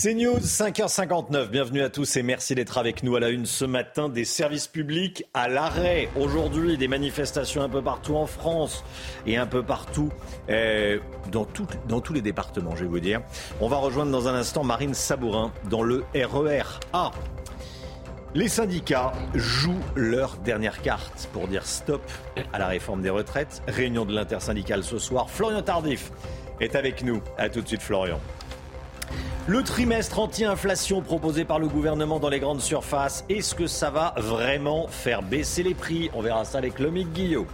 C'est News, 5h59. Bienvenue à tous et merci d'être avec nous à la une ce matin. Des services publics à l'arrêt. Aujourd'hui, des manifestations un peu partout en France et un peu partout euh, dans, dans tous les départements, je vais vous dire. On va rejoindre dans un instant Marine Sabourin dans le RER A. Les syndicats jouent leur dernière carte pour dire stop à la réforme des retraites. Réunion de l'intersyndicale ce soir. Florian Tardif est avec nous. A tout de suite, Florian. Le trimestre anti-inflation proposé par le gouvernement dans les grandes surfaces, est-ce que ça va vraiment faire baisser les prix? On verra ça avec Lomique Guillot.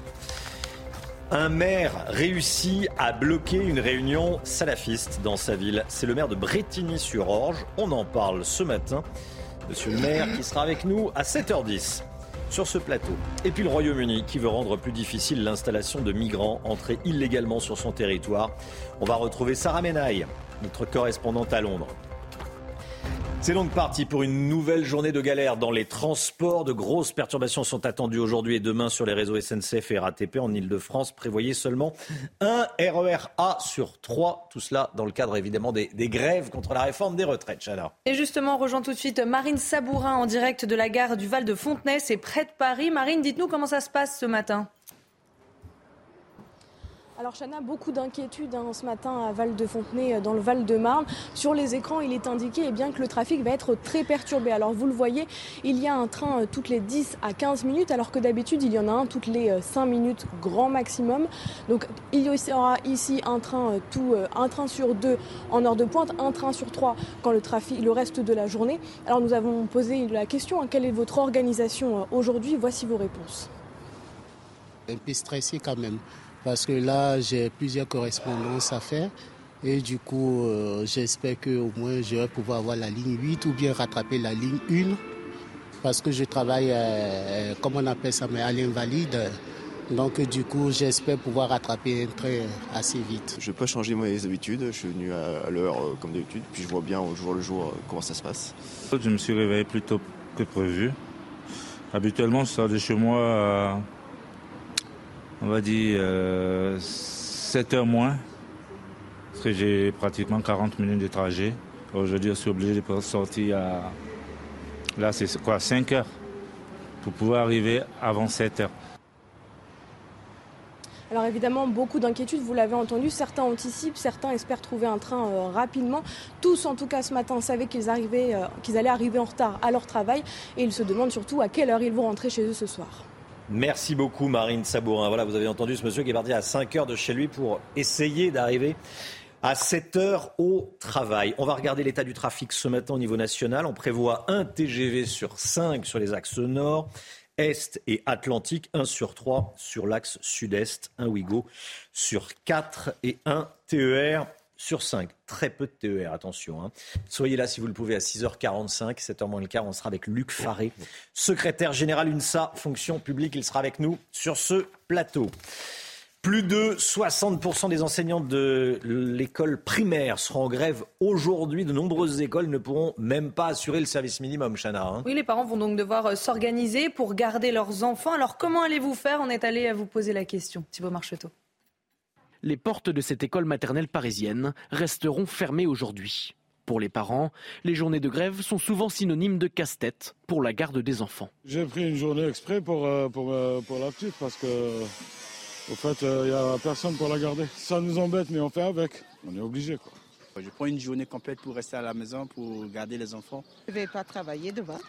Un maire réussit à bloquer une réunion salafiste dans sa ville. C'est le maire de Bretigny-sur-Orge. On en parle ce matin. Monsieur le maire qui sera avec nous à 7h10 sur ce plateau. Et puis le Royaume-Uni qui veut rendre plus difficile l'installation de migrants entrés illégalement sur son territoire. On va retrouver Sarah Menaille notre correspondante à Londres. C'est donc parti pour une nouvelle journée de galère dans les transports. De grosses perturbations sont attendues aujourd'hui et demain sur les réseaux SNCF et RATP en Ile-de-France. Prévoyez seulement un RER A sur trois. Tout cela dans le cadre évidemment des, grèves contre la réforme des retraites. Chana. Et justement, on rejoint tout de suite Marine Sabourin en direct de la gare du Val de Fontenay. C'est près de Paris. Marine, dites-nous comment ça se passe ce matin. Alors Chana, beaucoup d'inquiétudes hein, ce matin à Val-de-Fontenay, euh, dans le Val-de-Marne. Sur les écrans, il est indiqué eh bien, que le trafic va être très perturbé. Alors vous le voyez, il y a un train euh, toutes les 10 à 15 minutes, alors que d'habitude, il y en a un toutes les 5 euh, minutes, grand maximum. Donc il y aura ici un train, tout, un train sur deux en heure de pointe, un train sur trois quand le trafic, le reste de la journée. Alors nous avons posé la question, hein, quelle est votre organisation aujourd'hui? Voici vos réponses. Un peu stressé quand même parce que là, j'ai plusieurs correspondances à faire. Et du coup, euh, j'espère qu'au moins, je vais pouvoir avoir la ligne 8 ou bien rattraper la ligne 1. Parce que je travaille, euh, euh, comme on appelle ça, mais à l'invalide. Donc, du coup, j'espère pouvoir rattraper un train assez vite. Je ne vais pas changer mes habitudes. Je suis venu à, l'heure comme d'habitude. Puis je vois bien au jour le jour comment ça se passe. Je me suis réveillé plus tôt que prévu. Habituellement, je sors de chez moi on va dire, 7 euh, heures moins, parce que j'ai pratiquement 40 minutes de trajet. Aujourd'hui, je suis obligé de sortir à, là, c'est quoi, 5 heures, pour pouvoir arriver avant 7 heures. Alors évidemment, beaucoup d'inquiétudes, vous l'avez entendu, certains anticipent, certains espèrent trouver un train euh, rapidement. Tous, en tout cas, ce matin, savaient qu'ils euh, qu'ils allaient arriver en retard à leur travail et ils se demandent surtout à quelle heure ils vont rentrer chez eux ce soir. Merci beaucoup Marine Sabourin. Voilà, vous avez entendu ce monsieur qui est parti à 5 heures de chez lui pour essayer d'arriver à 7 heures au travail. On va regarder l'état du trafic ce matin au niveau national. On prévoit un TGV sur 5 sur les axes nord, est et atlantique, 1 sur 3 sur l'axe sud-est, un Ouigo sur 4 et un TER sur 5. Très peu de TER, attention. Hein. Soyez là si vous le pouvez à 6h45, 7h moins le quart. On sera avec Luc Faré, secrétaire général UNSA, fonction publique. Il sera avec nous sur ce plateau. Plus de 60% des enseignants de l'école primaire seront en grève aujourd'hui. De nombreuses écoles ne pourront même pas assurer le service minimum, Chana. Hein. Oui, les parents vont donc devoir euh, s'organiser pour garder leurs enfants. Alors comment allez-vous faire? On est allé à vous poser la question. Thibaut Marcheteau les portes de cette école maternelle parisienne resteront fermées aujourd'hui. Pour les parents, les journées de grève sont souvent synonymes de casse-tête pour la garde des enfants. J'ai pris une journée exprès pour, euh, euh, pour, la petite parce que, au fait, il euh, n'y a personne pour la garder. Ça nous embête, mais on fait avec. On est obligé. Je prends une journée complète pour rester à la maison, pour garder les enfants. Je ne vais pas travailler demain.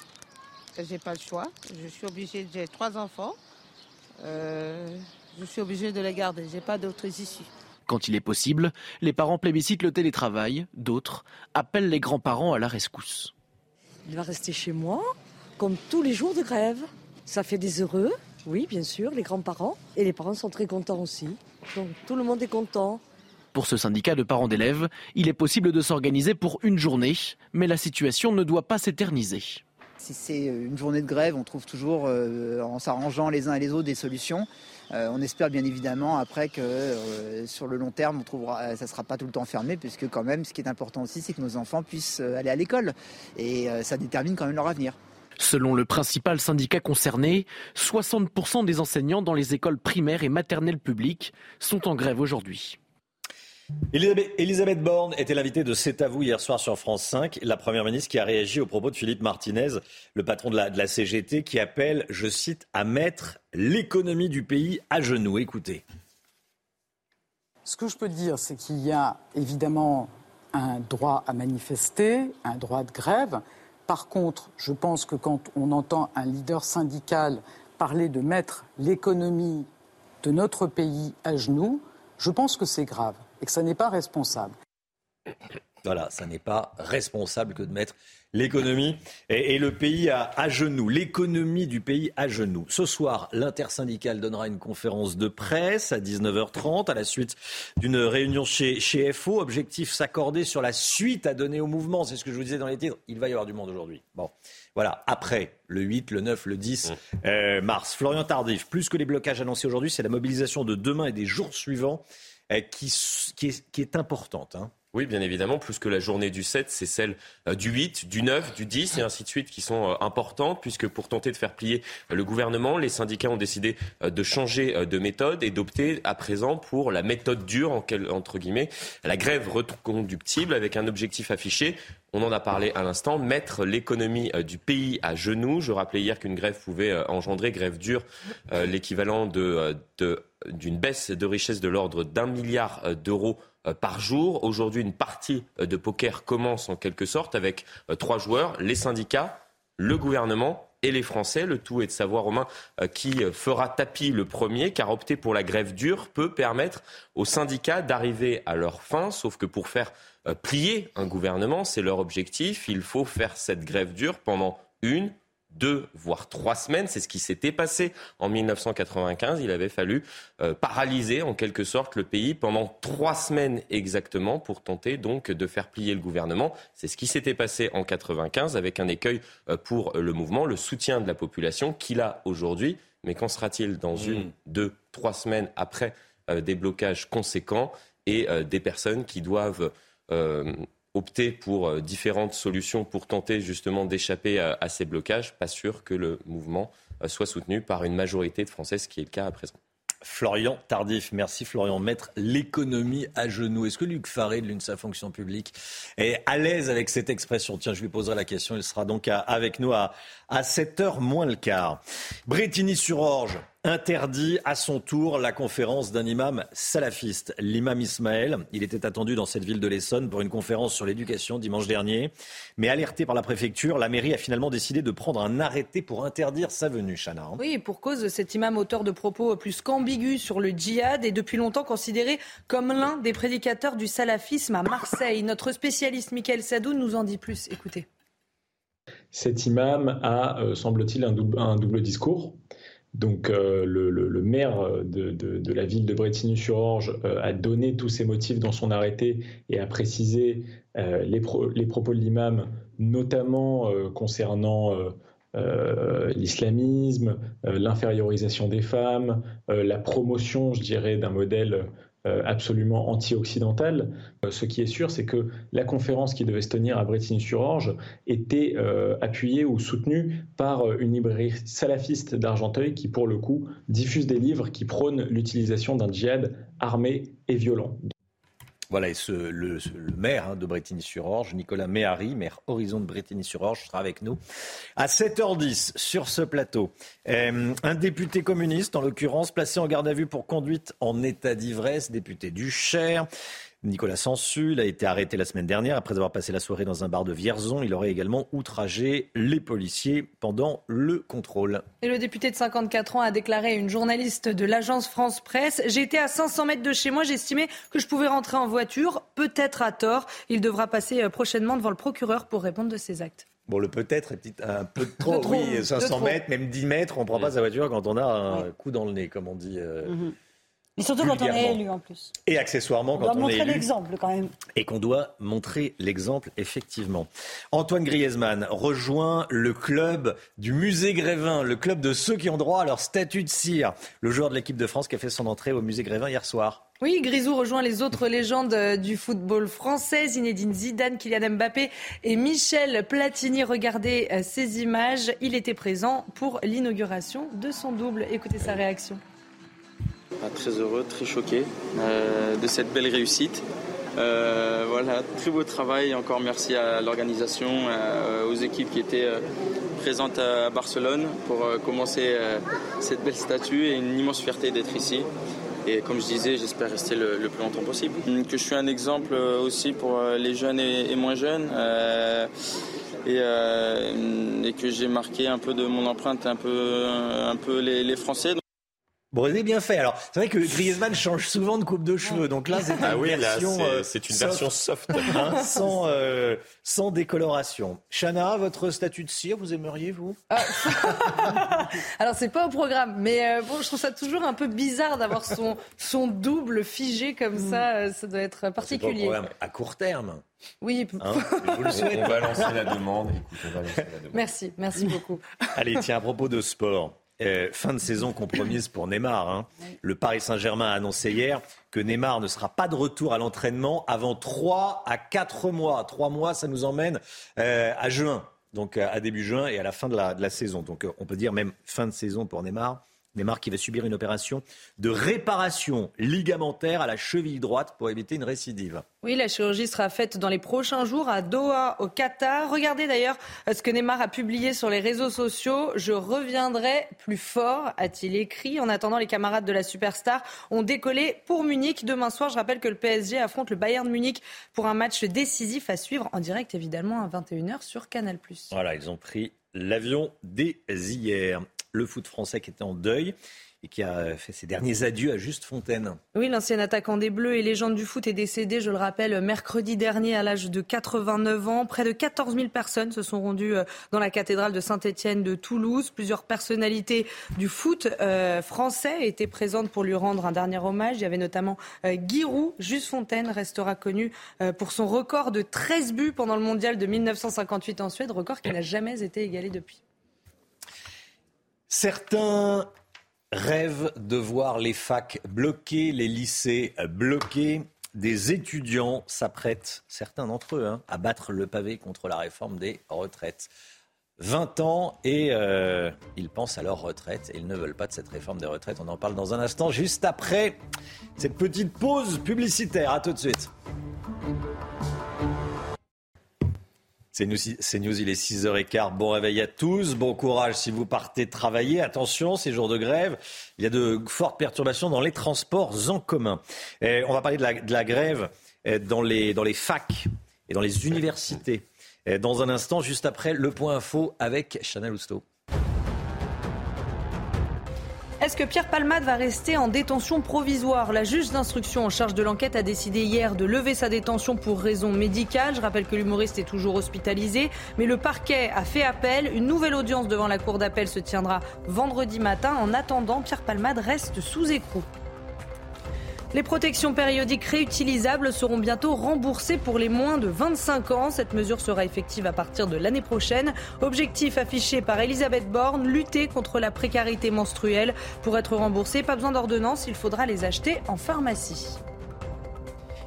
Je n'ai pas le choix. Je suis obligée, j'ai trois enfants. Je suis obligée de les garder, j'ai pas d'autres ici. Quand il est possible, les parents plébiscitent le télétravail, d'autres appellent les grands-parents à la rescousse. Il va rester chez moi, comme tous les jours de grève. Ça fait des heureux, oui, bien sûr, les grands-parents. Et les parents sont très contents aussi. Donc tout le monde est content. Pour ce syndicat de parents d'élèves, il est possible de s'organiser pour une journée, mais la situation ne doit pas s'éterniser. Si c'est une journée de grève, on trouve toujours, euh, en s'arrangeant les uns et les autres, des solutions. Euh, on espère bien évidemment après que euh, sur le long terme, ça ne sera pas tout le temps fermé, puisque quand même, ce qui est important aussi, c'est que nos enfants puissent aller à l'école. Et ça détermine quand même leur avenir. Selon le principal syndicat concerné, 60% des enseignants dans les écoles primaires et maternelles publiques sont en grève aujourd'hui. Elisabeth Borne était l'invitée de C'est à vous hier soir sur France 5. La première ministre qui a réagi au propos de Philippe Martinez, le patron de la, CGT, qui appelle, je cite, à mettre l'économie du pays à genoux. Écoutez. Ce que je peux dire, c'est qu'il y a évidemment un droit à manifester, un droit de grève. Par contre, je pense que quand on entend un leader syndical parler de mettre l'économie de notre pays à genoux, je pense que c'est grave et que ça n'est pas responsable. Voilà, ça n'est pas responsable que de mettre l'économie et, le pays à, genoux, l'économie du pays à genoux. Ce soir, l'intersyndicale donnera une conférence de presse à 19h30 à la suite d'une réunion chez, FO. Objectif s'accorder sur la suite à donner au mouvement. C'est ce que je vous disais dans les titres. Il va y avoir du monde aujourd'hui. Bon, voilà. Après le 8, le 9, le 10 mmh. euh, mars. Florian Tardif, plus que les blocages annoncés aujourd'hui, c'est la mobilisation de demain et des jours suivants est, qui est importante. Hein. Oui, bien évidemment, plus que la journée du 7, c'est celle euh, du 8, du 9, du 10 et ainsi de suite qui sont euh, importantes puisque pour tenter de faire plier le gouvernement, les syndicats ont décidé de changer de méthode et d'opter à présent pour la méthode dure, entre guillemets, la grève reconductible avec un objectif affiché on en a parlé à l'instant, mettre l'économie du pays à genoux. Je rappelais hier qu'une grève pouvait engendrer, grève dure, l'équivalent de, de d'une baisse de richesse de l'ordre d'un milliard euh, d'euros euh, par jour. Aujourd'hui, une partie euh, de poker commence en quelque sorte avec trois joueurs, les syndicats, le gouvernement et les Français. Le tout est de savoir, Romain, qui fera tapis le premier, car opter pour la grève dure peut permettre aux syndicats d'arriver à leur fin, sauf que pour faire plier un gouvernement, c'est leur objectif, il faut faire cette grève dure pendant une, deux, voire trois semaines. C'est ce qui s'était passé en 1995. Il avait fallu euh, paralyser en quelque sorte le pays pendant trois semaines exactement pour tenter donc de faire plier le gouvernement. C'est ce qui s'était passé en 95 avec un écueil euh, pour le mouvement, le soutien de la population qu'il a aujourd'hui. Mais qu'en sera-t-il dans mmh. une, deux, trois semaines après euh, des blocages conséquents et des personnes qui doivent opter pour euh, différentes solutions pour tenter justement d'échapper à, ces blocages, pas sûr que le mouvement euh, soit soutenu par une majorité de Français, ce qui est le cas à présent. Florian Tardif, merci Florian. Mettre l'économie à genoux. Est-ce que Luc Faré de l'UNSA Fonction publique est à l'aise avec cette expression? Tiens, je lui poserai la question. Il sera donc avec nous à, à 7h moins le quart. Bretigny-sur-Orge interdit à son tour la conférence d'un imam salafiste, l'imam Ismaël. Il était attendu dans cette ville de l'Essonne pour une conférence sur l'éducation dimanche dernier. Mais alerté par la préfecture, la mairie a finalement décidé de prendre un arrêté pour interdire sa venue, Chana. Hein. Oui, pour cause de cet imam auteur de propos plus qu'ambigus sur le djihad et depuis longtemps considéré comme l'un des prédicateurs du salafisme à Marseille. Notre spécialiste Michael Sadou nous en dit plus. Écoutez. Cet imam a, euh, semble-t-il, un double discours. Donc euh, le, maire de, la ville de Bretigny-sur-Orge euh, a donné tous ses motifs dans son arrêté et a précisé euh, les, propos de l'imam, notamment concernant l'islamisme, l'infériorisation des femmes, la promotion, je dirais, d'un modèle absolument anti-occidentale. Euh, ce qui est sûr, c'est que la conférence qui devait se tenir à Bretigny-sur-Orge était euh, appuyée ou soutenue par une librairie salafiste d'Argenteuil qui, pour le coup, diffuse des livres qui prônent l'utilisation d'un djihad armé et violent. Voilà, et le, maire hein, de Bretigny-sur-Orge, Nicolas Méhari, maire Horizon de Bretigny-sur-Orge, sera avec nous à 7h10 sur ce plateau. Euh, un député communiste, en l'occurrence, placé en garde à vue pour conduite en état d'ivresse, député du Cher. Nicolas Sansu, a été arrêté la semaine dernière après avoir passé la soirée dans un bar de Vierzon. Il aurait également outragé les policiers pendant le contrôle. Et le député de 54 ans a déclaré à une journaliste de l'agence France Presse J'étais à 500 mètres de chez moi, j'estimais que je pouvais rentrer en voiture, peut-être à tort. Il devra passer euh, prochainement devant le procureur pour répondre de ses actes. Bon, le peut-être est un peu trop, oui, 500 mètres, même 10 mètres, on ne prend pas sa voiture quand on a un coup dans le nez, comme on dit. Euh, mhm. Mais surtout quand on est élu en plus. Et accessoirement on quand doit on est montrer élu. l'exemple quand même. Et qu'on doit montrer l'exemple, effectivement. Antoine Griezmann rejoint le club du musée Grévin, le club de ceux qui ont droit à leur statut de cire. Le joueur de l'équipe de France qui a fait son entrée au musée Grévin hier soir. Oui, Grisou rejoint les autres légendes du football français, Zinedine Zidane, Kylian Mbappé et Michel Platini. Regardez euh, ces images. Il était présent pour l'inauguration de son double. Écoutez sa réaction. Très heureux, très choqué euh, de cette belle réussite. Euh, voilà, très beau travail. Encore merci à l'organisation, euh, aux équipes qui étaient présentes à Barcelone pour commencer cette belle statue et une immense fierté d'être ici. Et comme je disais, j'espère rester le, plus longtemps possible. Que je suis un exemple aussi pour les jeunes et, moins jeunes. et, que j'ai marqué un peu de mon empreinte, un peu, les Français. Bon, vous avez bien fait. Alors, c'est vrai que Griezmann change souvent de coupe de cheveux. Donc là, c'est une Ah oui, là, version, c'est- euh, c'est une soft, version soft. hein, sans, euh, sans décoloration. Chana, votre statut de cire, vous aimeriez, vous? Alors c'est pas au programme, mais euh, bon, je trouve ça toujours un peu bizarre d'avoir son, son double figé comme ça. euh, Ça doit être C'est pas au particulier. à court terme. Oui. Hein, vous le souhaite. On va lancer la demande. Écoute, on va lancer la demande. Merci, merci beaucoup. Allez, tiens, à propos de sport. Euh, fin de saison compromise pour Neymar. hein. Le Paris Saint-Germain a annoncé hier que Neymar ne sera pas de retour à l'entraînement avant 3 à 4 mois. 3 mois, ça nous emmène euh, à juin, donc euh, à début juin et à la fin de la, de la saison. Donc on peut dire même fin de saison pour Neymar. Neymar qui va subir une opération de réparation ligamentaire à la cheville droite pour éviter une récidive. Oui, la chirurgie sera faite dans les prochains jours à Doha, au Qatar. Regardez d'ailleurs ce que Neymar a publié sur les réseaux sociaux. Je reviendrai plus fort, a-t-il écrit. En attendant, les camarades de la superstar ont décollé pour Munich demain soir. Je rappelle que le PSG affronte le Bayern de Munich pour un match décisif à suivre en direct, évidemment, à 21h sur Canal+. Voilà, ils ont pris l'avion dès hier. Le foot français qui était en deuil et qui a fait ses derniers adieux à Juste Fontaine. Oui, l'ancien attaquant des Bleus et légende du foot est décédé, je le rappelle, mercredi dernier à l'âge de 89 ans. Près de 14 000 personnes se sont rendues euh, dans la cathédrale de Saint-Étienne de Toulouse. Plusieurs personnalités du foot euh, français étaient présentes pour lui rendre un dernier hommage. Il y avait notamment euh, Giroud. Juste Fontaine restera connu pour son record de 13 buts pendant le mondial de 1958 en Suède, record qui n'a jamais été égalé depuis. Certains rêvent de voir les facs bloquées, les lycées bloqués. Des étudiants s'apprêtent, certains d'entre eux, hein, à battre le pavé contre la réforme des retraites. 20 ans et euh, ils pensent à leur retraite et ils ne veulent pas de cette réforme des retraites. On en parle dans un instant, juste après cette petite pause publicitaire. À tout de suite. C'est News, il est 6h15. Bon réveil à tous. Bon courage si vous partez travailler. Attention, ces jours de grève, il y a de fortes perturbations dans les transports en commun. On va parler de la, grève eh, dans les, facs et dans les universités. Eh, Dans un instant, juste après le point info avec Chanel Housteau. Est-ce que Pierre Palmade va rester en détention provisoire? La juge d'instruction en charge de l'enquête a décidé hier de lever sa détention pour raison médicale. Je rappelle que l'humoriste est toujours hospitalisé, mais le parquet a fait appel. Une nouvelle audience devant la cour d'appel se tiendra vendredi matin. En attendant, Pierre Palmade reste sous écrou. Les protections périodiques réutilisables seront bientôt remboursées pour les moins de 25 ans. Cette mesure sera effective à partir de l'année prochaine. Objectif affiché par Elisabeth Borne, lutter contre la précarité menstruelle. Pour être remboursé, pas besoin d'ordonnance, il faudra les acheter en pharmacie.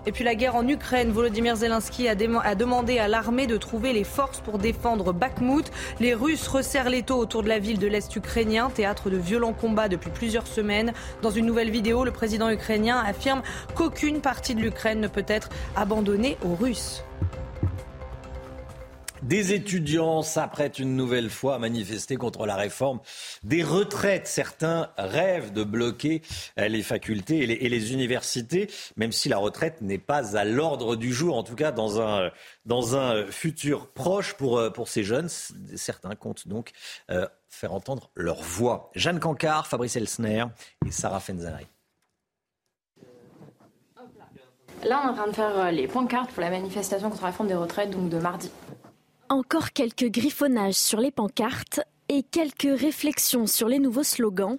Et puis la guerre en Ukraine, Volodymyr Zelensky a, a demandé à l'armée de trouver les forces pour défendre Bakhmut. Les Russes resserrent les taux autour de la ville de l'Est ukrainien, théâtre de violents combats depuis plusieurs semaines. Dans une nouvelle vidéo, le président ukrainien affirme qu'aucune partie de l'Ukraine ne peut être abandonnée aux Russes. Des étudiants s'apprêtent une nouvelle fois à manifester contre la réforme des retraites. Certains rêvent de bloquer euh, les facultés et les, universités, même si la retraite n'est pas à l'ordre du jour, en tout cas dans un, dans un futur proche pour, euh, pour ces jeunes. Certains comptent donc euh, faire entendre leur voix. Jeanne Cancard, Fabrice Elsner et Sarah Fenzari. Là, on est en train de faire les pancartes pour la manifestation contre la réforme des retraites, donc de mardi. Encore quelques griffonnages sur les pancartes et quelques réflexions sur les nouveaux slogans.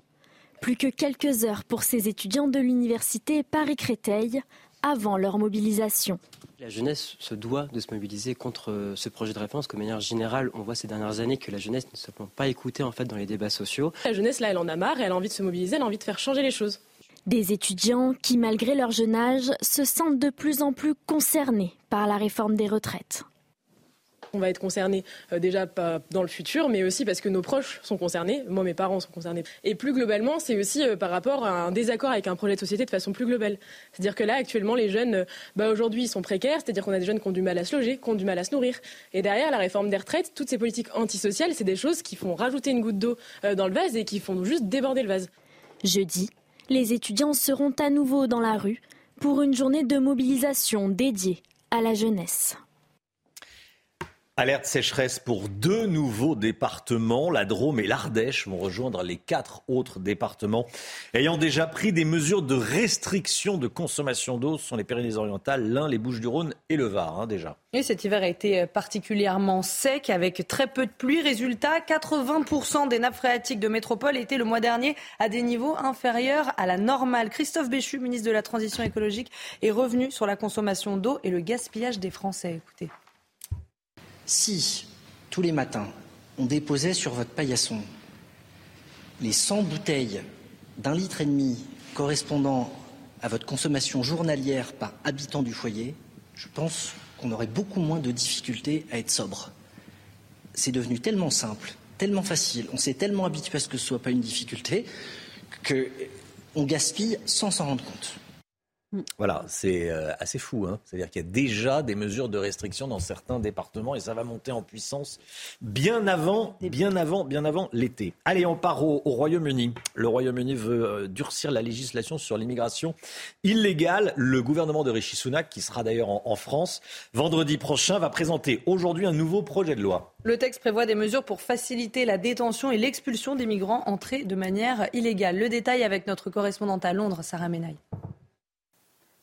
Plus que quelques heures pour ces étudiants de l'université Paris-Créteil avant leur mobilisation. La jeunesse se doit de se mobiliser contre ce projet de réforme, parce que de manière générale, on voit ces dernières années que la jeunesse ne se pas écoutée en fait dans les débats sociaux. La jeunesse, là, elle en a marre, elle a envie de se mobiliser, elle a envie de faire changer les choses. Des étudiants qui, malgré leur jeune âge, se sentent de plus en plus concernés par la réforme des retraites. On va être concernés euh, déjà pas dans le futur, mais aussi parce que nos proches sont concernés. Moi, mes parents sont concernés. Et plus globalement, c'est aussi euh, par rapport à un désaccord avec un projet de société de façon plus globale. C'est-à-dire que là, actuellement, les jeunes, euh, bah, aujourd'hui, ils sont précaires. C'est-à-dire qu'on a des jeunes qui ont du mal à se loger, qui ont du mal à se nourrir. Et derrière, la réforme des retraites, toutes ces politiques antisociales, c'est des choses qui font rajouter une goutte d'eau dans le vase et qui font juste déborder le vase. Jeudi, les étudiants seront à nouveau dans la rue pour une journée de mobilisation dédiée à la jeunesse. Alerte sécheresse pour deux nouveaux départements. La Drôme et l'Ardèche vont rejoindre les quatre autres départements ayant déjà pris des mesures de restriction de consommation d'eau. Ce sont les Pyrénées-Orientales, l'Ain, les Bouches-du-Rhône et le Var hein, déjà. Et cet hiver a été particulièrement sec avec très peu de pluie. Résultat, 80% des nappes phréatiques de métropole étaient le mois dernier à des niveaux inférieurs à la normale. Christophe Béchu, ministre de la Transition écologique, est revenu sur la consommation d'eau et le gaspillage des Français. Écoutez. Si, tous les matins, on déposait sur votre paillasson les 100 bouteilles d'un litre et demi correspondant à votre consommation journalière par habitant du foyer, je pense qu'on aurait beaucoup moins de difficultés à être sobre. C'est devenu tellement simple, tellement facile, on s'est tellement habitué à ce que ce ne soit pas une difficulté, qu'on gaspille sans s'en rendre compte. Voilà, c'est euh, assez fou. Hein. C'est-à-dire qu'il y a déjà des mesures de restriction dans certains départements et ça va monter en puissance bien avant, bien avant, bien avant l'été. Allez, on part au, Royaume-Uni. Le Royaume-Uni veut euh, durcir la législation sur l'immigration illégale. Le gouvernement de Rishi Sunak, qui sera d'ailleurs en, en France, vendredi prochain, va présenter aujourd'hui un nouveau projet de loi. Le texte prévoit des mesures pour faciliter la détention et l'expulsion des migrants entrés de manière illégale. Le détail avec notre correspondante à Londres, Sarah Menaille.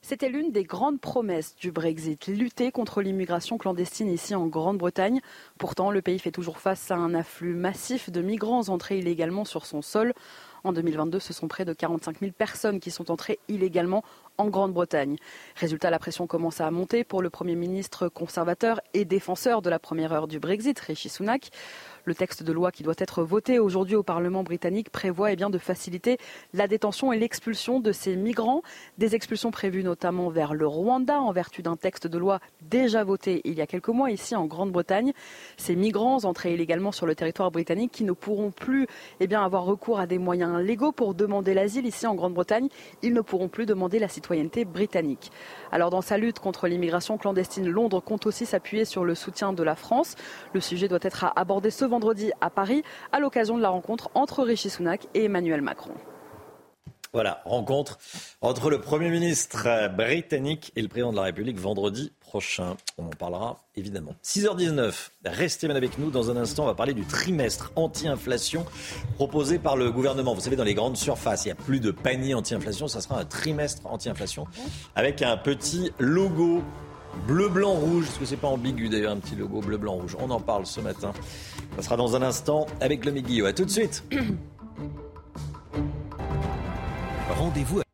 C'était l'une des grandes promesses du Brexit, lutter contre l'immigration clandestine ici en Grande-Bretagne. Pourtant, le pays fait toujours face à un afflux massif de migrants entrés illégalement sur son sol. En 2022, ce sont près de 45 000 personnes qui sont entrées illégalement en Grande-Bretagne. Résultat, la pression commence à monter pour le Premier ministre conservateur et défenseur de la première heure du Brexit, Rishi Sunak. Le texte de loi qui doit être voté aujourd'hui au Parlement britannique prévoit eh bien, de faciliter la détention et l'expulsion de ces migrants. Des expulsions prévues notamment vers le Rwanda en vertu d'un texte de loi déjà voté il y a quelques mois ici en Grande-Bretagne. Ces migrants entrés illégalement sur le territoire britannique qui ne pourront plus eh avoir recours à des moyens légaux pour demander l'asile ici en Grande-Bretagne, ils ne pourront plus demander la citoyenneté britannique. Alors dans sa lutte contre l'immigration clandestine, Londres compte aussi s'appuyer sur le soutien de la France. Le sujet doit être abordé ce à Paris à l'occasion de la rencontre entre Rishi Sunak et Emmanuel Macron. Voilà, rencontre entre le Premier ministre britannique et le président de la République vendredi prochain. On en parlera évidemment. 6h19, restez bien avec nous. Dans un instant, on va parler du trimestre anti-inflation proposé par le gouvernement. Vous savez, dans les grandes surfaces, il n'y a plus de panier anti-inflation, ça sera un trimestre anti-inflation avec un petit logo bleu, blanc, rouge. Est-ce que c'est pas ambigu d'ailleurs, un petit logo bleu, blanc, rouge On en parle ce matin. Ça sera dans un instant avec le Guillot. A tout de suite. Rendez-vous.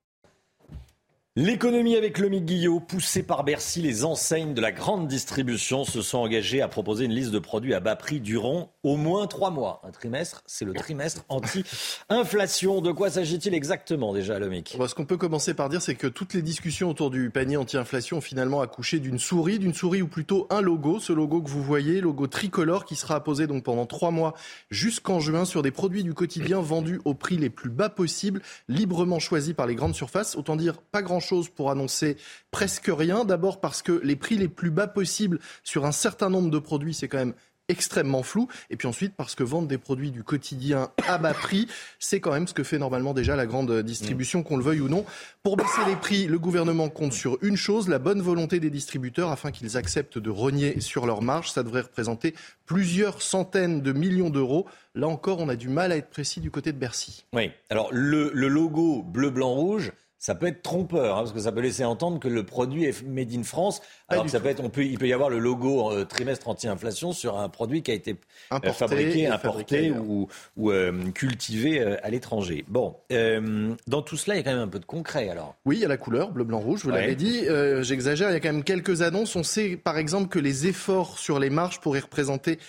L'économie avec le Guillot, poussée par Bercy, les enseignes de la grande distribution se sont engagées à proposer une liste de produits à bas prix durant au moins trois mois. Un trimestre, c'est le trimestre anti-inflation. De quoi s'agit-il exactement déjà, Lomic Ce qu'on peut commencer par dire, c'est que toutes les discussions autour du panier anti-inflation ont finalement accouché d'une souris, d'une souris ou plutôt un logo. Ce logo que vous voyez, logo tricolore, qui sera apposé donc pendant trois mois jusqu'en juin sur des produits du quotidien vendus au prix les plus bas possibles, librement choisis par les grandes surfaces. Autant dire pas grand chose pour annoncer presque rien. D'abord parce que les prix les plus bas possibles sur un certain nombre de produits, c'est quand même extrêmement flou. Et puis ensuite, parce que vendre des produits du quotidien à bas prix, c'est quand même ce que fait normalement déjà la grande distribution, mm. qu'on le veuille ou non. Pour baisser les prix, le gouvernement compte sur une chose, la bonne volonté des distributeurs afin qu'ils acceptent de renier sur leur marge. Ça devrait représenter plusieurs centaines de millions d'euros. Là encore, on a du mal à être précis du côté de Bercy. Oui, alors le, le logo bleu, blanc, rouge, ça peut être trompeur, hein, parce que ça peut laisser entendre que le produit est made in France. alors que ça peut être, on peut, il peut y avoir le logo euh, trimestre anti-inflation sur un produit qui a été euh, fabriqué, importé ou, ou euh, cultivé à l'étranger. Bon, dans tout cela, il y a quand même un peu de concret alors. Oui, il y a la couleur bleu, blanc, rouge. Vous l'avez dit. J'exagère. Il y a quand même quelques annonces. On sait, par exemple, que les efforts sur les marges pourraient représenter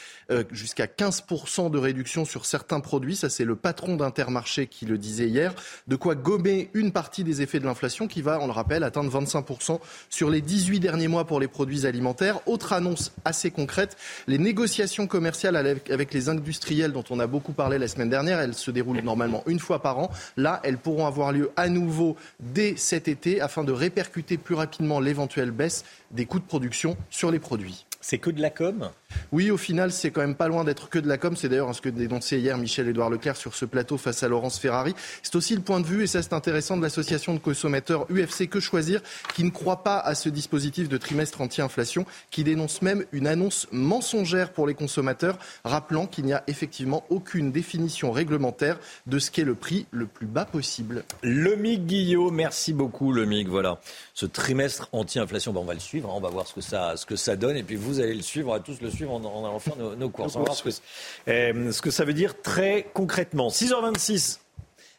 jusqu'à 15% de réduction sur certains produits. Ça, c'est le patron d'Intermarché qui le disait hier. De quoi gommer une partie des effet de l'inflation qui va, on le rappelle, atteindre 25% sur les 18 derniers mois pour les produits alimentaires. Autre annonce assez concrète, les négociations commerciales avec les industriels dont on a beaucoup parlé la semaine dernière, elles se déroulent normalement une fois par an. Là, elles pourront avoir lieu à nouveau dès cet été afin de répercuter plus rapidement l'éventuelle baisse des coûts de production sur les produits. C'est que de la com? Oui, au final, c'est quand même pas loin d'être que de la com. C'est d'ailleurs ce que dénonçait hier Michel-Édouard Leclerc sur ce plateau face à Laurence Ferrari. C'est aussi le point de vue, et ça c'est intéressant, de l'association de consommateurs UFC Que Choisir, qui ne croit pas à ce dispositif de trimestre anti-inflation, qui dénonce même une annonce mensongère pour les consommateurs, rappelant qu'il n'y a effectivement aucune définition réglementaire de ce qu'est le prix le plus bas possible. Le MIG merci beaucoup le MIG. Voilà, ce trimestre anti-inflation, on va le suivre, hein. on va voir ce que ça, donne, et puis vous allez le suivre, tous le suivre en, allant faire nos, courses. On va voir ce que, euh, ce que ça veut dire très concrètement. 6h26,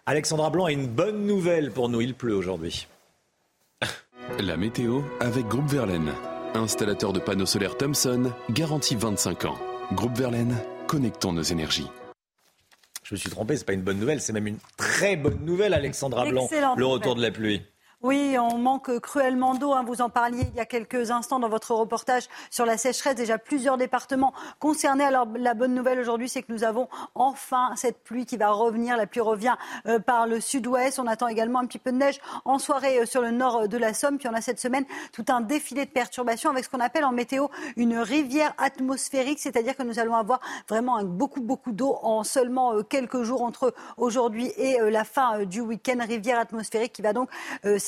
Alexandra Blanc a une bonne nouvelle pour nous. Il pleut aujourd'hui. La météo avec Groupe Verlaine. Installateur de panneaux solaires Thomson, garantie 25 ans. Groupe Verlaine, connectons nos énergies. Je me suis trompé, c'est pas une bonne nouvelle, c'est même une très bonne nouvelle, Alexandra Blanc, le retour de la pluie. Oui, on manque cruellement d'eau. Hein. Vous en parliez il y a quelques instants dans votre reportage sur la sécheresse. Déjà plusieurs départements concernés. Alors la bonne nouvelle aujourd'hui, c'est que nous avons enfin cette pluie qui va revenir. La pluie revient euh, par le sud-ouest. On attend également un petit peu de neige en soirée euh, sur le nord euh, de la Somme. Puis on a cette semaine tout un défilé de perturbations avec ce qu'on appelle en météo une rivière atmosphérique, c'est-à-dire que nous allons avoir vraiment beaucoup beaucoup d'eau en seulement quelques jours entre aujourd'hui et la fin du week-end. Rivière atmosphérique qui va donc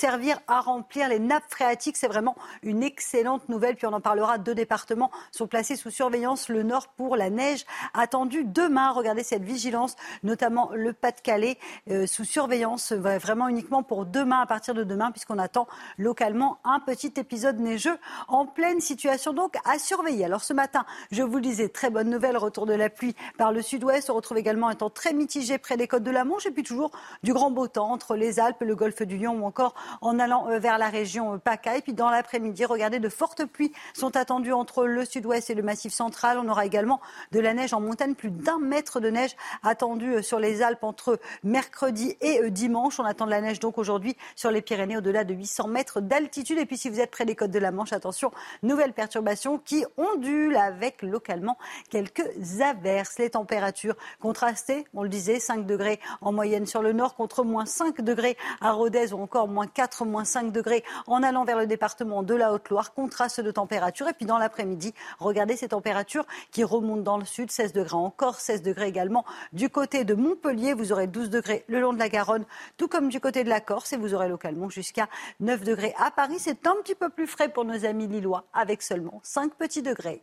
servir à remplir les nappes phréatiques. C'est vraiment une excellente nouvelle. Puis on en parlera. Deux départements sont placés sous surveillance. Le Nord pour la neige attendue demain. Regardez cette vigilance, notamment le Pas-de-Calais euh, sous surveillance vraiment uniquement pour demain, à partir de demain, puisqu'on attend localement un petit épisode neigeux en pleine situation donc à surveiller. Alors ce matin, je vous le disais, très bonne nouvelle, retour de la pluie par le sud-ouest. On retrouve également un temps très mitigé près des côtes de la Manche et puis toujours du grand beau temps entre les Alpes, le golfe du Lion ou encore en allant euh, vers la région euh, PACA. Et puis dans l'après-midi, regardez, de fortes pluies sont attendues entre le sud-ouest et le massif central. On aura également de la neige en montagne, plus d'un mètre de neige attendu euh, sur les Alpes entre mercredi et dimanche. On attend de la neige donc aujourd'hui sur les Pyrénées au-delà de 800 mètres d'altitude. Et puis si vous êtes près des côtes de la Manche, attention, nouvelles perturbations qui ondulent avec localement quelques averses. Les températures contrastées, on le disait, 5 degrés en moyenne sur le nord contre moins 5 degrés à Rodez ou encore moins 4 moins 5 degrés en allant vers le département de la Haute-Loire. Contraste de température. Et puis dans l'après-midi, regardez ces températures qui remontent dans le sud. 16 degrés encore, 16 degrés également du côté de Montpellier. Vous aurez 12 degrés le long de la Garonne, tout comme du côté de la Corse. Et vous aurez localement jusqu'à 9 degrés à Paris. C'est un petit peu plus frais pour nos amis lillois, avec seulement 5 petits degrés.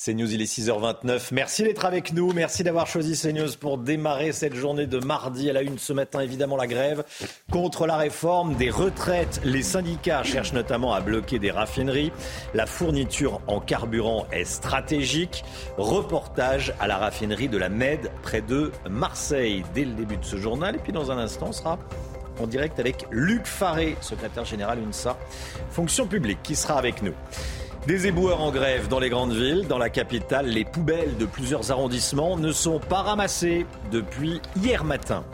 C'est News, il est 6h29. Merci d'être avec nous. Merci d'avoir choisi CNews pour démarrer cette journée de mardi. À la une ce matin, évidemment, la grève contre la réforme des retraites. Les syndicats cherchent notamment à bloquer des raffineries. La fourniture en carburant est stratégique. Reportage à la raffinerie de la Med près de Marseille dès le début de ce journal. Et puis dans un instant, on sera en direct avec Luc Faré, secrétaire général UNSA, fonction publique, qui sera avec nous. Des éboueurs en grève dans les grandes villes. Dans la capitale, les poubelles de plusieurs arrondissements ne sont pas ramassées depuis hier matin.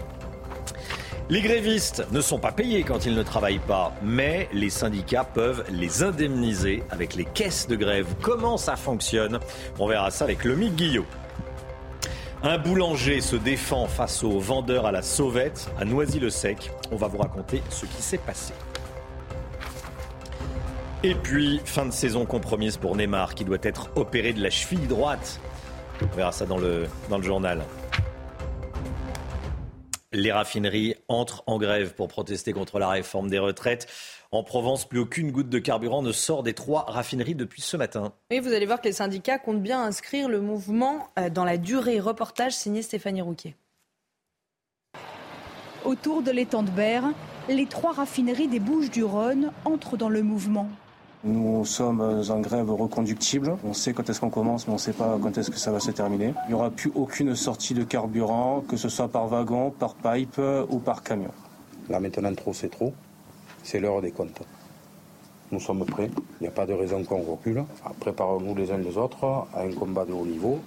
Les grévistes ne sont pas payés quand ils ne travaillent pas, mais les syndicats peuvent les indemniser avec les caisses de grève. Comment ça fonctionne? On verra ça avec Lomi Guillot. Un boulanger se défend face aux vendeurs à la sauvette à Noisy-le-Sec. On va vous raconter ce qui s'est passé. Et puis, fin de saison compromise pour Neymar qui doit être opéré de la cheville droite. On verra ça dans le, dans le journal. Les raffineries entrent en grève pour protester contre la réforme des retraites. En Provence, plus aucune goutte de carburant ne sort des trois raffineries depuis ce matin. Et vous allez voir que les syndicats comptent bien inscrire le mouvement euh, dans la durée. Reportage signé Stéphanie Rouquet. Autour de l'étang de Berre, les trois raffineries des Bouches-du-Rhône entrent dans le mouvement. Nous sommes en grève reconductible. On sait quand est-ce qu'on commence, mais on ne sait pas quand est-ce que ça va se terminer. Il n'y aura plus aucune sortie de carburant, que ce soit par wagon, par pipe ou par camion. Là maintenant, trop c'est trop. C'est l'heure des comptes. Nous sommes prêts. Il n'y a pas de raison qu'on recule. Préparons-nous les uns les autres à un combat de haut niveau.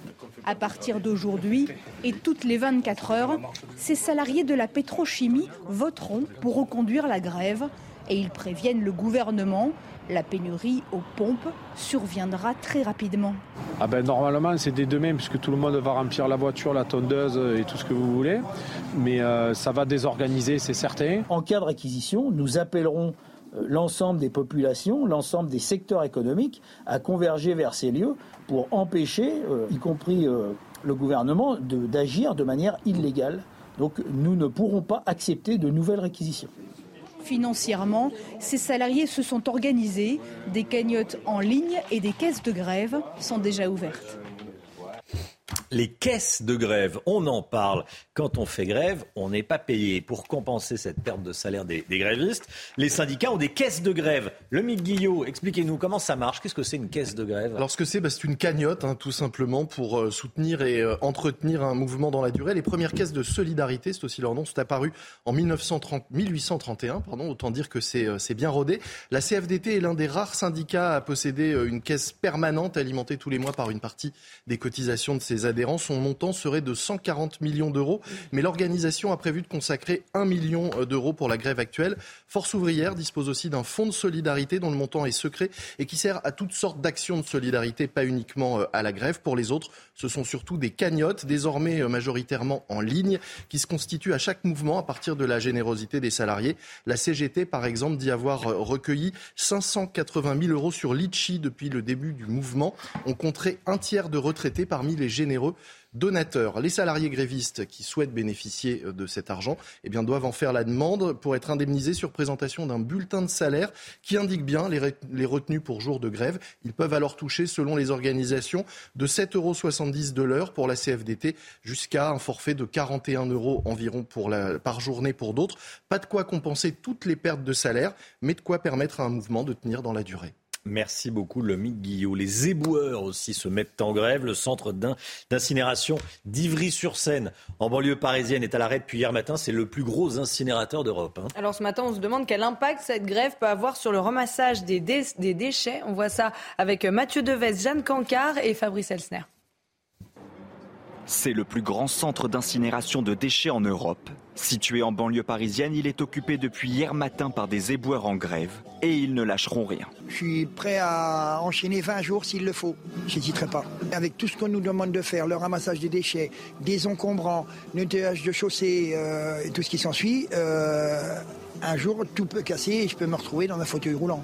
À partir d'aujourd'hui et toutes les 24 heures, ces salariés de la pétrochimie voteront pour reconduire la grève et ils préviennent le gouvernement la pénurie aux pompes surviendra très rapidement. Ah ben normalement c'est dès demain puisque tout le monde va remplir la voiture, la tondeuse et tout ce que vous voulez. Mais euh, ça va désorganiser, c'est certain. En cas de réquisition, nous appellerons euh, l'ensemble des populations, l'ensemble des secteurs économiques à converger vers ces lieux pour empêcher, euh, y compris le gouvernement, d'agir de manière illégale. Donc nous ne pourrons pas accepter de nouvelles réquisitions. Financièrement, ces salariés se sont organisés. Des cagnottes en ligne et des caisses de grève sont déjà ouvertes. Les caisses de grève, on en parle. Quand on fait grève, on n'est pas payé. Pour compenser cette perte de salaire des, grévistes, les syndicats ont des caisses de grève. Le Mick Guillot, expliquez-nous comment ça marche. Qu'est-ce que c'est une caisse de grève Alors ce que c'est, bah, c'est une cagnotte, hein, tout simplement, pour euh, soutenir et euh, entretenir un mouvement dans la durée. Les premières caisses de solidarité, c'est aussi leur nom, sont apparues en 1930, 1831. Pardon, autant dire que c'est, euh, bien rodé. La CFDT est l'un des rares syndicats à posséder une caisse permanente alimentée tous les mois par une partie des cotisations de ses adhérents. Son montant serait de 140 millions d'euros, mais l'organisation a prévu de consacrer 1 million d'euros pour la grève actuelle. Force ouvrière dispose aussi d'un fonds de solidarité dont le montant est secret et qui sert à toutes sortes d'actions de solidarité, pas uniquement euh, à la grève. Pour les autres, ce sont surtout des cagnottes, désormais euh, majoritairement en ligne, qui se constituent à chaque mouvement à partir de la générosité des salariés. La CGT, par exemple, dit avoir euh, recueilli 580 000 euros sur Litchi depuis le début du mouvement. On compterait un tiers de retraités parmi les généreux donateurs. Les salariés grévistes qui souhaitent bénéficier euh, de cet argent eh bien, doivent en faire la demande pour être indemnisés sur présentation d'un bulletin de salaire qui indique bien les retenues pour jour de grève. Ils peuvent alors toucher, selon les organisations, de 7,70 euros de l'heure pour la CFDT jusqu'à un forfait de 41 euros environ par journée pour d'autres. Pas de quoi compenser toutes les pertes de salaire, mais de quoi permettre à un mouvement de tenir dans la durée. Merci beaucoup, Lomique Guillot. Les éboueurs aussi se mettent en grève. Le centre d'incinération d'Ivry-sur-Seine, en banlieue parisienne, est à l'arrêt depuis hier matin. C'est le plus gros incinérateur d'Europe. Hein. Alors ce matin, on se demande quel impact cette grève peut avoir sur le ramassage des, des déchets. On voit ça avec Mathieu Deves, Jeanne Cancard et Fabrice Elsner. C'est le plus grand centre d'incinération de déchets en Europe. Situé en banlieue parisienne, il est occupé depuis hier matin par des éboueurs en grève et ils ne lâcheront rien. Je suis prêt à enchaîner 20 jours s'il le faut. J'hésiterai pas. Avec tout ce qu'on nous demande de faire, le ramassage des déchets, des encombrants, le nettoyage de chaussées euh, et tout ce qui s'ensuit, euh, un jour tout peut casser et je peux me retrouver dans un fauteuil roulant.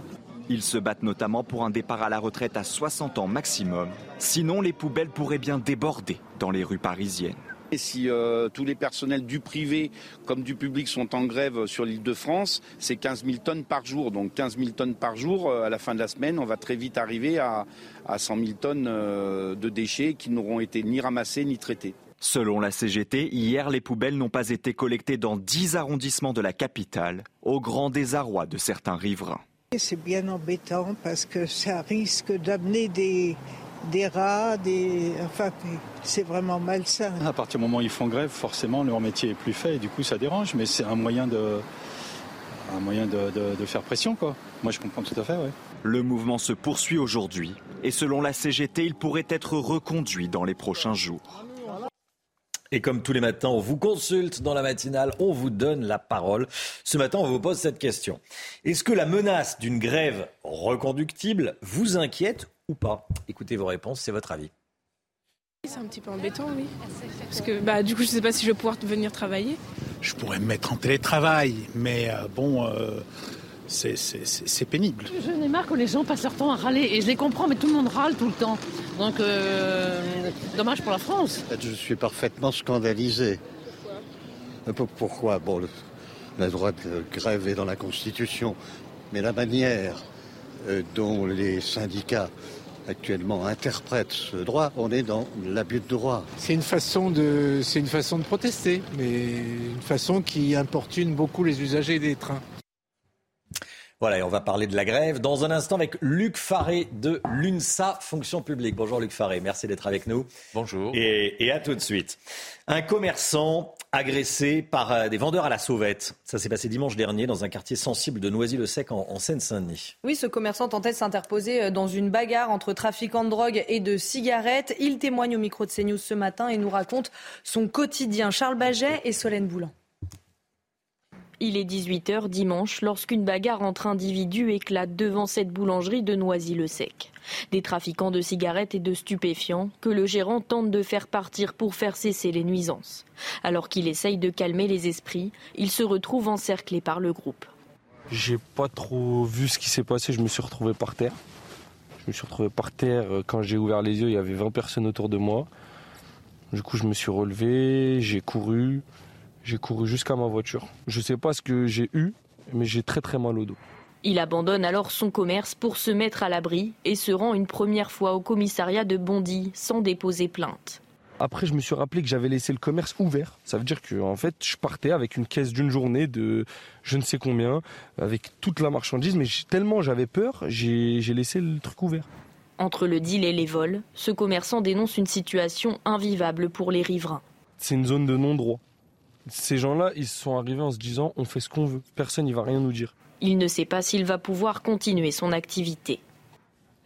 Ils se battent notamment pour un départ à la retraite à 60 ans maximum. Sinon, les poubelles pourraient bien déborder dans les rues parisiennes. Et si euh, tous les personnels du privé comme du public sont en grève sur l'île de France, c'est 15 000 tonnes par jour. Donc 15 000 tonnes par jour, euh, à la fin de la semaine, on va très vite arriver à, à 100 000 tonnes euh, de déchets qui n'auront été ni ramassés ni traités. Selon la CGT, hier, les poubelles n'ont pas été collectées dans 10 arrondissements de la capitale, au grand désarroi de certains riverains. C'est bien embêtant parce que ça risque d'amener des, des rats, des... enfin, c'est vraiment malsain. À partir du moment où ils font grève, forcément, leur métier est plus fait et du coup, ça dérange, mais c'est un moyen de, un moyen de, de, faire pression, quoi. Moi, je comprends tout à fait, ouais. Le mouvement se poursuit aujourd'hui et selon la CGT, il pourrait être reconduit dans les prochains jours. Et comme tous les matins, on vous consulte dans la matinale, on vous donne la parole. Ce matin, on vous pose cette question. Est-ce que la menace d'une grève reconductible vous inquiète ou pas Écoutez vos réponses, c'est votre avis. C'est un petit peu embêtant, oui. Parce que bah, du coup, je ne sais pas si je vais pouvoir venir travailler. Je pourrais me mettre en télétravail, mais euh, bon, euh, c'est pénible. Je n'ai marre que les gens passent leur temps à râler, et je les comprends, mais tout le monde râle tout le temps. Donc, euh, dommage pour la France. Je suis parfaitement scandalisé. Pourquoi? Bon, la droit de grève est dans la Constitution, mais la manière dont les syndicats actuellement interprètent ce droit, on est dans l'abus de droit. C'est une façon de, c'est une façon de protester, mais une façon qui importune beaucoup les usagers des trains. Voilà, et on va parler de la grève dans un instant avec Luc Faré de l'UNSA Fonction publique. Bonjour Luc Faré, merci d'être avec nous. Bonjour. Et, et, à tout de suite. Un commerçant agressé par euh, des vendeurs à la sauvette. Ça s'est passé dimanche dernier dans un quartier sensible de Noisy-le-Sec en, en Seine-Saint-Denis. Oui, ce commerçant tentait de s'interposer euh, dans une bagarre entre trafiquants de drogue et de cigarettes. Il témoigne au micro de CNews ce matin et nous raconte son quotidien. Charles Baget et Solène Boulan. Il est 18h dimanche lorsqu'une bagarre entre individus éclate devant cette boulangerie de Noisy-le-Sec. Des trafiquants de cigarettes et de stupéfiants que le gérant tente de faire partir pour faire cesser les nuisances. Alors qu'il essaye de calmer les esprits, il se retrouve encerclé par le groupe. J'ai pas trop vu ce qui s'est passé, je me suis retrouvé par terre. Je me suis retrouvé par terre, quand j'ai ouvert les yeux, il y avait 20 personnes autour de moi. Du coup, je me suis relevé, j'ai couru, j'ai couru jusqu'à ma voiture. Je sais pas ce que j'ai eu, mais j'ai très très mal au dos. Il abandonne alors son commerce pour se mettre à l'abri et se rend une première fois au commissariat de Bondy sans déposer plainte. Après, je me suis rappelé que j'avais laissé le commerce ouvert. Ça veut dire que, en fait, je partais avec une caisse d'une journée de je ne sais combien, avec toute la marchandise, mais tellement j'avais peur, j'ai laissé le truc ouvert. Entre le deal et les vols, ce commerçant dénonce une situation invivable pour les riverains. C'est une zone de non-droit. Ces gens-là, ils sont arrivés en se disant on fait ce qu'on veut, personne ne va rien nous dire. Il ne sait pas s'il va pouvoir continuer son activité.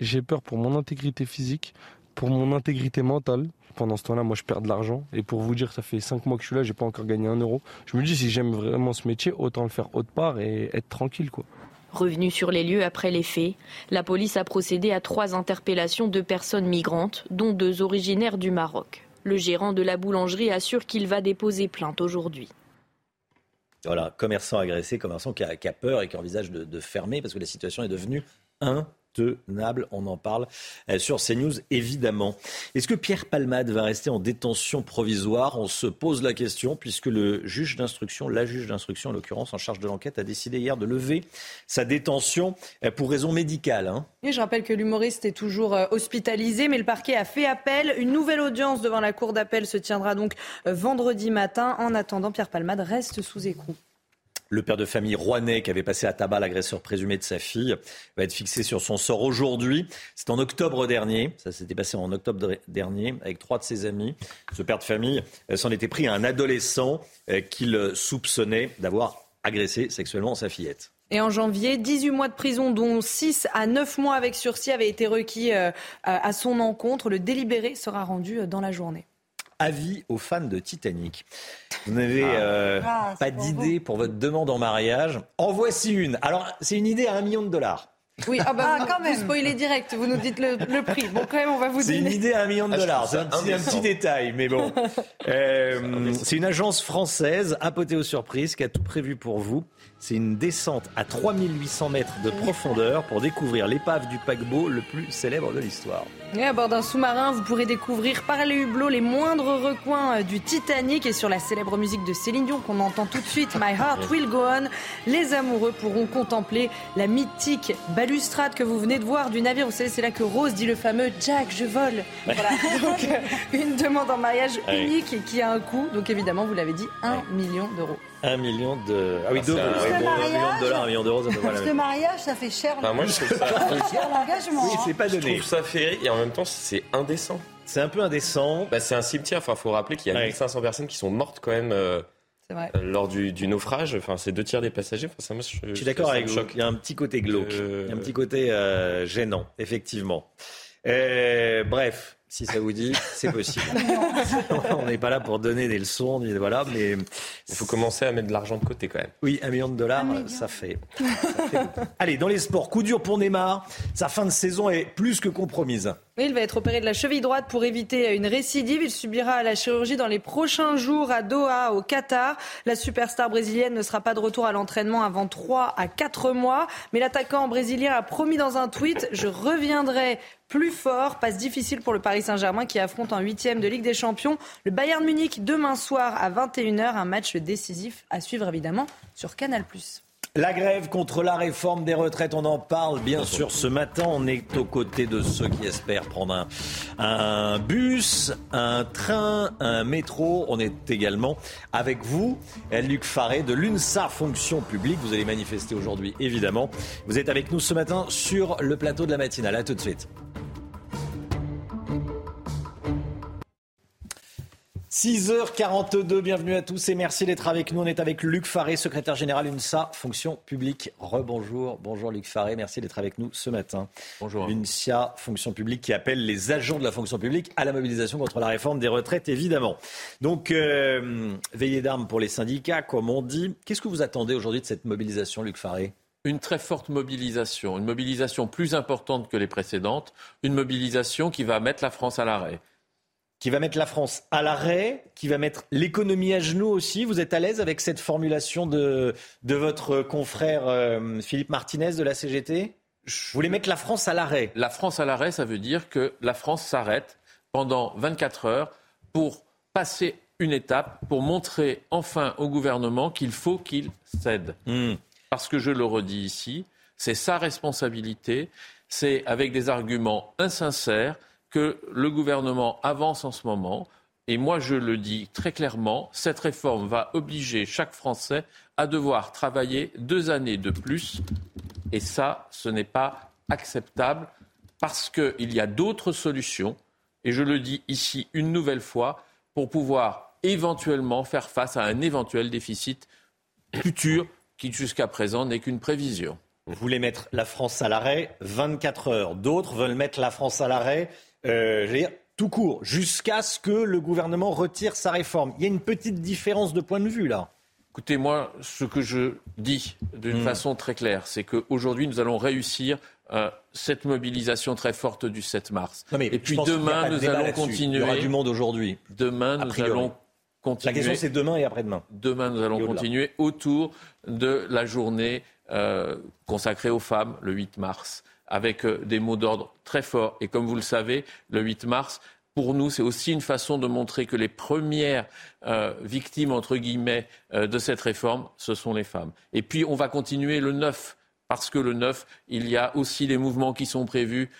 J'ai peur pour mon intégrité physique, pour mon intégrité mentale. Pendant ce temps-là, moi, je perds de l'argent. Et pour vous dire, ça fait 5 mois que je suis là, j'ai pas encore gagné un euro. Je me dis, si j'aime vraiment ce métier, autant le faire autre part et être tranquille, quoi. Revenu sur les lieux après les faits, la police a procédé à trois interpellations de personnes migrantes, dont deux originaires du Maroc. Le gérant de la boulangerie assure qu'il va déposer plainte aujourd'hui. Voilà, commerçant agressé, commerçant qui a, peur et qui envisage de, de fermer parce que la situation est devenue intenable. On en parle euh, sur CNews, évidemment. Est-ce que Pierre Palmade va rester en détention provisoire? On se pose la question puisque le juge d'instruction, la juge d'instruction en l'occurrence en charge de l'enquête, a décidé hier de lever sa détention euh, pour raison médicale. Hein. Et je rappelle que l'humoriste est toujours euh, hospitalisé, mais le parquet a fait appel. Une nouvelle audience devant la cour d'appel se tiendra donc vendredi matin. En attendant, Pierre Palmade reste sous écroux. Le père de famille rouennais qui avait passé à tabac l'agresseur présumé de sa fille va être fixé sur son sort aujourd'hui. C'est en octobre dernier, ça s'était passé en octobre dernier avec trois de ses amis. Ce père de famille s'en était pris à un adolescent qu'il soupçonnait d'avoir agressé sexuellement sa fillette. Et en janvier, 18 mois de prison, dont 6 à 9 mois avec sursis, avaient été requis à son encontre. Le délibéré sera rendu dans la journée avis aux fans de Titanic. Vous n'avez euh, ah, pas d'idée pour votre demande en mariage En voici une. Alors, c'est une idée à un million de dollars. Oui, ah bah, ah, vous, quand même. vous spoilez direct, vous nous dites le, le, prix. Bon, quand même, on va vous C'est une idée à un million de dollars. C'est un, petit, un petit détail, mais bon. Euh, c'est une agence française, apothéo surprise, qui a tout prévu pour vous. C'est une descente à 3800 mètres de profondeur pour découvrir l'épave du paquebot le plus célèbre de l'histoire. Et à bord d'un sous-marin, vous pourrez découvrir par les hublots les moindres recoins du Titanic et sur la célèbre musique de Céline Dion qu'on entend tout de suite, My Heart Will Go On, les amoureux pourront contempler la mythique balustrade que vous venez de voir du navire. Vous savez, c'est là que Rose dit le fameux Jack, je vole. Voilà. Donc, euh, une demande en mariage unique et qui a un coût. Donc, évidemment, vous l'avez dit, un million d'euros. Un million de. Ah oui, d'euros. Oui, bon, un million de dollars, un million d'euros, ça peut pas la même. le mariage, ça fait cher. Enfin, moi, je trouve ça, cher l'engagement. Oui, hein. c'est pas je donné. trouve ça féerique et en même temps, c'est indécent. C'est un peu indécent. Bah, c'est un cimetière. Enfin, faut rappeler qu'il y a Ouais. 1500 personnes qui sont mortes quand même euh, vrai. euh, lors du, du naufrage. Enfin, c'est deux tiers des passagers. Enfin, ça, je, Je suis d'accord avec vous. Il y a un petit côté glauque. Euh, Il y a un petit côté euh, gênant, effectivement. Euh, bref, si ça vous dit, c'est possible. On n'est pas là pour donner des leçons, ni- voilà, mais Il faut commencer à mettre de l'argent de côté quand même. oui, un million de dollars, ça fait. ça fait. Allez, dans les sports, coup dur pour Neymar. Sa fin de saison est plus que compromise. Il va être opéré de la cheville droite pour éviter une récidive. Il subira la chirurgie dans les prochains jours à Doha, au Qatar. La superstar brésilienne ne sera pas de retour à l'entraînement avant 3 à 4 mois. Mais l'attaquant brésilien a promis dans un tweet Je reviendrai plus fort. Passe difficile pour le Paris Saint-Germain qui affronte en huitième de Ligue des Champions le Bayern Munich demain soir à 21h. Un match décisif à suivre évidemment sur Canal. La grève contre la réforme des retraites, on en parle bien sûr ce matin. On est aux côtés de ceux qui espèrent prendre un, bus, un train, un métro. On est également avec vous, Luc Faré de l'UNSA Fonction publique. Vous allez manifester aujourd'hui, évidemment. Vous êtes avec nous ce matin sur le plateau de la matinale. A tout de suite. 6h42, bienvenue à tous et merci d'être avec nous. On est avec Luc Faré, secrétaire général UNSA, fonction publique. Rebonjour, bonjour Luc Faré, merci d'être avec nous ce matin. Bonjour. UNSA, fonction publique, qui appelle les agents de la fonction publique à la mobilisation contre la réforme des retraites, évidemment. Donc, euh, veillée d'armes pour les syndicats, comme on dit. Qu'est-ce que vous attendez aujourd'hui de cette mobilisation, Luc Faré? Une très forte mobilisation, une mobilisation plus importante que les précédentes, une mobilisation qui va mettre la France à l'arrêt qui va mettre la France à l'arrêt, qui va mettre l'économie à genoux aussi. Vous êtes à l'aise avec cette formulation de, de votre confrère euh, Philippe Martinez de la CGT Vous voulez mettre la France à l'arrêt La France à l'arrêt, ça veut dire que la France s'arrête pendant 24 heures pour passer une étape, pour montrer enfin au gouvernement qu'il faut qu'il cède. Hmm. Parce que je le redis ici, c'est sa responsabilité, c'est avec des arguments insincères que le gouvernement avance en ce moment. Et moi, je le dis très clairement, cette réforme va obliger chaque Français à devoir travailler deux années de plus. Et ça, ce n'est pas acceptable parce qu'il y a d'autres solutions. Et je le dis ici une nouvelle fois, pour pouvoir éventuellement faire face à un éventuel déficit futur qui jusqu'à présent n'est qu'une prévision. Vous voulez mettre la France à l'arrêt 24 heures. D'autres veulent mettre la France à l'arrêt euh, je dire, tout court, jusqu'à ce que le gouvernement retire sa réforme. Il y a une petite différence de point de vue là. Écoutez, moi, ce que je dis d'une hmm. façon très claire, c'est qu'aujourd'hui, nous allons réussir euh, cette mobilisation très forte du 7 mars. Et puis demain, nous allons continuer. Il y aura du monde aujourd'hui. Demain, nous allons continuer. La question, c'est demain et après-demain. Demain, nous allons continuer autour de la journée euh, consacrée aux femmes, le 8 mars avec euh, des mots d'ordre très forts. Et comme vous le savez, le 8 mars, pour nous, c'est aussi une façon de montrer que les premières euh, victimes, entre guillemets, euh, de cette réforme, ce sont les femmes. Et puis, on va continuer le 9, parce que le 9, il y a aussi des mouvements qui sont prévus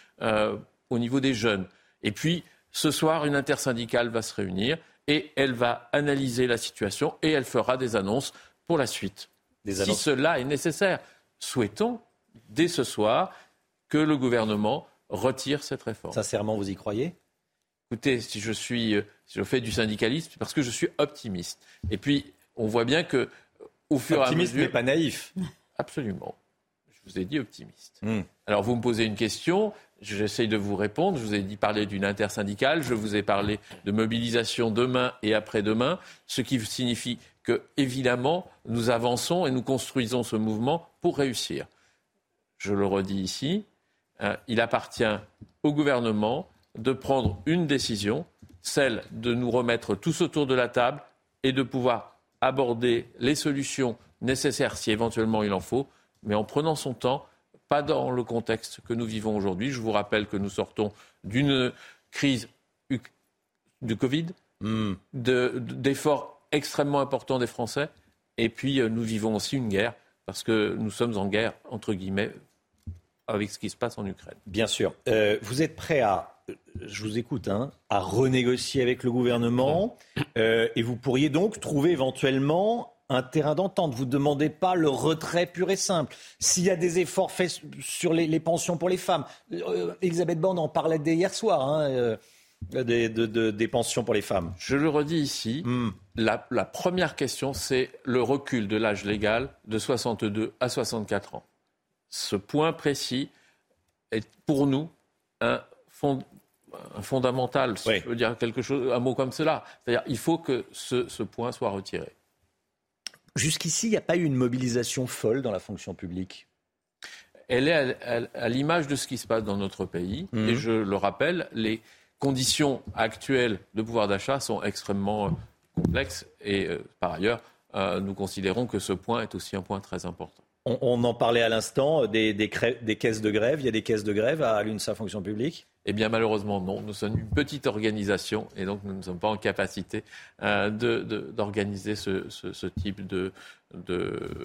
au niveau des jeunes. Et puis, ce soir, une intersyndicale va se réunir et elle va analyser la situation et elle fera des annonces pour la suite. si cela est nécessaire, souhaitons, dès ce soir, que le gouvernement retire cette réforme. Sincèrement, vous y croyez? Écoutez, si je suis, euh, si je fais du syndicalisme, c'est parce que je suis optimiste. Et puis, on voit bien que, au fur et à mesure, mais pas naïf. Absolument. Je vous ai dit optimiste. Hmm. Alors, vous me posez une question. J'essaye de vous répondre. Je vous ai dit parler d'une intersyndicale. Je vous ai parlé de mobilisation demain et après-demain, ce qui signifie que, évidemment, nous avançons et nous construisons ce mouvement pour réussir. Je le redis ici, il appartient au gouvernement de prendre une décision, celle de nous remettre tous autour de la table et de pouvoir aborder les solutions nécessaires si éventuellement il en faut, mais en prenant son temps, pas dans le contexte que nous vivons aujourd'hui. Je vous rappelle que nous sortons d'une crise du Covid, hmm. d'efforts extrêmement importants des Français, et puis euh, nous vivons aussi une guerre, parce que nous sommes en guerre, entre guillemets, avec ce qui se passe en Ukraine. Bien sûr. Euh, vous êtes prêt à, je vous écoute, hein, à renégocier avec le gouvernement euh, et vous pourriez donc trouver éventuellement un terrain d'entente. Vous ne demandez pas le retrait pur et simple. S'il y a des efforts faits sur les, pensions pour les femmes, euh, Elisabeth Borne en parlait dès hier soir. Hein, des, des, pensions pour les femmes. Je le redis ici, hmm. la, la première question, c'est le recul de l'âge légal de 62 à 64 ans ce point précis est pour nous un, fondamental, si je veux dire quelque chose, un mot comme cela. C'est-à-dire il faut que ce, point soit retiré. Jusqu'ici, il n'y a pas eu une mobilisation folle dans la fonction publique? Elle est à, l'image de ce qui se passe dans notre pays. Mhm. Et je le rappelle, les conditions actuelles de pouvoir d'achat sont extrêmement euh, complexes. Et euh, par ailleurs, euh, nous considérons que ce point est aussi un point très important. On, en parlait à l'instant, des, des, caisses de grève. Il y a des caisses de grève à l'UNSA Fonction publique? Eh bien, malheureusement, non. Nous sommes une petite organisation et donc nous ne sommes pas en capacité d'organiser ce, type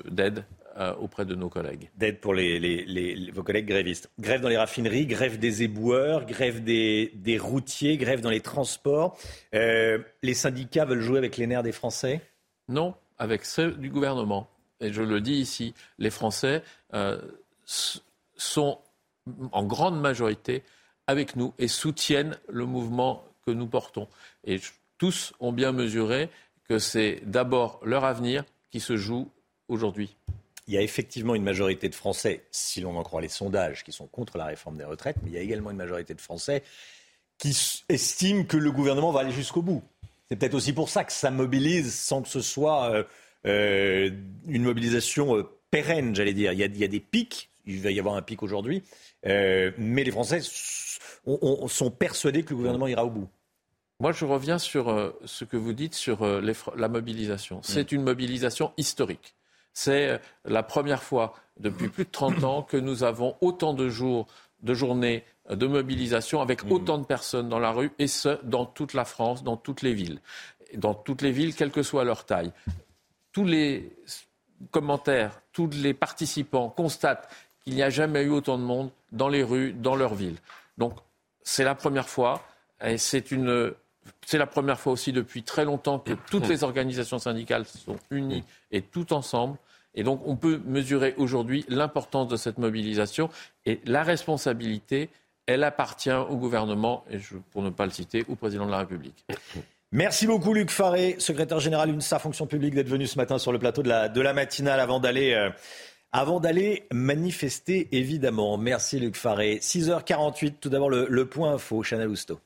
d'aide euh, auprès de nos collègues. D'aide pour les, vos collègues grévistes. Grève dans les raffineries, grève des éboueurs, grève des, routiers, grève dans les transports. Euh, les syndicats veulent jouer avec les nerfs des Français? Non, avec ceux du gouvernement. Et je le dis ici, les Français euh, sont en grande majorité avec nous et soutiennent le mouvement que nous portons. Et tous ont bien mesuré que c'est d'abord leur avenir qui se joue aujourd'hui il y a effectivement une majorité de Français, si l'on en croit les sondages, qui sont contre la réforme des retraites, mais il y a également une majorité de Français qui estiment que le gouvernement va aller jusqu'au bout. C'est peut-être aussi pour ça que ça mobilise sans que ce soit euh, une mobilisation euh, pérenne, j'allais dire. Il y, a, des pics, il va y avoir un pic aujourd'hui, mais les Français sont persuadés que le gouvernement ira au bout. Moi, je reviens sur ce que vous dites sur la mobilisation. C'est mm. une mobilisation historique. C'est euh, la première fois depuis plus de 30 ans que nous avons autant de jours, de journées euh, de mobilisation avec mmh. autant de personnes dans la rue, et ce, dans toute la France, dans toutes les villes. Dans toutes les villes, quelle que soit leur taille. Tous les commentaires, tous les participants constatent qu'il n'y a jamais eu autant de monde dans les rues, dans leur ville. Donc, c'est la première fois, et c'est la première fois aussi depuis très longtemps que toutes les organisations syndicales sont unies et tout ensemble. Et donc, on peut mesurer aujourd'hui l'importance de cette mobilisation et la responsabilité, elle appartient au gouvernement et, pour ne pas le citer, au président de la République. Merci beaucoup, Luc Faré, secrétaire général UNSA Fonction publique, d'être venu ce matin sur le plateau de la, matinale avant d'aller. Euh, avant d'aller manifester, évidemment. Merci Luc Faré. 6h48, tout d'abord le, le point info, Chanel Housteau.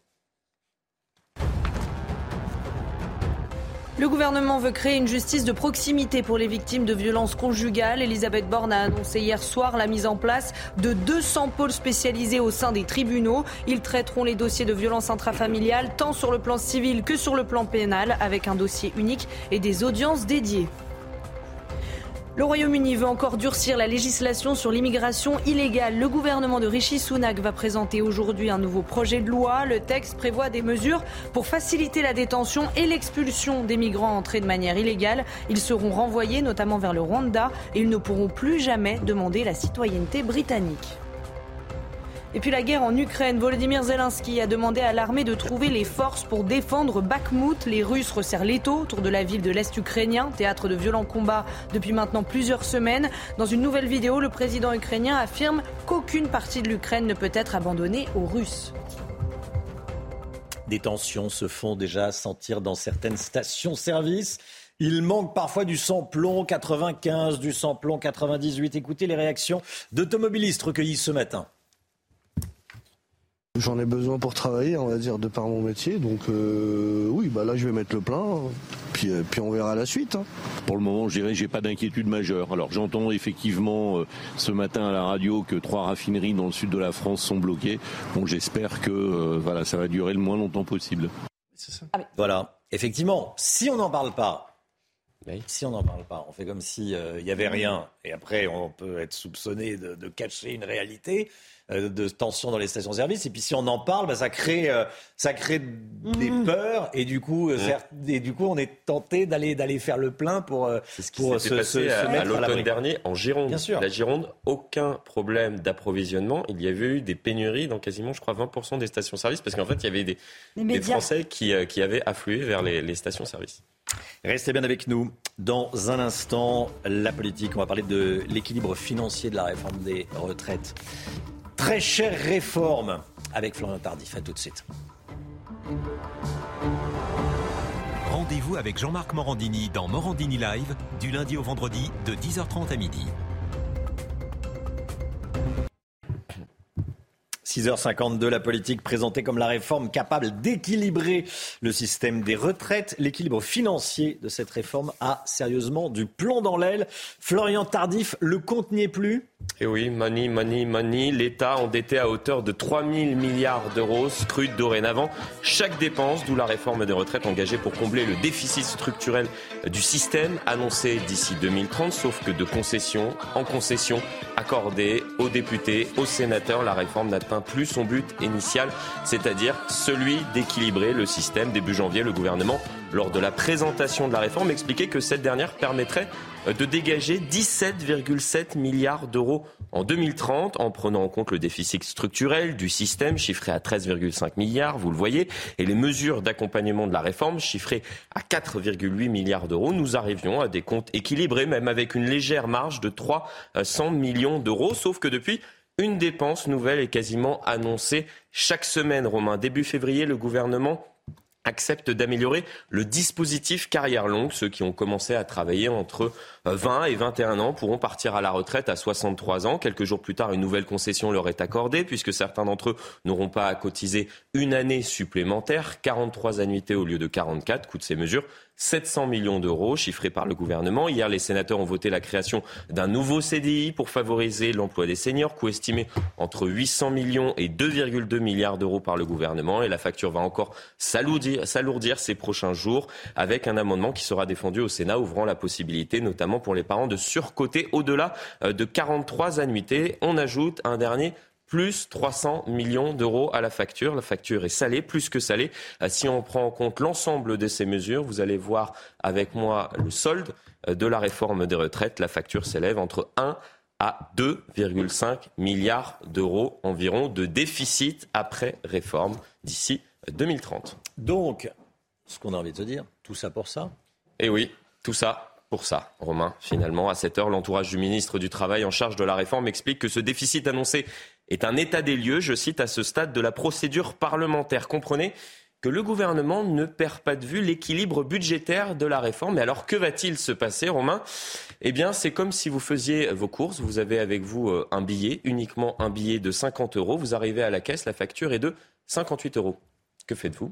Le gouvernement veut créer une justice de proximité pour les victimes de violences conjugales. Elisabeth Borne a annoncé hier soir la mise en place de 200 pôles spécialisés au sein des tribunaux. Ils traiteront les dossiers de violences intrafamiliales tant sur le plan civil que sur le plan pénal avec un dossier unique et des audiences dédiées. Le Royaume-Uni veut encore durcir la législation sur l'immigration illégale. Le gouvernement de Rishi Sunak va présenter aujourd'hui un nouveau projet de loi. Le texte prévoit des mesures pour faciliter la détention et l'expulsion des migrants entrés de manière illégale. Ils seront renvoyés notamment vers le Rwanda et ils ne pourront plus jamais demander la citoyenneté britannique. Et puis la guerre en Ukraine, Volodymyr Zelensky a demandé à l'armée de trouver les forces pour défendre Bakhmut. Les Russes resserrent l'étau autour de la ville de l'Est ukrainien, théâtre de violents combats depuis maintenant plusieurs semaines. Dans une nouvelle vidéo, le président ukrainien affirme qu'aucune partie de l'Ukraine ne peut être abandonnée aux Russes. Des tensions se font déjà sentir dans certaines stations-service. Il manque parfois du samplon 95, du samplon 98. Écoutez les réactions d'automobilistes recueillies ce matin. J'en ai besoin pour travailler, on va dire, de par mon métier. Donc euh, oui, bah là je vais mettre le plein, puis, euh, puis on verra la suite. Hein. Pour le moment, je dirais, j'ai pas d'inquiétude majeure. Alors j'entends effectivement euh, ce matin à la radio que trois raffineries dans le sud de la France sont bloquées. Bon, j'espère que voilà, ça va durer le moins longtemps possible. Ah voilà, effectivement, si on n'en parle pas, si on n'en parle pas, on fait comme s'il n'y avait rien, et après on peut être soupçonné de cacher une réalité. Euh, de tension dans les stations-service. Et puis si on en parle, bah, ça crée, euh, ça crée des mmh. peurs. Et du coup, euh, mmh. et du coup, on est tenté d'aller d'aller faire le plein pour, ce qui pour se, passé à, l'automne dernier en Gironde. Bien sûr. La Gironde, aucun problème d'approvisionnement. Il y avait eu des pénuries dans quasiment, je crois, 20% des stations-service parce qu'en fait, il y avait des, des Français qui, qui avaient afflué vers les, les stations-service. Restez bien avec nous. Dans un instant, la politique. On va parler de l'équilibre financier de la réforme des retraites. Très chère réforme avec Florian Tardif. À tout de suite. Rendez-vous avec Jean-Marc Morandini dans Morandini Live du lundi au vendredi de 10h30 à midi. 6h52, la politique présentée comme la réforme capable d'équilibrer le système des retraites. L'équilibre financier de cette réforme a sérieusement du plomb dans l'aile. Florian Tardif, le compte n'y est plus? Et oui, money, money, money. L'État endetté à hauteur de 3 000 milliards d'euros scrute dorénavant chaque dépense, d'où la réforme des retraites engagée pour combler le déficit structurel du système annoncé d'ici 2030, sauf que de concession en concession accordée aux députés, aux sénateurs, la réforme n'atteint plus son but initial, c'est-à-dire celui d'équilibrer le système. Début janvier, le gouvernement, lors de la présentation de la réforme, expliquait que cette dernière permettrait de dégager 17,7 milliards d'euros en 2030 en prenant en compte le déficit structurel du système chiffré à 13,5 milliards, vous le voyez, et les mesures d'accompagnement de la réforme chiffrées à 4,8 milliards d'euros. Nous arrivions à des comptes équilibrés, même avec une légère marge de 300 millions d'euros, sauf que depuis, une dépense nouvelle est quasiment annoncée chaque semaine, Romain. Début février, le gouvernement accepte d'améliorer le dispositif carrière longue. Ceux qui ont commencé à travailler entre 20 et 21 ans pourront partir à la retraite à 63 ans. Quelques jours plus tard, une nouvelle concession leur est accordée puisque certains d'entre eux n'auront pas à cotiser une année supplémentaire, 43 annuités au lieu de 44. Coût de ces mesures 700 millions d'euros chiffrés par le gouvernement. Hier, les sénateurs ont voté la création d'un nouveau CDI pour favoriser l'emploi des seniors, coût estimé entre 800 millions et 2,2 milliards d'euros par le gouvernement. Et la facture va encore s'alourdir ces prochains jours avec un amendement qui sera défendu au Sénat, ouvrant la possibilité, notamment pour les parents, de surcoter au-delà euh, de 43 annuités. On ajoute un dernier plus 300 millions d'euros à la facture. La facture est salée, plus que salée. Euh, si on prend en compte l'ensemble de ces mesures, vous allez voir avec moi le solde euh, de la réforme des retraites. La facture s'élève entre 1 à 2,5 milliards d'euros environ de déficit après réforme d'ici 2030. Donc, ce qu'on a envie de se dire, tout ça pour ça? Eh oui, tout ça pour ça, Romain. Finalement, à cette heure, l'entourage du ministre du Travail en charge de la réforme explique que ce déficit annoncé est un état des lieux, je cite, à ce stade de la procédure parlementaire. Comprenez que le gouvernement ne perd pas de vue l'équilibre budgétaire de la réforme. Mais alors, que va-t-il se passer, Romain? Eh bien, c'est comme si vous faisiez vos courses, vous avez avec vous euh, un billet, uniquement un billet de 50 euros, vous arrivez à la caisse, la facture est de 58 euros. Que faites-vous?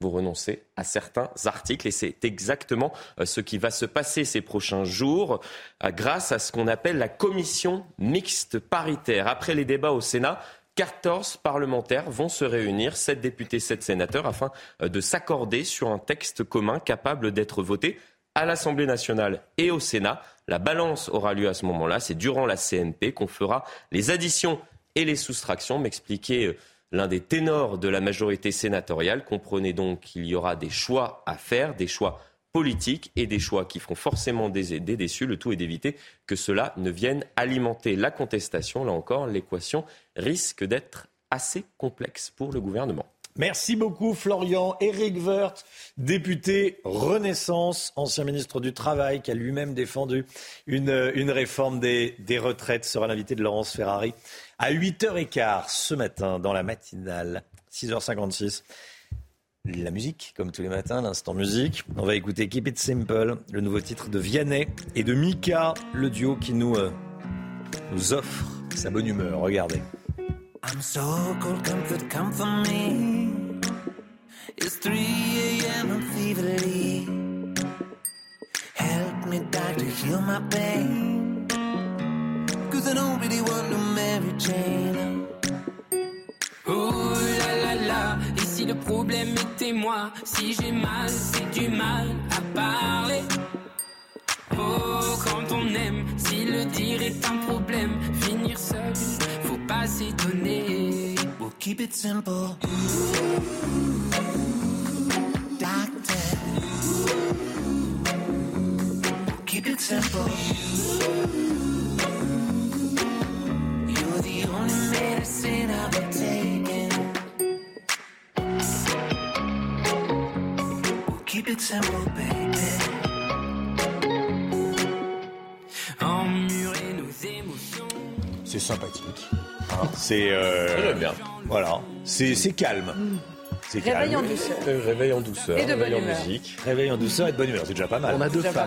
Vous renoncez à certains articles et c'est exactement euh, ce qui va se passer ces prochains jours euh, grâce à ce qu'on appelle la commission mixte paritaire. Après les débats au Sénat, 14 parlementaires vont se réunir, 7 députés, 7 sénateurs, afin euh, de s'accorder sur un texte commun capable d'être voté à l'Assemblée nationale et au Sénat. La balance aura lieu à ce moment-là. C'est durant la CNP qu'on fera les additions et les soustractions. M'expliquer l'un des ténors de la majorité sénatoriale. Comprenez donc qu'il y aura des choix à faire, des choix politiques et des choix qui feront forcément des déçus. Le tout est d'éviter que cela ne vienne alimenter la contestation. Là encore, l'équation risque d'être assez complexe pour le gouvernement. Merci beaucoup Florian. Éric Woerth, député Renaissance, ancien ministre du Travail, qui a lui-même défendu une, réforme des, retraites, sera l'invité de Laurence Ferrari à 8h15 ce matin dans la matinale, 6h56. La musique, comme tous les matins, l'instant musique. On va écouter Keep It Simple, le nouveau titre de Vianney et de Mika, le duo qui nous, euh, nous offre sa bonne humeur. Regardez. I'm so cold, comfort, come for me. It's 3 a.m. I'm feverly. Help me, doctor, heal my pain. Cause I don't really want no Mary Jane. Oh la la la, et si le problème était moi, si j'ai mal, c'est du mal à parler. Oh, quand on aime, si le dire est un problème, finir seul, pas s'étonner. We'll keep it simple. Doctor. We'll keep it simple. You're the only medicine I've been taking. We'll keep it simple, baby. C'est sympathique. Hein, c'est. Euh, bien. Voilà. C'est calme. C'est Réveil en douceur. Euh, réveil en douceur. Et de bonne humeur. musique. Réveil en douceur et de bonne humeur. C'est déjà pas mal. On a deux fans.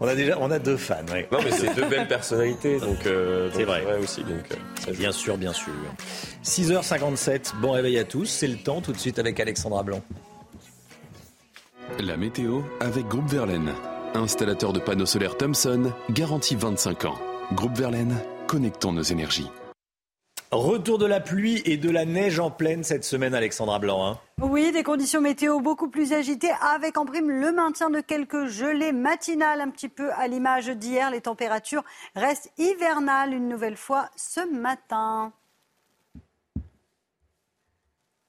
On a déjà, on a deux fans. Oui. Non, mais c'est deux belles personnalités, donc euh, c'est vrai. aussi. Donc, euh, bien sûr, bien sûr. 6h57. Bon réveil à tous. C'est le temps tout de suite avec Alexandra Blanc. La météo avec Groupe Verlaine. Installateur de panneaux solaires Thomson, garantie 25 ans. Groupe Verlaine, connectons nos énergies. Retour de la pluie et de la neige en pleine cette semaine, Alexandra Blanc. Hein. Oui, des conditions météo beaucoup plus agitées, avec en prime le maintien de quelques gelées matinales, un petit peu à l'image d'hier. Les températures restent hivernales une nouvelle fois ce matin.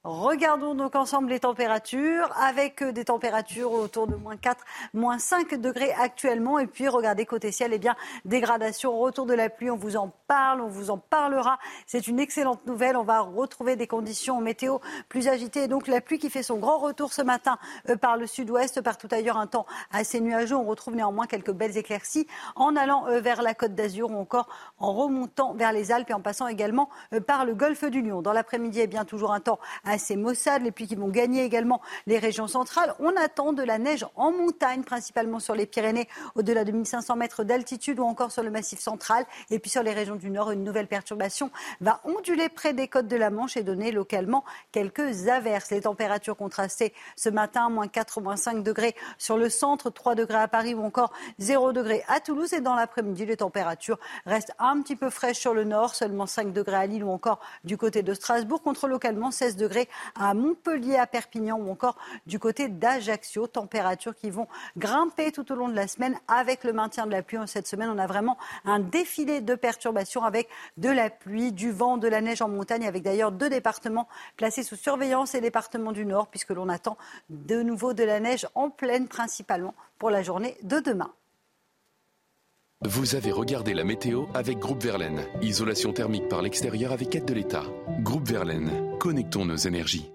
Regardons donc ensemble les températures, avec euh, des températures autour de moins 4, moins 5 degrés actuellement. Et puis, regardez côté ciel, eh bien, dégradation, retour de la pluie, on vous en parle, on vous en parlera. C'est une excellente nouvelle. On va retrouver des conditions météo plus agitées. Et donc, la pluie qui fait son grand retour ce matin euh, par le sud-ouest, partout ailleurs, un temps assez nuageux. On retrouve néanmoins quelques belles éclaircies en allant euh, vers la côte d'Azur ou encore en remontant vers les Alpes et en passant également par le golfe du Lion. Dans l'après-midi, eh bien, toujours un temps assez c'est Mossad, les pluies qui vont gagner également les régions centrales. On attend de la neige en montagne, principalement sur les Pyrénées, au-delà de 1500 mètres d'altitude ou encore sur le massif central. Et puis sur les régions du nord, une nouvelle perturbation va onduler près des côtes de la Manche et donner localement quelques averses. Les températures contrastées ce matin, moins 4, moins 5 degrés sur le centre, 3 degrés à Paris ou encore 0 degrés à Toulouse. Et dans l'après-midi, les températures restent un petit peu fraîches sur le nord, seulement 5 degrés à Lille ou encore du côté de Strasbourg, contre localement 16 degrés à Montpellier, à Perpignan ou encore du côté d'Ajaccio. Températures qui vont grimper tout au long de la semaine avec le maintien de la pluie. Cette semaine, on a vraiment un défilé de perturbations avec de la pluie, du vent, de la neige en montagne, avec d'ailleurs deux départements placés sous surveillance et départements du Nord, puisque l'on attend de nouveau de la neige en pleine principalement pour la journée de demain. Vous avez regardé la météo avec Groupe Verlaine. Isolation thermique par l'extérieur avec aide de l'État. Groupe Verlaine, connectons nos énergies.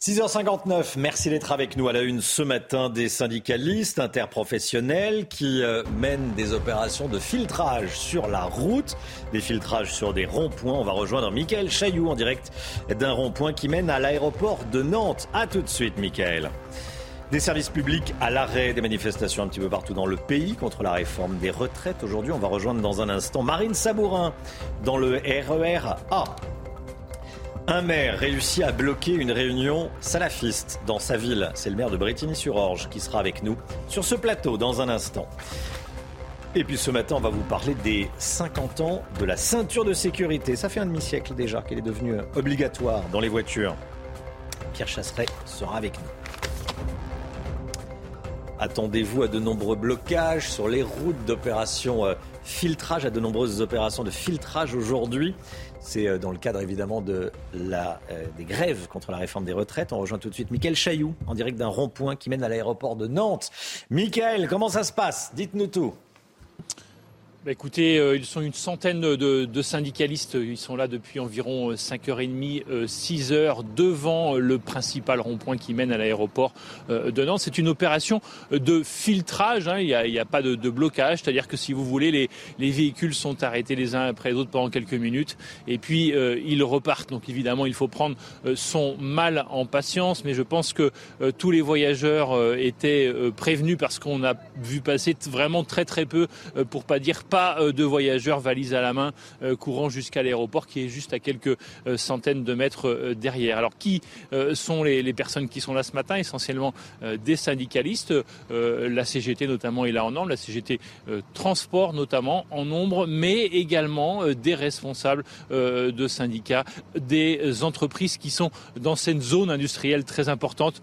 6h59, merci d'être avec nous à la une ce matin des syndicalistes interprofessionnels qui euh, mènent des opérations de filtrage sur la route, des filtrages sur des ronds-points. On va rejoindre Michael Chailloux en direct d'un rond-point qui mène à l'aéroport de Nantes. A tout de suite, Michael. Des services publics à l'arrêt, des manifestations un petit peu partout dans le pays contre la réforme des retraites. Aujourd'hui, on va rejoindre dans un instant Marine Sabourin dans le RER A. Un maire réussit à bloquer une réunion salafiste dans sa ville. C'est le maire de Bretigny-sur-Orge qui sera avec nous sur ce plateau dans un instant. Et puis ce matin, on va vous parler des 50 ans de la ceinture de sécurité. Ça fait un demi-siècle déjà qu'elle est devenue obligatoire dans les voitures. Pierre Chasseret sera avec nous. Attendez-vous à de nombreux blocages sur les routes d'opérations euh, filtrage, à de nombreuses opérations de filtrage aujourd'hui. C'est euh, dans le cadre évidemment de la, euh, des grèves contre la réforme des retraites. On rejoint tout de suite Mickaël Chailloux en direct d'un rond-point qui mène à l'aéroport de Nantes. Mickaël, comment ça se passe? Dites-nous tout. Bah, écoutez, euh, ils sont une centaine de, syndicalistes. Ils sont là depuis environ 5h30, euh, 6h euh, devant le principal rond-point qui mène à l'aéroport de Nantes. C'est une opération de filtrage. Hein. Il n'y a, pas de, blocage. C'est-à-dire que si vous voulez, les, les, véhicules sont arrêtés les uns après les autres pendant quelques minutes. Et puis, ils repartent. Donc évidemment, il faut prendre son mal en patience. Mais je pense que tous les voyageurs étaient prévenus parce qu'on a vu passer vraiment très très peu, pour pas dire pas euh, de voyageurs valises à la main euh, courant jusqu'à l'aéroport qui est juste à quelques euh, centaines de mètres derrière. Alors qui sont les, personnes qui sont là ce matin? Essentiellement des syndicalistes, la CGT notamment est là en nombre, la CGT Transport notamment en nombre, mais également des responsables de syndicats, des entreprises qui sont dans cette zone industrielle très importante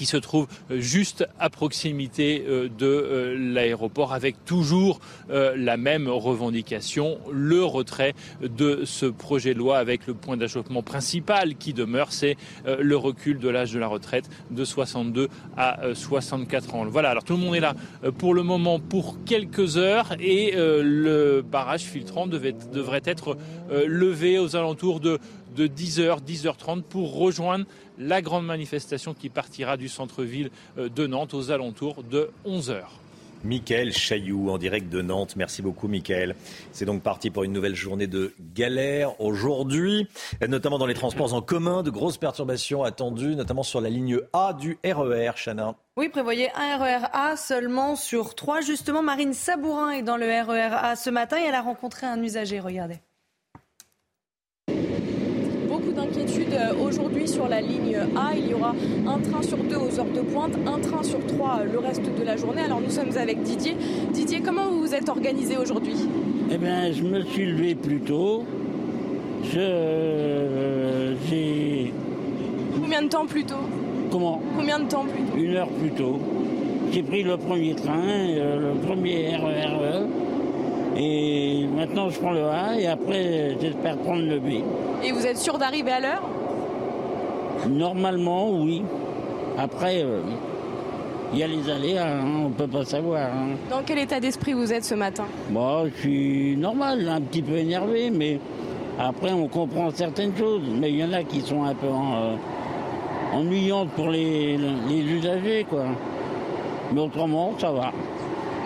qui se trouve euh, juste à proximité euh, de euh, l'aéroport avec toujours la même revendication, le retrait de ce projet de loi avec le point d'achoppement principal qui demeure, c'est le recul de l'âge de la retraite de 62 à 64 ans. Voilà, alors tout le monde est là pour le moment pour quelques heures et le barrage filtrant devrait être levé aux alentours de de 10h, 10h30 pour rejoindre la grande manifestation qui partira du centre-ville euh, de Nantes aux alentours de 11h. Michael Chailloux en direct de Nantes. Merci beaucoup, Michael. C'est donc parti pour une nouvelle journée de galère aujourd'hui, notamment dans les transports en commun. De grosses perturbations attendues, notamment sur la ligne A du RER, e Chana. Oui, prévoyez un RER A seulement sur trois. Justement, Marine Sabourin est dans le RER A ce matin et elle a rencontré un usager. Regardez. Euh, aujourd'hui sur la ligne A. Il y aura un train sur deux aux heures de pointe, un train sur trois le reste de la journée. Alors nous sommes avec Didier. Didier, comment vous vous êtes organisé aujourd'hui? Eh bien, je me suis levé plus tôt. Je, j'ai... Combien de temps plus tôt? Comment? Combien de temps plus tôt? Une heure plus tôt. J'ai pris le premier train, euh, le premier RERE. Et maintenant, je prends le A et après, j'espère prendre le B. Et vous êtes sûr d'arriver à l'heure? Normalement, oui. Après, euh, il y a les aléas, hein, on ne peut pas savoir. Hein. Dans quel état d'esprit vous êtes ce matin? Bon, je suis normal, un petit peu énervé, mais après, on comprend certaines choses. Mais il y en a qui sont un peu euh, ennuyantes pour les, les usagers, quoi. Mais autrement, ça va.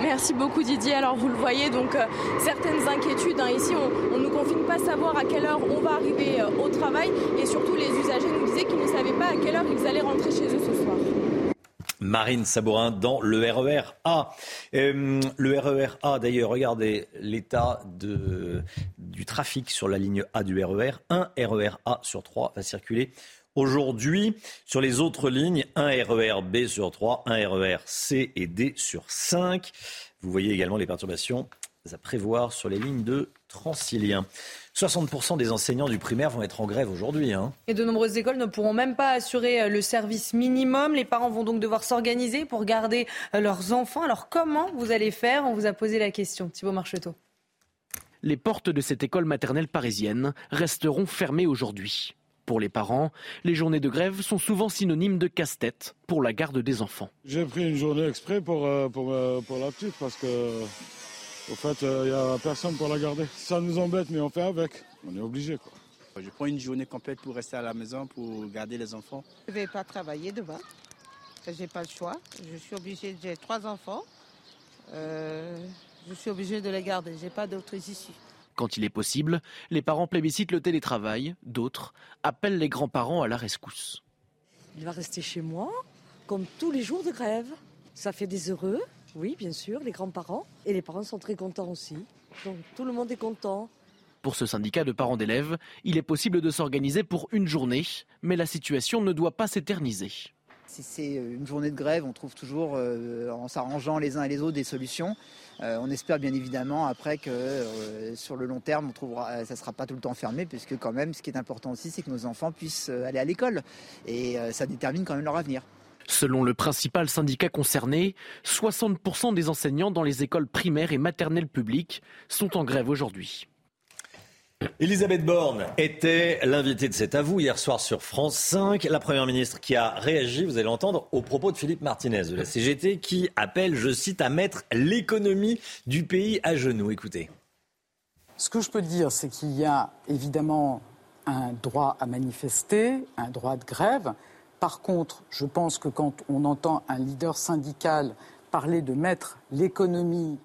Merci beaucoup Didier. Alors vous le voyez, donc euh, certaines inquiétudes. Hein. Ici, on, ne nous confie pas savoir à quelle heure on va arriver euh, au travail. Et surtout, les usagers nous disaient qu'ils ne savaient pas à quelle heure ils allaient rentrer chez eux ce soir. Marine Sabourin dans le RER A. Euh, le RER A, d'ailleurs, regardez l'état du trafic sur la ligne A du RER. Un RER A sur trois va circuler Aujourd'hui, sur les autres lignes, un RER B sur 3, un RER C et D sur 5. Vous voyez également les perturbations à prévoir sur les lignes de Transilien. 60% des enseignants du primaire vont être en grève aujourd'hui. Hein. Et de nombreuses écoles ne pourront même pas assurer euh, le service minimum. Les parents vont donc devoir s'organiser pour garder euh, leurs enfants. Alors comment vous allez faire? On vous a posé la question. Thibault Marcheteau. Les portes de cette école maternelle parisienne resteront fermées aujourd'hui. Pour les parents, les journées de grève sont souvent synonymes de casse-tête pour la garde des enfants. J'ai pris une journée exprès pour, euh, pour, euh, pour la petite parce que, au fait, il euh, n'y a personne pour la garder. Ça nous embête, mais on fait avec. On est obligé. Je prends une journée complète pour rester à la maison, pour garder les enfants. Je ne vais pas travailler demain. Je n'ai pas le choix. Je suis obligée, j'ai trois enfants. je suis obligée de les garder. Je n'ai pas d'autres ici. Quand il est possible, les parents plébiscitent le télétravail, d'autres appellent les grands-parents à la rescousse. Il va rester chez moi, comme tous les jours de grève. Ça fait des heureux, oui, bien sûr, les grands-parents. Et les parents sont très contents aussi. Donc tout le monde est content. Pour ce syndicat de parents d'élèves, il est possible de s'organiser pour une journée, mais la situation ne doit pas s'éterniser. Si c'est une journée de grève, on trouve toujours, euh, en s'arrangeant les uns et les autres, des solutions. Euh, on espère bien évidemment après que euh, sur le long terme, ça ne sera pas tout le temps fermé, puisque quand même, ce qui est important aussi, c'est que nos enfants puissent aller à l'école. Et ça détermine quand même leur avenir. Selon le principal syndicat concerné, 60% des enseignants dans les écoles primaires et maternelles publiques sont en grève aujourd'hui. Elisabeth Borne était l'invitée de cet avou hier soir sur France 5. La Première ministre qui a réagi, vous allez l'entendre, au propos de Philippe Martinez de la CGT qui appelle, je cite, à mettre l'économie du pays à genoux. Écoutez. Ce que je peux dire, c'est qu'il y a évidemment un droit à manifester, un droit de grève. Par contre, je pense que quand on entend un leader syndical parler de mettre l'économie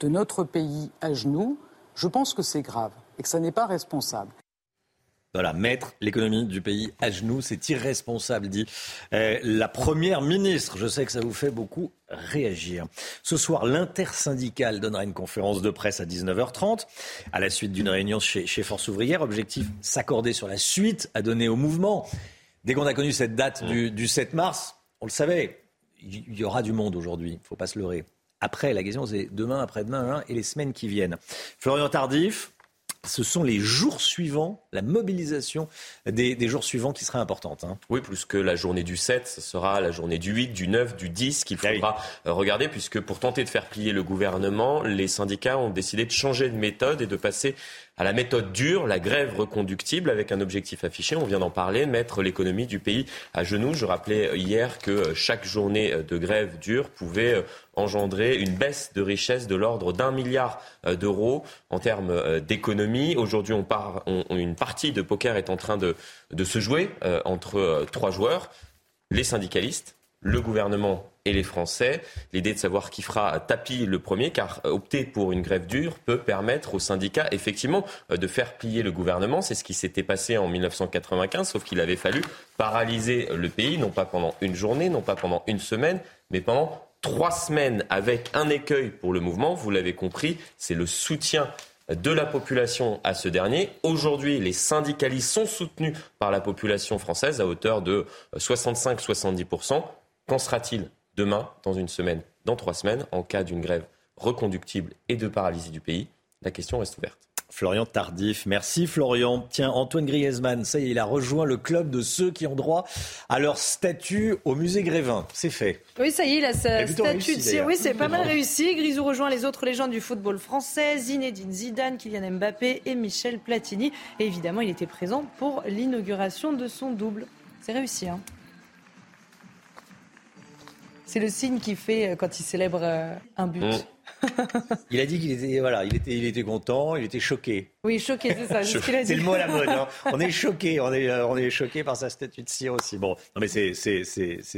de notre pays à genoux, je pense que c'est grave et que ça n'est pas responsable. Voilà, mettre l'économie du pays à genoux, c'est irresponsable, dit euh, la Première ministre. Je sais que ça vous fait beaucoup réagir. Ce soir, l'intersyndicale donnera une conférence de presse à 19h30, à la suite d'une réunion chez, Force ouvrière. Objectif, s'accorder sur la suite à donner au mouvement. Dès qu'on a connu cette date du, 7 mars, on le savait, il y aura du monde aujourd'hui, il ne faut pas se leurrer. Après, la question, c'est demain, après-demain hein, et les semaines qui viennent. Florian Tardif, ce sont les jours suivants, la mobilisation des, jours suivants qui sera importante. Hein. Oui, plus que la journée du 7, ce sera la journée du 8, du 9, du 10 qu'il ah faudra euh, regarder, puisque pour tenter de faire plier le gouvernement, les syndicats ont décidé de changer de méthode et de passer à la méthode dure, la grève reconductible, avec un objectif affiché, on vient d'en parler, mettre l'économie du pays à genoux. Je rappelais hier que chaque journée de grève dure pouvait engendrer une baisse de richesse de l'ordre d'un milliard d'euros en termes d'économie. Aujourd'hui, on part, une partie de poker est en train de, se jouer euh, entre euh, trois joueurs, les syndicalistes, le gouvernement et les Français. L'idée de savoir qui fera tapis le premier, car opter pour une grève dure peut permettre aux syndicats, effectivement, de faire plier le gouvernement. C'est ce qui s'était passé en 1995, sauf qu'il avait fallu paralyser le pays, non pas pendant une journée, non pas pendant une semaine, mais pendant trois semaines, avec un écueil pour le mouvement. Vous l'avez compris, c'est le soutien de la population à ce dernier. Aujourd'hui, les syndicalistes sont soutenus par la population française à hauteur de 65-70%. Qu'en sera-t-il demain, dans une semaine, dans trois semaines, en cas d'une grève reconductible et de paralysie du pays? La question reste ouverte. Florian Tardif. Merci Florian. Tiens, Antoine Griezmann, ça y est, il a rejoint le club de ceux qui ont droit à leur statut au musée Grévin. C'est fait. Oui, ça y est, il a sa statue de cire. Oui, c'est pas mal réussi. Grisou rejoint les autres légendes du football français, Zinedine Zidane, Kylian Mbappé et Michel Platini. Et évidemment, il était présent pour l'inauguration de son double. C'est réussi, hein c'est le signe qu'il fait euh, quand il célèbre euh, un but. Mm. il a dit qu'il était, voilà, il était, il était content, il était choqué. Oui, choqué, c'est ça. c'est le mot à la mode. Hein. On est choqué, on est, euh, on est choqué par sa statue de cire aussi. Bon, non mais c'est,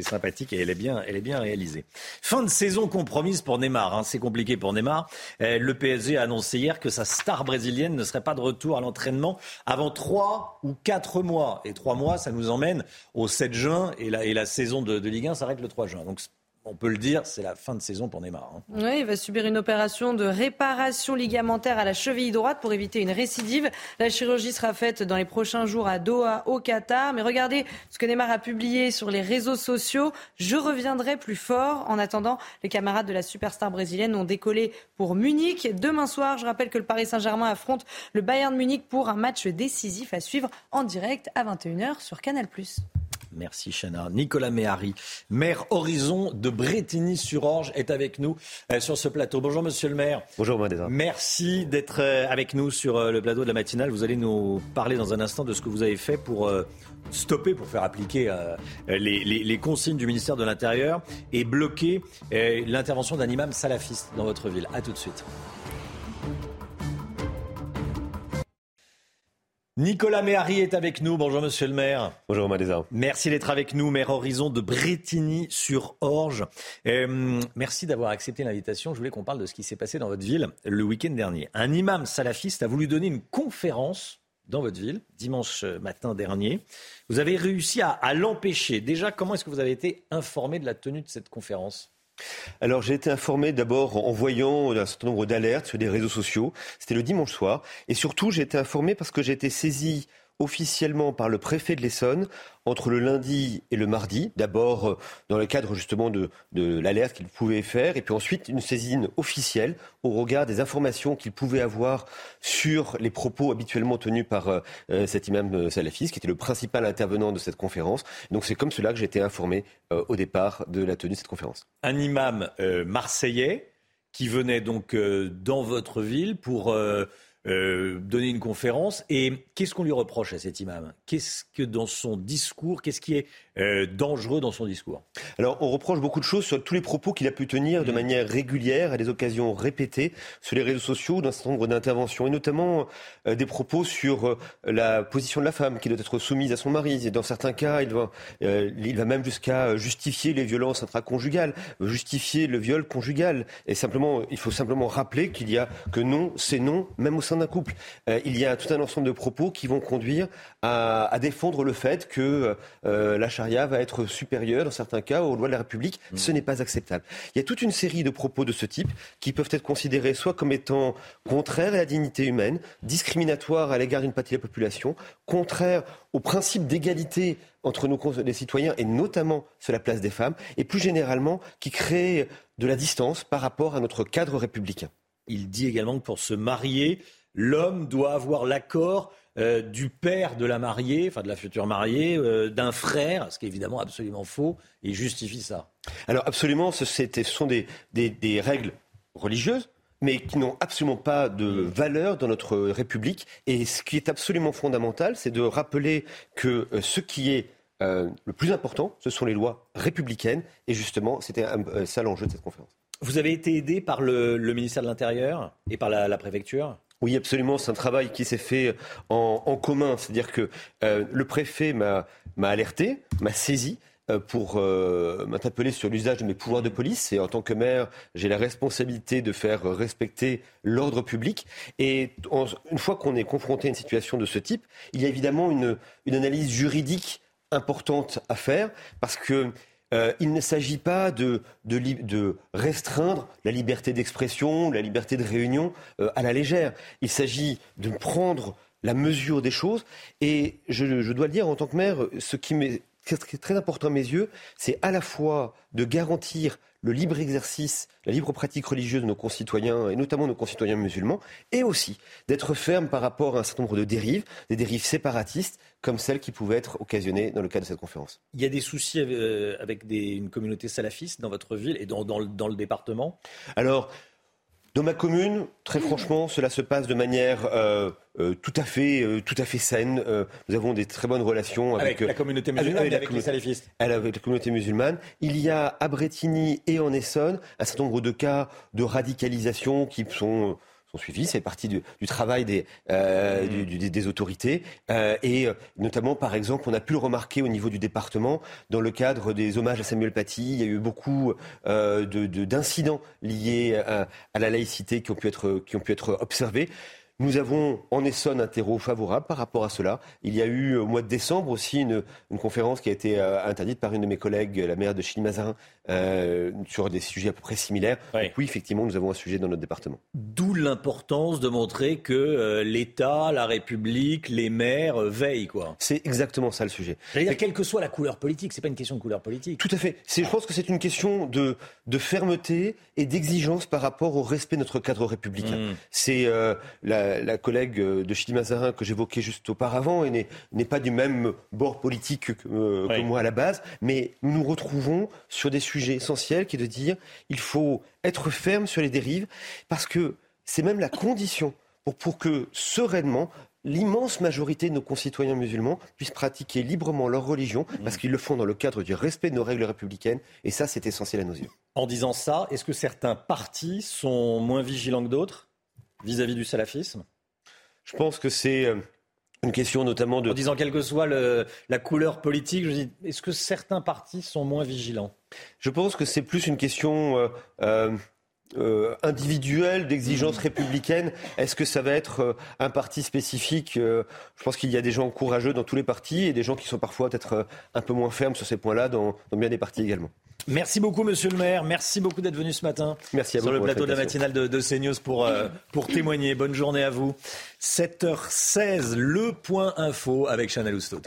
sympathique et elle est bien, elle est bien réalisée. Fin de saison compromise pour Neymar. Hein. C'est compliqué pour Neymar. Le PSG a annoncé hier que sa star brésilienne ne serait pas de retour à l'entraînement avant trois ou quatre mois. Et trois mois, ça nous emmène au 7 juin et la, et la saison de, de Ligue 1 s'arrête le 3 juin. Donc on peut le dire, c'est la fin de saison pour Neymar. Hein. Oui, il va subir une opération de réparation ligamentaire à la cheville droite pour éviter une récidive. La chirurgie sera faite dans les prochains jours à Doha, au Qatar. Mais regardez ce que Neymar a publié sur les réseaux sociaux. Je reviendrai plus fort. En attendant, les camarades de la superstar brésilienne ont décollé pour Munich. Demain soir, je rappelle que le Paris Saint-Germain affronte le Bayern de Munich pour un match décisif à suivre en direct à 21h sur Canal+. Merci Chana. Nicolas Méhari, maire Horizon de Bretigny-sur-Orge, est avec nous euh, sur ce plateau. Bonjour Monsieur le maire. Bonjour Madéza. Merci d'être euh, avec nous sur euh, le plateau de la matinale. Vous allez nous parler dans un instant de ce que vous avez fait pour stopper, pour faire appliquer les, consignes du ministère de l'Intérieur et bloquer l'intervention d'un imam salafiste dans votre ville. A tout de suite. Nicolas Méhari est avec nous. Bonjour Monsieur le maire. Bonjour Madéza. Merci d'être avec nous, maire Horizon de Bretigny-sur-Orge. Euh, merci d'avoir accepté l'invitation. Je voulais qu'on parle de ce qui s'est passé dans votre ville le week-end dernier. Un imam salafiste a voulu donner une conférence dans votre ville dimanche matin dernier. Vous avez réussi à l'empêcher. Déjà, comment est-ce que vous avez été informé de la tenue de cette conférence? Alors j'ai été informé d'abord en voyant un certain nombre d'alertes sur des réseaux sociaux. C'était le dimanche soir. Et surtout j'ai été informé parce que j'ai été saisi officiellement par le préfet de l'Essonne entre le lundi et le mardi. D'abord euh, dans le cadre justement de, l'alerte qu'il pouvait faire, et puis ensuite une saisine officielle au regard des informations qu'il pouvait avoir sur les propos habituellement tenus par euh, euh, cet imam salafiste, qui était le principal intervenant de cette conférence. Donc c'est comme cela que j'ai été informé au départ de la tenue de cette conférence. Un imam marseillais qui venait donc dans votre ville pour euh, donner une conférence. Et qu'est-ce qu'on lui reproche à cet imam? Qu'est-ce que dans son discours, qu'est-ce qui est euh, dangereux dans son discours? Alors, on reproche beaucoup de choses sur tous les propos qu'il a pu tenir de mmh. manière régulière, à des occasions répétées, sur les réseaux sociaux, d'un certain nombre d'interventions, et notamment euh, des propos sur la position de la femme qui doit être soumise à son mari. Et dans certains cas, il va, il va même jusqu'à justifier les violences intraconjugales, justifier le viol conjugal. Et simplement, il faut simplement rappeler qu'il y a que non, c'est non, même au d'un couple. Euh, il y a tout un ensemble de propos qui vont conduire à, défendre le fait que euh, la charia va être supérieure, dans certains cas, aux lois de la République. Mmh. Ce n'est pas acceptable. Il y a toute une série de propos de ce type qui peuvent être considérés soit comme étant contraires à la dignité humaine, discriminatoires à l'égard d'une partie de la population, contraires au principe d'égalité entre nos les citoyens et notamment sur la place des femmes, et plus généralement qui créent de la distance par rapport à notre cadre républicain. Il dit également que pour se marier, l'homme doit avoir l'accord euh, du père de la mariée, enfin de la future mariée, euh, d'un frère, ce qui est évidemment absolument faux, et justifie ça. Alors absolument, ce, sont des, règles religieuses, mais qui n'ont absolument pas de valeur dans notre République. Et ce qui est absolument fondamental, c'est de rappeler que euh, ce qui est le plus important, ce sont les lois républicaines. Et justement, c'était ça l'enjeu de cette conférence. Vous avez été aidé par le, ministère de l'Intérieur et par la préfecture? Oui, absolument. C'est un travail qui s'est fait en, commun. C'est-à-dire que euh, le préfet m'a alerté, m'a saisi euh, pour euh, m'interpeller sur l'usage de mes pouvoirs de police. Et en tant que maire, j'ai la responsabilité de faire respecter l'ordre public. Et une fois qu'on est confronté à une situation de ce type, il y a évidemment une, une analyse juridique importante à faire parce que euh, il ne s'agit pas de, restreindre la liberté d'expression, la liberté de réunion euh, à la légère. Il s'agit de prendre la mesure des choses. Et je, dois le dire, en tant que maire, ce qui qui est très important à mes yeux, c'est à la fois de garantir le libre exercice, la libre pratique religieuse de nos concitoyens, et notamment nos concitoyens musulmans, et aussi d'être ferme par rapport à un certain nombre de dérives, des dérives séparatistes, comme celles qui pouvaient être occasionnées dans le cadre de cette conférence. Il y a des soucis euh, avec une communauté salafiste dans votre ville et dans, dans le département? Alors, dans ma commune, très franchement, cela se passe de manière euh, euh, tout à fait, euh, tout à fait saine. nous avons des très bonnes relations avec, la communauté musulmane, avec, avec les salafistes. Avec la communauté musulmane. Il y a à Bretigny et en Essonne un certain nombre de cas de radicalisation qui sont sont suivis. C'est partie du, travail des, euh, des autorités. Euh, et euh, notamment, par exemple, on a pu le remarquer au niveau du département, dans le cadre des hommages à Samuel Paty, il y a eu beaucoup d'incidents liés à, à, la laïcité qui ont pu être, qui ont pu être observés. Nous avons en Essonne un terreau favorable par rapport à cela. Il y a eu au mois de décembre aussi une, conférence qui a été euh, interdite par une de mes collègues, la maire de Chili-Mazarin, euh, sur des sujets à peu près similaires. oui, effectivement, nous avons un sujet dans notre département. D'où l'importance de montrer que euh, l'État, la République, les maires veillent. quoi. C'est exactement ça le sujet. quelle que soit la couleur politique, c'est pas une question de couleur politique. Tout à fait. Je pense que c'est une question de, de fermeté et d'exigence par rapport au respect de notre cadre républicain. Mmh. C'est la la, collègue euh, de Chili Mazarin que j'évoquais juste auparavant et n'est pas du même bord politique euh, que, moi à la base, mais nous nous retrouvons sur des sujets essentiels qui est de dire il faut être ferme sur les dérives parce que c'est même la condition pour, pour que sereinement l'immense majorité de nos concitoyens musulmans puissent pratiquer librement leur religion mmh. parce qu'ils le font dans le cadre du respect de nos règles républicaines et ça c'est essentiel à nos yeux. En disant ça, est-ce que certains partis sont moins vigilants que d'autres? Vis-à-vis du salafisme Je pense que c'est euh, une question notamment de... En disant quelle que soit la couleur politique, je dis, est-ce que certains partis sont moins vigilants? Je pense que c'est plus une question... Euh, euh, individuelle d'exigence mmh. républicaine Est-ce que ça va être un parti spécifique Je pense qu'il y a des gens courageux dans tous les partis et des gens qui sont parfois peut-être un peu moins fermes sur ces points-là dans bien des partis également. Merci beaucoup, monsieur le maire. Merci beaucoup d'être venu ce matin Merci à sur le plateau de la matinale de, de CNews pour, euh, pour témoigner. Bonne journée à vous. 7h16, le point info avec Chanel Housteau.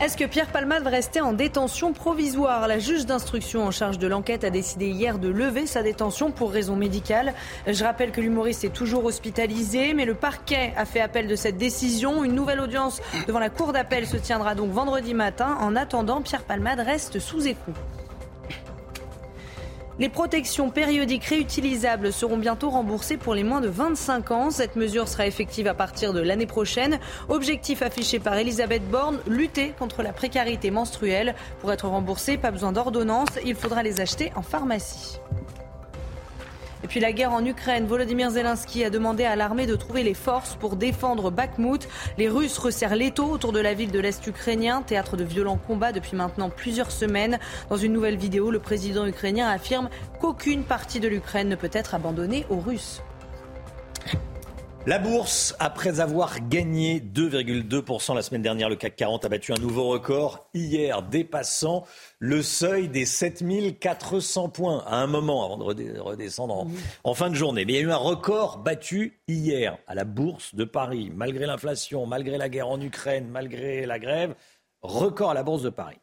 Est-ce que Pierre Palmade va en détention provisoire? La juge d'instruction en charge de l'enquête a décidé hier de lever sa détention pour raison médicale. Je rappelle que l'humoriste est toujours hospitalisé, mais le parquet a fait appel de cette décision. Une nouvelle audience devant la cour d'appel se tiendra donc vendredi matin. En attendant, Pierre Palmade reste sous écoute. Les protections périodiques réutilisables seront bientôt remboursées pour les moins de 25 ans. Cette mesure sera effective à partir de l'année prochaine. Objectif affiché par Elisabeth Borne, lutter contre la précarité menstruelle. Pour être remboursé, pas besoin d'ordonnance, il faudra les acheter en pharmacie. Et puis la guerre en Ukraine, Volodymyr Zelensky a demandé à l'armée de trouver les forces pour défendre Bakhmut. Les Russes resserrent l'étau autour de la ville de l'Est ukrainien, théâtre de violents combats depuis maintenant plusieurs semaines. Dans une nouvelle vidéo, le président ukrainien affirme qu'aucune partie de l'Ukraine ne peut être abandonnée aux Russes. La bourse, après avoir gagné 2,2% la semaine dernière, le CAC 40 a battu un nouveau record hier, dépassant le seuil des 7400 points à un moment avant de redescendre en, fin de journée. Mais il y a eu un record battu hier à la bourse de Paris, malgré l'inflation, malgré la guerre en Ukraine, malgré la grève. Record à la bourse de Paris.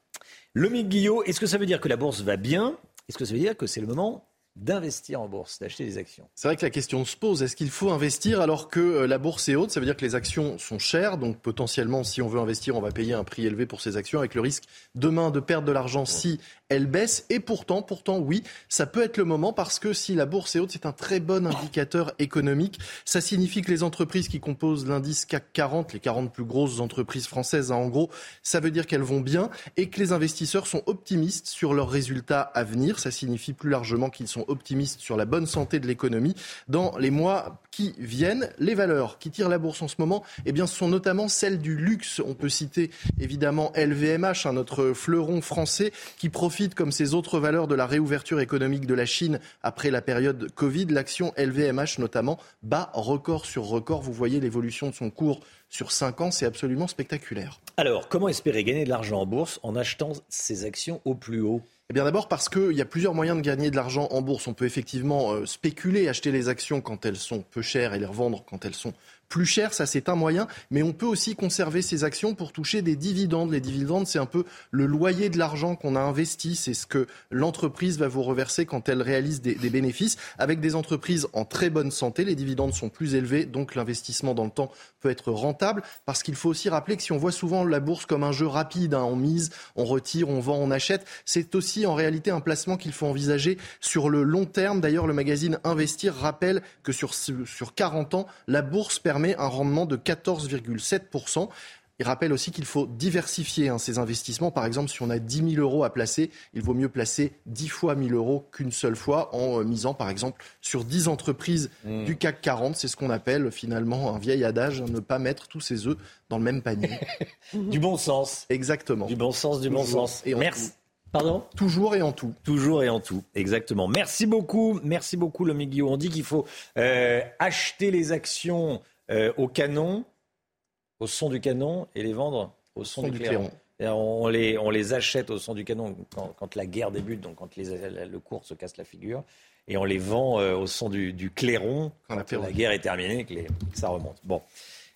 Le Guillot, est-ce que ça veut dire que la bourse va bien? Est-ce que ça veut dire que c'est le moment d'investir en bourse, d'acheter des actions. C'est vrai que la question se pose, est-ce qu'il faut investir alors que euh, la bourse est haute? Ça veut dire que les actions sont chères, donc potentiellement si on veut investir, on va payer un prix élevé pour ces actions avec le risque demain de perdre de l'argent si elle baisse. Et pourtant, pourtant, oui, ça peut être le moment parce que si la bourse est haute, c'est un très bon indicateur économique. Ça signifie que les entreprises qui composent l'indice CAC 40, les 40 plus grosses entreprises françaises, hein, en gros, ça veut dire qu'elles vont bien et que les investisseurs sont optimistes sur leurs résultats à venir. Ça signifie plus largement qu'ils sont optimistes sur la bonne santé de l'économie dans les mois qui viennent. Les valeurs qui tirent la bourse en ce moment, eh bien, sont notamment celles du luxe. On peut citer évidemment LVMH, hein, notre fleuron français, qui profite comme ces autres valeurs de la réouverture économique de la Chine après la période Covid. L'action LVMH notamment bat record sur record. Vous voyez l'évolution de son cours sur 5 ans, c'est absolument spectaculaire. Alors, comment espérer gagner de l'argent en bourse en achetant ces actions au plus haut? Eh bien d'abord parce qu'il y a plusieurs moyens de gagner de l'argent en bourse. On peut effectivement euh, spéculer, acheter les actions quand elles sont peu chères et les revendre quand elles sont plus cher. Ça, c'est un moyen. Mais on peut aussi conserver ces actions pour toucher des dividendes. Les dividendes, c'est un peu le loyer de l'argent qu'on a investi. C'est ce que l'entreprise va vous reverser quand elle réalise des, des bénéfices. Avec des entreprises en très bonne santé, les dividendes sont plus élevés. Donc l'investissement dans le temps peut être rentable. Parce qu'il faut aussi rappeler que si on voit souvent la bourse comme un jeu rapide, hein, on mise, on retire, on vend, on achète, c'est aussi en réalité un placement qu'il faut envisager sur le long terme. D'ailleurs, le magazine Investir rappelle que sur, sur 40 ans, la bourse permet un rendement de 14,7%. Il rappelle aussi qu'il faut diversifier hein, ces investissements. Par exemple, si on a 10 000 euros à placer, il vaut mieux placer 10 fois 1 000 euros qu'une seule fois en euh, misant, par exemple, sur 10 entreprises mmh. du CAC 40. C'est ce qu'on appelle finalement un vieil adage, ne pas mettre tous ses œufs dans le même panier. du bon sens. Exactement. Du bon sens, du bon sens. Et Merci. Pardon? Toujours et en tout. Toujours et en tout, exactement. Merci beaucoup, merci beaucoup, le Guillaume. On dit qu'il faut euh, acheter les actions euh, au canon, au son du canon, et les vendre au son, du, clairon. On, les, on les achète au son du canon quand, la guerre débute, donc quand le cours se casse la figure, et on les vend euh, au son du, clairon quand, la, guerre est terminée, que, que ça remonte. Bon,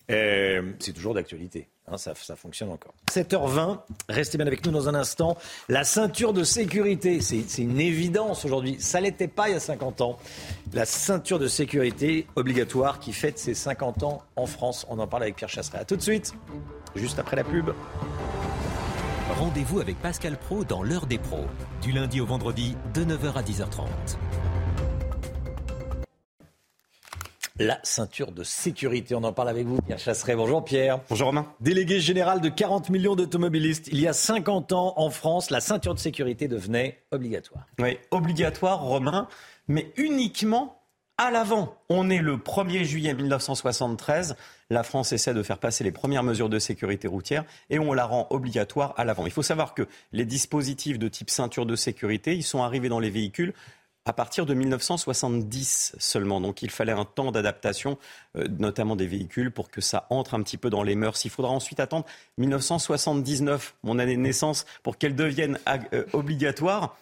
c'est toujours d'actualité. Hein, ça, fonctionne encore. 7h20, restez bien avec nous dans un instant. La ceinture de sécurité, c'est une évidence aujourd'hui. Ça l'était pas il y a 50 ans. La ceinture de sécurité obligatoire qui fête ses 50 ans en France. On en parle avec Pierre Chasseret. A tout de suite, juste après la pub. Rendez-vous avec Pascal Pro dans l'heure des pros, du lundi au vendredi de 9h à 10h30. La ceinture de sécurité. On en parle avec vous, Pierre Chasseret. Bonjour Pierre. Bonjour Romain. Délégué général de 40 millions d'automobilistes. Il y a 50 ans, en France, la ceinture de sécurité devenait obligatoire. Oui, obligatoire, Romain, mais uniquement à l'avant. On est le 1er juillet 1973. La France essaie de faire passer les premières mesures de sécurité routière et on la rend obligatoire à l'avant. Il faut savoir que les dispositifs de type ceinture de sécurité, ils sont arrivés dans les véhicules à partir de 1970 seulement. Donc il fallait un temps d'adaptation, euh, notamment des véhicules, pour que ça entre un petit peu dans les mœurs. Il faudra ensuite attendre 1979, mon année de naissance, pour qu'elle devienne euh, obligatoire.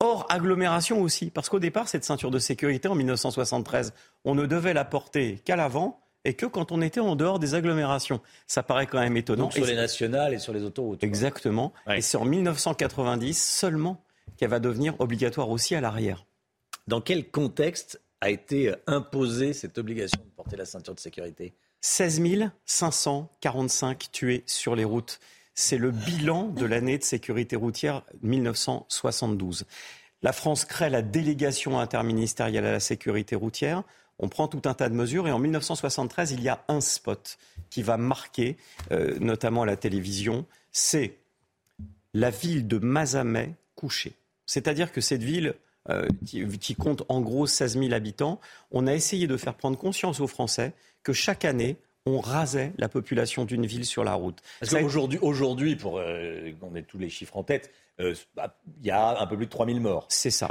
Hors agglomération aussi, parce qu'au départ, cette ceinture de sécurité en 1973, on ne devait la porter qu'à l'avant et que quand on était en dehors des agglomérations. Ça paraît quand même étonnant. sur les nationales et sur les autoroutes. Exactement. Et c'est en 1990 seulement qu'elle va devenir obligatoire aussi à l'arrière. Dans quel contexte a été imposée cette obligation de porter la ceinture de sécurité? 16 545 tués sur les routes. C'est le bilan de l'année de sécurité routière 1972. La France crée la délégation interministérielle à la sécurité routière. On prend tout un tas de mesures et en 1973, il y a un spot qui va marquer euh, notamment la télévision. C'est la ville de Mazamet couchée. C'est-à-dire que cette ville euh, qui, compte en gros 16 000 habitants, on a essayé de faire prendre conscience aux Français que chaque année, on rasait la population d'une ville sur la route. Parce qu'aujourd'hui, aujourd'hui, pour euh, qu'on ait tous les chiffres en tête, euh, bah, il y a un peu plus de 3000 morts. C'est ça.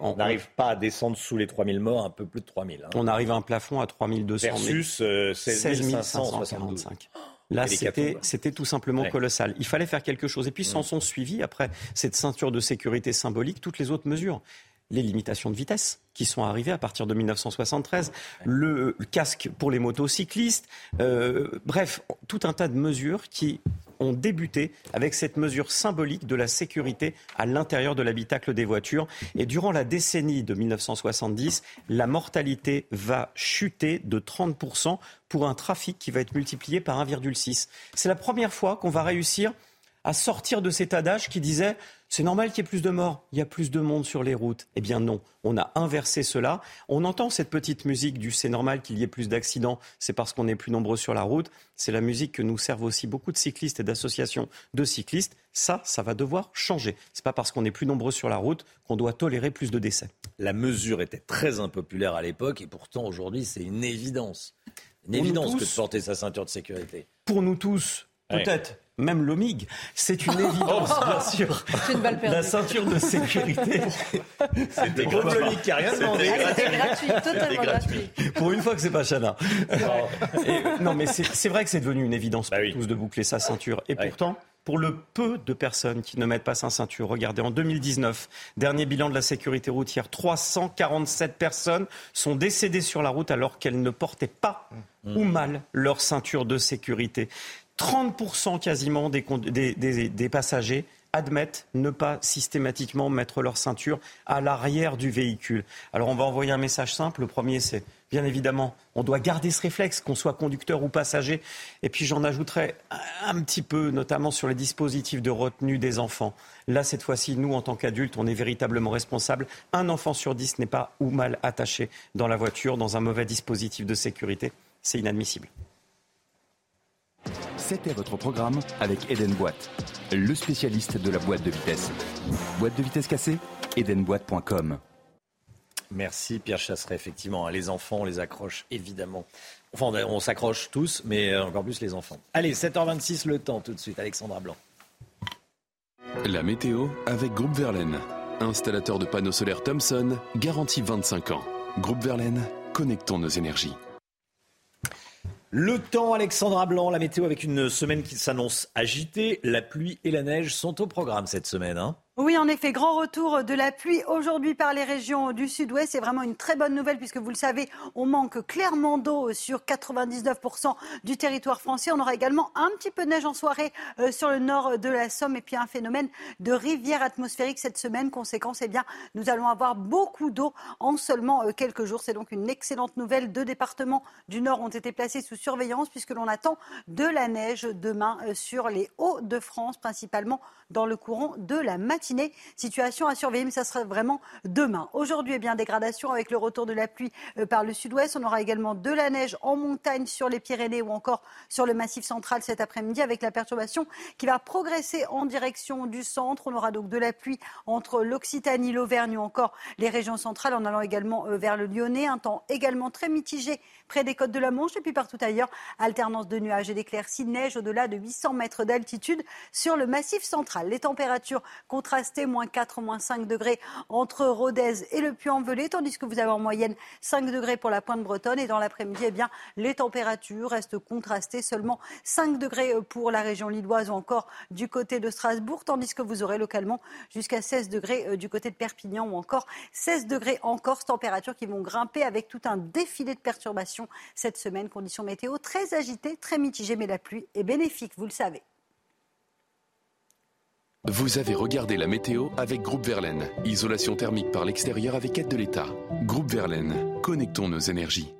on n'arrive pas à descendre sous les 3000 morts, un peu plus de 3000. Hein. On arrive à un plafond à 3200. Versus 16 545. Là, c'était tout simplement colossal. Il fallait faire quelque chose. Et puis, s'en mm. sont suivis, après cette ceinture de sécurité symbolique, toutes les autres mesures les limitations de vitesse qui sont arrivées à partir de 1973, le, casque pour les motocyclistes, euh, bref, tout un tas de mesures qui ont débuté avec cette mesure symbolique de la sécurité à l'intérieur de l'habitacle des voitures. Et durant la décennie de 1970, la mortalité va chuter de 30% pour un trafic qui va être multiplié par 1,6. C'est la première fois qu'on va réussir à sortir de cet adage qui disait c'est normal qu'il y ait plus de morts, il y a plus de monde sur les routes. Eh bien non, on a inversé cela. On entend cette petite musique du c'est normal qu'il y ait plus d'accidents, c'est parce qu'on est plus nombreux sur la route. C'est la musique que nous servent aussi beaucoup de cyclistes et d'associations de cyclistes. Ça, ça va devoir changer. C'est pas parce qu'on est plus nombreux sur la route qu'on doit tolérer plus de décès. La mesure était très impopulaire à l'époque et pourtant aujourd'hui c'est une évidence. Une évidence que de porter sa ceinture de sécurité. Pour nous tous, Peut-être. Même l'OMIG. C'est une évidence, bien sûr. C'est une balle perdue. La ceinture de sécurité. C'était l'OMIG qui a rien demandé. C'était gratuit, totalement gratuit. Pour une fois que c'est pas Chana. non, mais c'est vrai que c'est devenu une évidence pour tous de boucler sa ceinture. Et pourtant, pour le peu de personnes qui ne mettent pas sa ceinture. Regardez, en 2019, dernier bilan de la sécurité routière, 347 personnes sont décédées sur la route alors qu'elles ne portaient pas mmh. ou mal leur ceinture de sécurité. 30% quasiment des, passagers admettent ne pas systématiquement mettre leur ceinture à l'arrière du véhicule. Alors on va envoyer un message simple. Le premier, c'est bien évidemment, on doit garder ce réflexe, qu'on soit conducteur ou passager. Et puis j'en ajouterai un petit peu, notamment sur les dispositifs de retenue des enfants. Là, cette fois-ci, nous, en tant qu'adultes, on est véritablement responsables. Un enfant sur dix n'est pas ou mal attaché dans la voiture, dans un mauvais dispositif de sécurité. C'est inadmissible. C'était votre programme avec Eden Boîte, le spécialiste de la boîte de vitesse. Boîte de vitesse cassée Edenboîte.com. Merci Pierre Chasseret, effectivement. Hein, les enfants, on les accroche évidemment. Enfin, on s'accroche tous, mais euh, encore plus les enfants. Allez, 7h26 le temps tout de suite, Alexandra Blanc. La météo avec Groupe Verlaine. Installateur de panneaux solaires Thomson, garantie 25 ans. Groupe Verlaine, connectons nos énergies. Le temps, Alexandra Blanc, la météo avec une semaine qui s'annonce agitée. La pluie et la neige sont au programme cette semaine. Hein. Oui, en effet, grand retour de la pluie aujourd'hui par les régions du sud-ouest. C'est vraiment une très bonne nouvelle puisque vous le savez, on manque clairement d'eau sur 99% du territoire français. On aura également un petit peu de neige en soirée euh, sur le nord de la Somme et puis un phénomène de rivière atmosphérique cette semaine. Conséquence, eh bien, nous allons avoir beaucoup d'eau en seulement euh, quelques jours. C'est donc une excellente nouvelle. Deux départements du nord ont été placés sous surveillance puisque l'on attend de la neige demain euh, sur les Hauts-de-France, principalement dans le courant de la matinée. Situation à surveiller, mais ça sera vraiment demain. Aujourd'hui, eh bien, dégradation avec le retour de la pluie euh, par le sud-ouest. On aura également de la neige en montagne sur les Pyrénées ou encore sur le massif central cet après-midi avec la perturbation qui va progresser en direction du centre. On aura donc de la pluie entre l'Occitanie, l'Auvergne ou encore les régions centrales en allant également euh, vers le Lyonnais. Un temps également très mitigé près des côtes de la Manche et puis partout ailleurs. Alternance de nuages et d'éclaircies, neige au-delà de 800 mètres d'altitude sur le massif central. Les températures contrastées, moins 4, moins 5 degrés entre Rodez et le Puy-en-Velay, tandis que vous avez en moyenne 5 degrés pour la pointe bretonne. Et dans l'après-midi, eh bien, les températures restent contrastées, seulement 5 degrés pour la région lilloise ou encore du côté de Strasbourg, tandis que vous aurez localement jusqu'à 16 degrés euh, du côté de Perpignan ou encore 16 degrés en Corse, températures qui vont grimper avec tout un défilé de perturbations cette semaine. Conditions météo très agitées, très mitigées, mais la pluie est bénéfique, vous le savez. Vous avez regardé la météo avec Groupe Verlaine. Isolation thermique par l'extérieur avec aide de l'État. Groupe Verlaine, connectons nos énergies.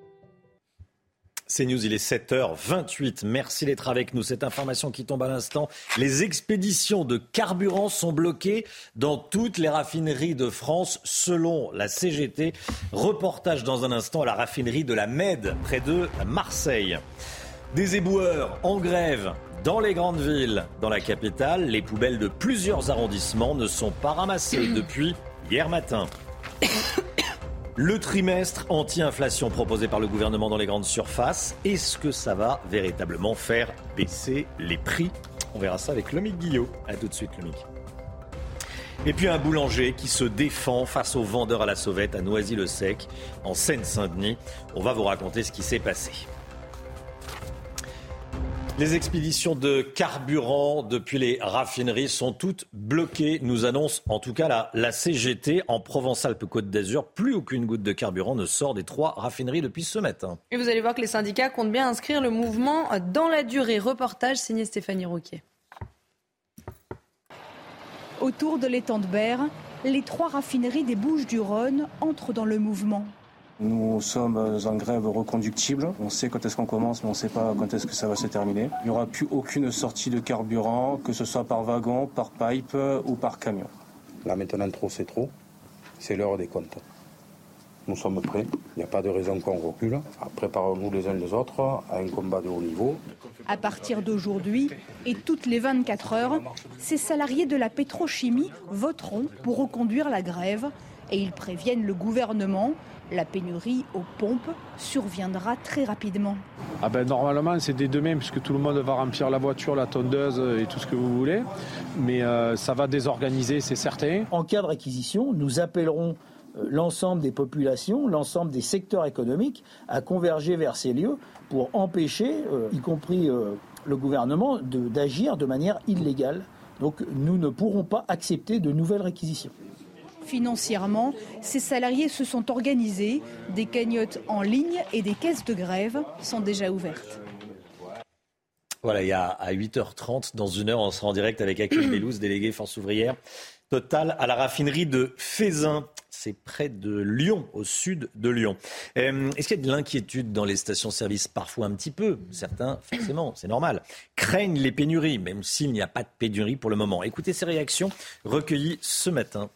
C'est News, il est 7h28. Merci d'être avec nous. Cette information qui tombe à l'instant. Les expéditions de carburant sont bloquées dans toutes les raffineries de France selon la CGT. Reportage dans un instant à la raffinerie de la Med près de Marseille. Des éboueurs en grève dans les grandes villes. Dans la capitale, les poubelles de plusieurs arrondissements ne sont pas ramassées depuis hier matin. Le trimestre anti-inflation proposé par le gouvernement dans les grandes surfaces, est-ce que ça va véritablement faire baisser les prix? On verra ça avec Lomic Guillot. A tout de suite, Lomic. Et puis un boulanger qui se défend face aux vendeurs à la sauvette à Noisy-le-Sec, en Seine-Saint-Denis. On va vous raconter ce qui s'est passé. Les expéditions de carburant depuis les raffineries sont toutes bloquées, nous annonce en tout cas la, CGT en Provence-Alpes-Côte d'Azur. Plus aucune goutte de carburant ne sort des trois raffineries depuis ce matin. Et vous allez voir que les syndicats comptent bien inscrire le mouvement dans la durée. Reportage signé Stéphanie Rouquier. Autour de l'étang de Berre, les trois raffineries des Bouches du Rhône entrent dans le mouvement. Nous sommes en grève reconductible. On sait quand est-ce qu'on commence, mais on ne sait pas quand est-ce que ça va se terminer. Il n'y aura plus aucune sortie de carburant, que ce soit par wagon, par pipe ou par camion. Là maintenant, trop c'est trop. C'est l'heure des comptes. Nous sommes prêts. Il n'y a pas de raison qu'on recule. Préparons-nous les uns les autres à un combat de haut niveau. À partir d'aujourd'hui et toutes les 24 heures, ces salariés de la pétrochimie voteront pour reconduire la grève et ils préviennent le gouvernement. La pénurie aux pompes surviendra très rapidement. Ah ben, normalement, c'est dès demain, puisque tout le monde va remplir la voiture, la tondeuse et tout ce que vous voulez. Mais euh, ça va désorganiser, c'est certain. En cas de réquisition, nous appellerons euh, l'ensemble des populations, l'ensemble des secteurs économiques à converger vers ces lieux pour empêcher, euh, y compris le gouvernement, d'agir de manière illégale. Donc nous ne pourrons pas accepter de nouvelles réquisitions. Financièrement, ces salariés se sont organisés. Des cagnottes en ligne et des caisses de grève sont déjà ouvertes. Voilà, il y a à 8h30, dans une heure, on sera en direct avec Akil Belouz, délégué Force ouvrière Total à la raffinerie de Fézin. C'est près de Lyon, au sud de Lyon. Euh, est-ce qu'il y a de l'inquiétude dans les stations-service Parfois un petit peu? Certains, forcément, c'est normal. Craignent les pénuries, même s'il n'y a pas de pénurie pour le moment. Écoutez ces réactions recueillies ce matin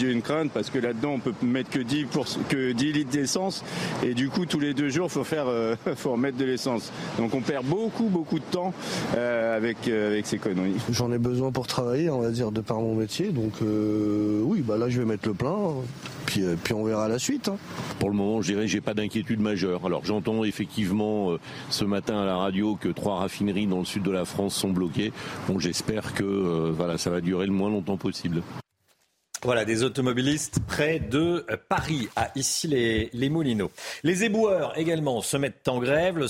j'ai une crainte parce que là-dedans, on peut mettre que 10, que 10 litres d'essence et du coup, tous les deux jours, il faut, faire, euh, faut remettre de l'essence. Donc on perd beaucoup, beaucoup de temps euh, avec, euh, avec ces conneries. J'en ai besoin pour travailler, on va dire, de par mon métier. Donc oui, bah là, je vais mettre le plein. Puis, puis on verra la suite. Hein. Pour le moment, je dirais, j'ai pas d'inquiétude majeure. Alors j'entends effectivement ce matin à la radio que trois raffineries dans le sud de la France sont bloquées. Bon, j'espère que voilà, ça va durer le moins longtemps possible. Voilà, des automobilistes près de Paris, à ici les, les Moulineaux. Les éboueurs également se mettent en grève. Le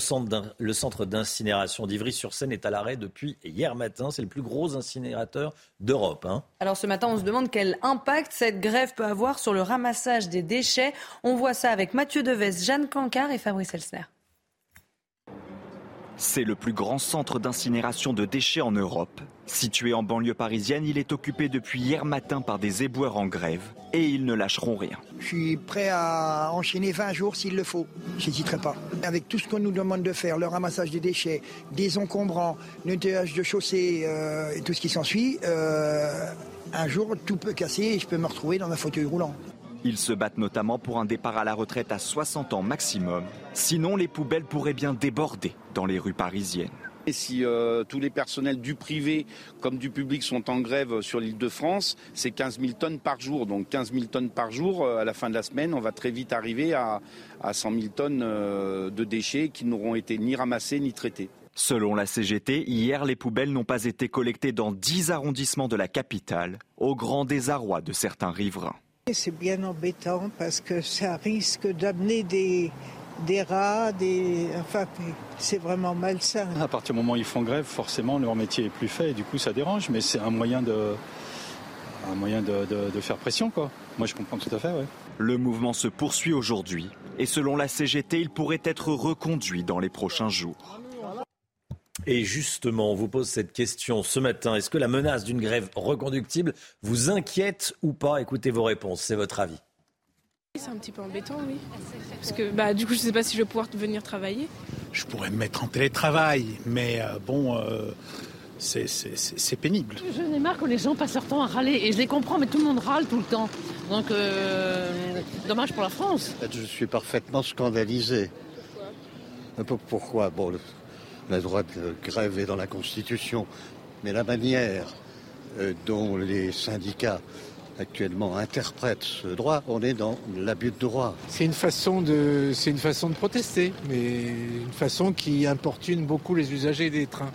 centre d'incinération d'Ivry-sur-Seine est à l'arrêt depuis hier matin. C'est le plus gros incinérateur d'Europe. Hein. Alors ce matin, on se demande quel impact cette grève peut avoir sur le ramassage des déchets. On voit ça avec Mathieu Deves, Jeanne Cancard et Fabrice Elsner. C'est le plus grand centre d'incinération de déchets en Europe. Situé en banlieue parisienne, il est occupé depuis hier matin par des éboueurs en grève et ils ne lâcheront rien. Je suis prêt à enchaîner 20 jours s'il le faut. J'hésiterai pas. Avec tout ce qu'on nous demande de faire, le ramassage des déchets, des encombrants, le nettoyage de chaussées euh, et tout ce qui s'ensuit, euh, un jour tout peut casser et je peux me retrouver dans un fauteuil roulant. Ils se battent notamment pour un départ à la retraite à 60 ans maximum. Sinon, les poubelles pourraient bien déborder dans les rues parisiennes. Et si euh, tous les personnels du privé comme du public sont en grève sur l'île de France, c'est 15 000 tonnes par jour. Donc 15 000 tonnes par jour, euh, à la fin de la semaine, on va très vite arriver à, à 100 000 tonnes euh, de déchets qui n'auront été ni ramassés ni traités. Selon la CGT, hier, les poubelles n'ont pas été collectées dans 10 arrondissements de la capitale, au grand désarroi de certains riverains. C'est bien embêtant parce que ça risque d'amener des, des rats, des... enfin, c'est vraiment malsain. À partir du moment où ils font grève, forcément, leur métier est plus fait et du coup, ça dérange, mais c'est un moyen de, un moyen de, de, faire pression, quoi. Moi, je comprends tout à fait, ouais. Le mouvement se poursuit aujourd'hui et selon la CGT, il pourrait être reconduit dans les prochains jours. Et justement, on vous pose cette question ce matin. Est-ce que la menace d'une grève reconductible vous inquiète ou pas? Écoutez vos réponses, c'est votre avis. C'est un petit peu embêtant, oui. Parce que bah, du coup, je ne sais pas si je vais pouvoir venir travailler. Je pourrais me mettre en télétravail, mais euh, bon, euh, c'est pénible. Je n'ai marre que les gens passent leur temps à râler. Et je les comprends, mais tout le monde râle tout le temps. Donc, euh, dommage pour la France. Je suis parfaitement scandalisé. Pourquoi? Bon, le droit de grève est dans la Constitution, mais la manière euh, dont les syndicats actuellement interprètent ce droit, on est dans l'abus de droit. C'est une façon de, c'est une façon de protester, mais une façon qui importune beaucoup les usagers des trains.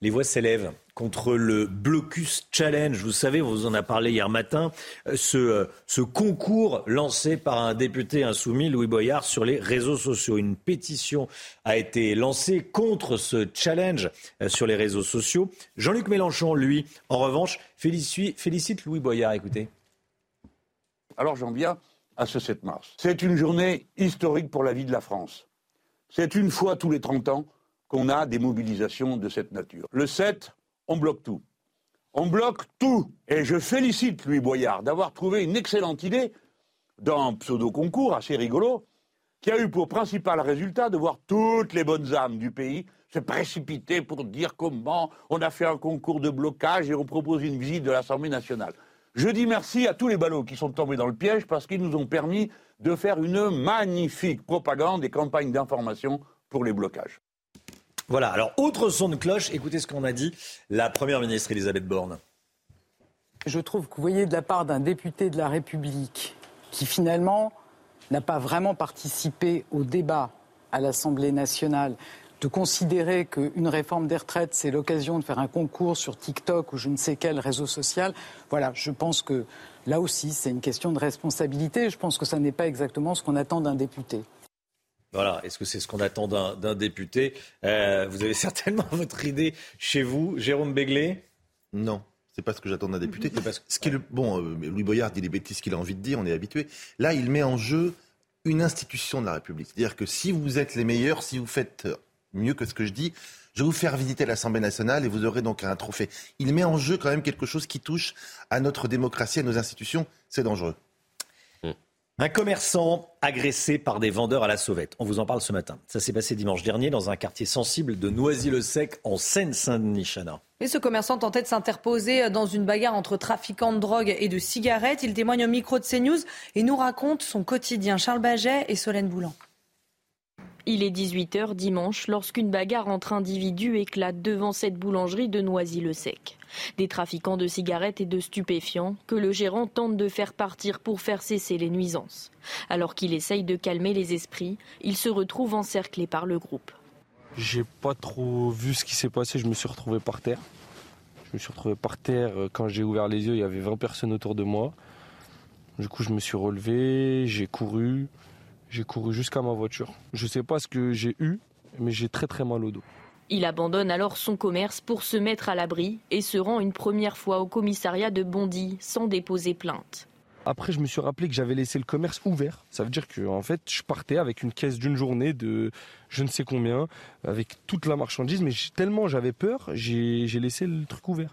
Les voix s'élèvent contre le Blocus Challenge. Vous savez, on vous en a parlé hier matin, euh, ce, euh, ce concours lancé par un député insoumis, Louis Boyard, sur les réseaux sociaux. Une pétition a été lancée contre ce challenge euh, sur les réseaux sociaux. Jean-Luc Mélenchon, lui, en revanche, félicite, félicite Louis Boyard. Écoutez. Alors j'en viens à ce 7 mars. C'est une journée historique pour la vie de la France. C'est une fois tous les 30 ans qu'on a des mobilisations de cette nature. Le 7, on bloque tout. On bloque tout. Et je félicite Louis Boyard d'avoir trouvé une excellente idée d'un pseudo-concours assez rigolo, qui a eu pour principal résultat de voir toutes les bonnes âmes du pays se précipiter pour dire comment on a fait un concours de blocage et on propose une visite de l'Assemblée nationale. Je dis merci à tous les ballots qui sont tombés dans le piège parce qu'ils nous ont permis de faire une magnifique propagande et campagne d'information pour les blocages. Voilà, alors autre son de cloche, écoutez ce qu'on a dit la Première ministre Elisabeth Borne. Je trouve que vous voyez de la part d'un député de la République qui finalement n'a pas vraiment participé au débat à l'Assemblée nationale, de considérer qu'une réforme des retraites, c'est l'occasion de faire un concours sur TikTok ou je ne sais quel réseau social, voilà, je pense que là aussi, c'est une question de responsabilité. Je pense que ça n'est pas exactement ce qu'on attend d'un député. Voilà, est-ce que c'est ce qu'on attend d'un député? Euh, Vous avez certainement votre idée chez vous, Jérôme Béglé? Non. C'est pas ce que j'attends d'un député. Parce que, ce qui est le, bon, euh, Louis Boyard dit les bêtises qu'il a envie de dire, on est habitué. Là, il met en jeu une institution de la République. C'est-à-dire que si vous êtes les meilleurs, si vous faites mieux que ce que je dis, je vais vous faire visiter l'Assemblée nationale et vous aurez donc un trophée. Il met en jeu quand même quelque chose qui touche à notre démocratie, à nos institutions. C'est dangereux. Un commerçant agressé par des vendeurs à la sauvette. On vous en parle ce matin. Ça s'est passé dimanche dernier dans un quartier sensible de Noisy-le-Sec en Seine-Saint-Denis, Et ce commerçant tentait de s'interposer dans une bagarre entre trafiquants de drogue et de cigarettes. Il témoigne au micro de CNews et nous raconte son quotidien. Charles Baget et Solène Boulan. Il est 18h dimanche lorsqu'une bagarre entre individus éclate devant cette boulangerie de Noisy-le-Sec. Des trafiquants de cigarettes et de stupéfiants que le gérant tente de faire partir pour faire cesser les nuisances. Alors qu'il essaye de calmer les esprits, il se retrouve encerclé par le groupe. J'ai pas trop vu ce qui s'est passé, je me suis retrouvé par terre. Je me suis retrouvé par terre, quand j'ai ouvert les yeux, il y avait 20 personnes autour de moi. Du coup, je me suis relevé, j'ai couru, j'ai couru jusqu'à ma voiture. Je ne sais pas ce que j'ai eu, mais j'ai très très mal au dos. Il abandonne alors son commerce pour se mettre à l'abri et se rend une première fois au commissariat de Bondy sans déposer plainte. Après, je me suis rappelé que j'avais laissé le commerce ouvert. Ça veut dire que, en fait, je partais avec une caisse d'une journée de je ne sais combien, avec toute la marchandise, mais tellement j'avais peur, j'ai laissé le truc ouvert.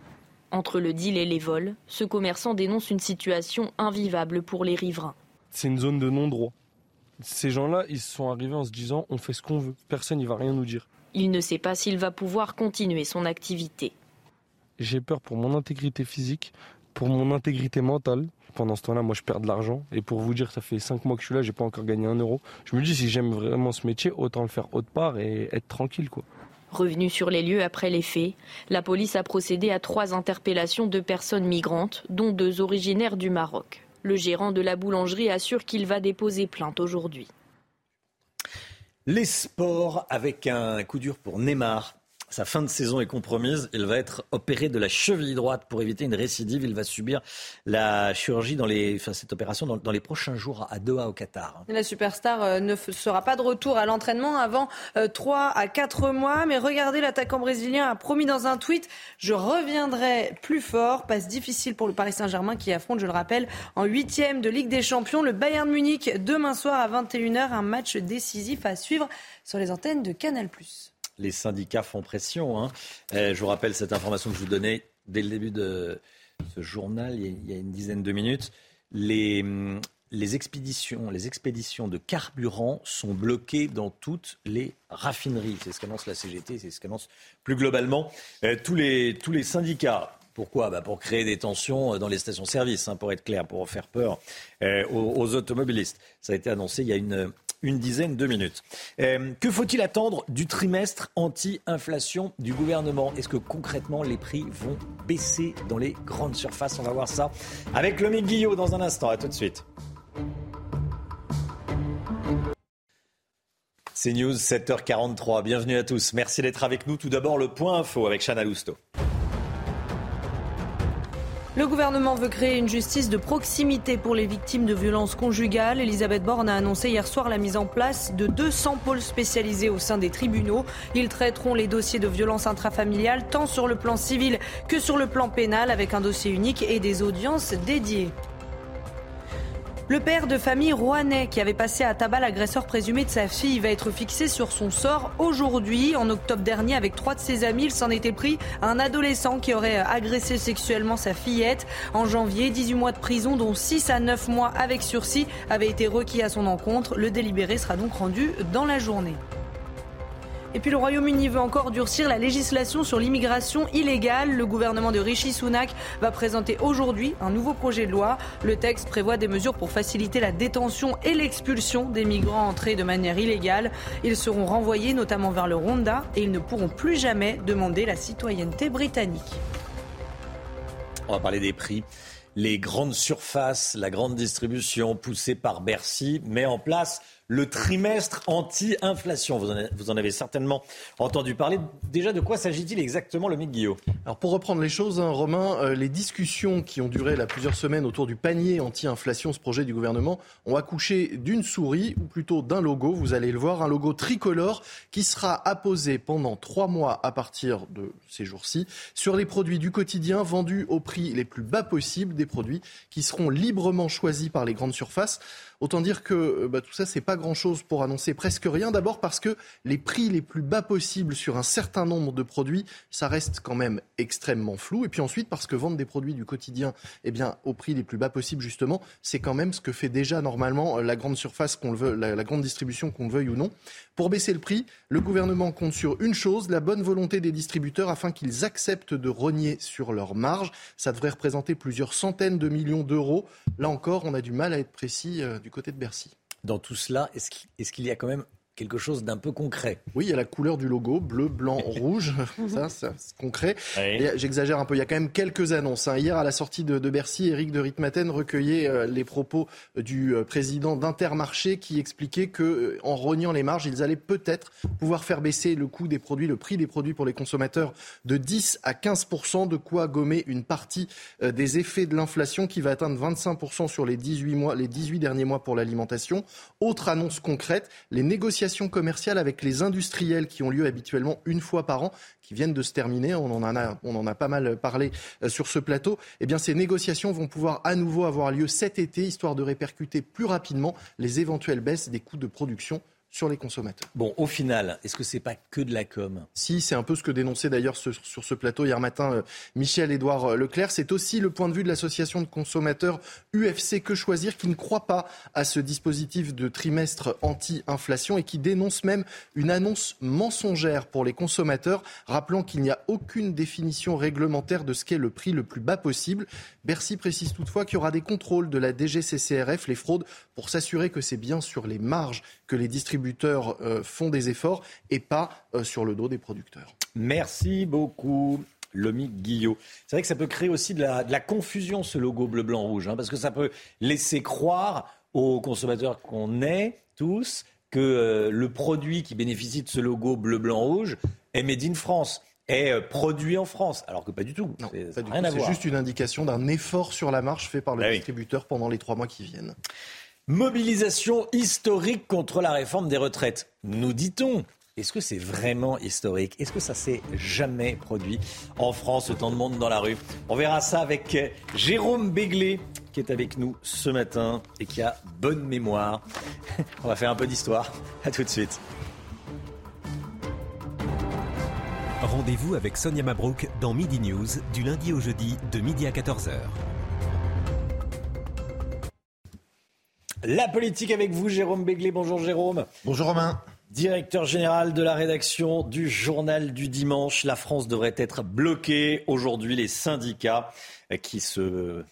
Entre le deal et les vols, ce commerçant dénonce une situation invivable pour les riverains. C'est une zone de non-droit ces gens-là, ils sont arrivés en se disant on fait ce qu'on veut, personne ne va rien nous dire. Il ne sait pas s'il va pouvoir continuer son activité. J'ai peur pour mon intégrité physique, pour mon intégrité mentale. Pendant ce temps-là, moi, je perds de l'argent. Et pour vous dire, ça fait 5 mois que je suis là, j'ai pas encore gagné un euro. Je me dis, si j'aime vraiment ce métier, autant le faire autre part et être tranquille, quoi. Revenu sur les lieux après les faits, la police a procédé à trois interpellations de personnes migrantes, dont deux originaires du Maroc. Le gérant de la boulangerie assure qu'il va déposer plainte aujourd'hui. Les sports avec un coup dur pour Neymar. Sa fin de saison est compromise. Il va être opéré de la cheville droite pour éviter une récidive. Il va subir la chirurgie dans les, enfin, cette opération dans, les prochains jours à Doha au Qatar. La superstar euh, ne sera pas de retour à l'entraînement avant 3 euh, à 4 mois. Mais regardez, l'attaquant brésilien a promis dans un tweet Je reviendrai plus fort. Passe difficile pour le Paris Saint-Germain qui affronte, je le rappelle, en huitième de Ligue des Champions le Bayern Munich demain soir à 21h. Un match décisif à suivre sur les antennes de Canal les syndicats font pression. Hein. Euh, je vous rappelle cette information que je vous donnais dès le début de ce journal, il y a, une dizaine de minutes. Les, les, expéditions, les expéditions de carburant sont bloquées dans toutes les raffineries. C'est ce qu'annonce la CGT, c'est ce qu'annonce plus globalement euh, tous, les, tous les syndicats. Pourquoi? Bah Pour créer des tensions dans les stations-service, hein, pour être clair, pour faire peur euh, aux, aux, automobilistes. Ça a été annoncé il y a une, une dizaine de minutes. Euh, que faut-il attendre du trimestre anti-inflation du gouvernement? Est-ce que concrètement les prix vont baisser dans les grandes surfaces? On va voir ça avec Lomi Guillot dans un instant. À tout de suite. C'est News 7h43. Bienvenue à tous. Merci d'être avec nous. Tout d'abord, le point info avec Chana Lousteau. Le gouvernement veut créer une justice de proximité pour les victimes de violences conjugales. Elisabeth Borne a annoncé hier soir la mise en place de 200 pôles spécialisés au sein des tribunaux. Ils traiteront les dossiers de violences intrafamiliales tant sur le plan civil que sur le plan pénal avec un dossier unique et des audiences dédiées. Le père de famille rouennais qui avait passé à tabac l'agresseur présumé de sa fille va être fixé sur son sort aujourd'hui. En octobre dernier, avec trois de ses amis, il s'en était pris à un adolescent qui aurait agressé sexuellement sa fillette. En janvier, 18 mois de prison, dont 6 à 9 mois avec sursis, avaient été requis à son encontre. Le délibéré sera donc rendu dans la journée. Et puis le Royaume-Uni veut encore durcir la législation sur l'immigration illégale. Le gouvernement de Rishi Sunak va présenter aujourd'hui un nouveau projet de loi. Le texte prévoit des mesures pour faciliter la détention et l'expulsion des migrants entrés de manière illégale. Ils seront renvoyés notamment vers le Rwanda et ils ne pourront plus jamais demander la citoyenneté britannique. On va parler des prix. Les grandes surfaces, la grande distribution poussée par Bercy met en place le trimestre anti-inflation. Vous, en avez- certainement entendu parler. Déjà, de quoi s'agit-il exactement, le Guillaume? Alors pour reprendre les choses, hein, Romain, euh, les discussions qui ont duré plusieurs semaines autour du panier anti-inflation, ce projet du gouvernement, ont accouché d'une souris, ou plutôt d'un logo, vous allez le voir, un logo tricolore qui sera apposé pendant trois mois à partir de ces jours-ci sur les produits du quotidien vendus au prix les plus bas possibles, des produits qui seront librement choisis par les grandes surfaces. Autant dire que euh, bah, tout ça, c'est pas grand-chose pour annoncer presque rien. D'abord parce que les prix les plus bas possibles sur un certain nombre de produits, ça reste quand même extrêmement flou. Et puis ensuite parce que vendre des produits du quotidien, eh bien, au prix les plus bas possibles justement, c'est quand même ce que fait déjà normalement euh, la grande surface, qu'on le veut, la, grande distribution, qu'on le veuille ou non. Pour baisser le prix, le gouvernement compte sur une chose, la bonne volonté des distributeurs afin qu'ils acceptent de rogner sur leurs marges. Ça devrait représenter plusieurs centaines de millions d'euros. Là encore, on a du mal à être précis euh, côté de Bercy. Dans tout cela, est-ce qu'il y a quand même quelque chose d'un peu concret Oui, il y a la couleur du logo, bleu, blanc, rouge. ça, ça, c'est concret. Et J'exagère un peu. Il y a quand même quelques annonces. hein. Hier, à la sortie de, de Bercy, Éric de Ritmaten recueillait euh, les propos du euh, président d'Intermarché qui expliquait que, euh, en rognant les marges, ils allaient peut-être pouvoir faire baisser le coût des produits, le prix des produits pour les consommateurs de 10 à 15% de quoi gommer une partie euh, des effets de l'inflation qui va atteindre 25 sur les 18 mois, les 18 derniers mois pour l'alimentation. Autre annonce concrète, les négociations commerciales avec les industriels qui ont lieu habituellement une fois par an, qui viennent de se terminer. On en a, on en a pas mal parlé euh, sur ce plateau. Eh bien, ces négociations vont pouvoir à nouveau avoir lieu cet été, histoire de répercuter plus rapidement les éventuelles baisses des coûts de production sur les consommateurs. Bon, au final, est-ce que c'est pas que de la com? Si, c'est un peu ce que dénonçait d'ailleurs ce- sur ce plateau hier matin euh, Michel-Édouard euh, Leclerc. C'est aussi le point de vue de l'association de consommateurs UFC Que Choisir qui ne croit pas à ce dispositif de trimestre anti-inflation et qui dénonce même une annonce mensongère pour les consommateurs, rappelant qu'il n'y a aucune définition réglementaire de ce qu'est le prix le plus bas possible. Bercy précise toutefois qu'il y aura des contrôles de la DGCCRF, les fraudes, pour s'assurer que c'est bien sur les marges que les distributeurs euh, font des efforts et pas euh, sur le dos des producteurs. Merci beaucoup. Lomi Guillot. C'est vrai que ça peut créer aussi de la, de la confusion, ce logo bleu, blanc, rouge, hein, parce que ça peut laisser croire aux consommateurs qu'on est tous que euh, le produit qui bénéficie de ce logo bleu, blanc, rouge est made in France, est euh, produit en France, alors que pas du tout. C'est- juste une indication d'un effort sur la marge fait par le Ah oui. distributeur pendant les trois mois qui viennent. Mobilisation historique contre la réforme des retraites. Nous dit-on. Est-ce que c'est vraiment historique? Est-ce que ça s'est jamais produit en France, autant de monde dans la rue? On verra ça avec Jérôme Béglé, qui est avec nous ce matin et qui a bonne mémoire. On va faire un peu d'histoire. À tout de suite. Rendez-vous avec Sonia Mabrouk dans Midi News du lundi au jeudi de midi à 14h. La politique avec vous, Jérôme Béglé. Bonjour Jérôme. Bonjour Romain. Directeur général de la rédaction du journal du dimanche. La France devrait être bloquée. Aujourd'hui, les syndicats qui se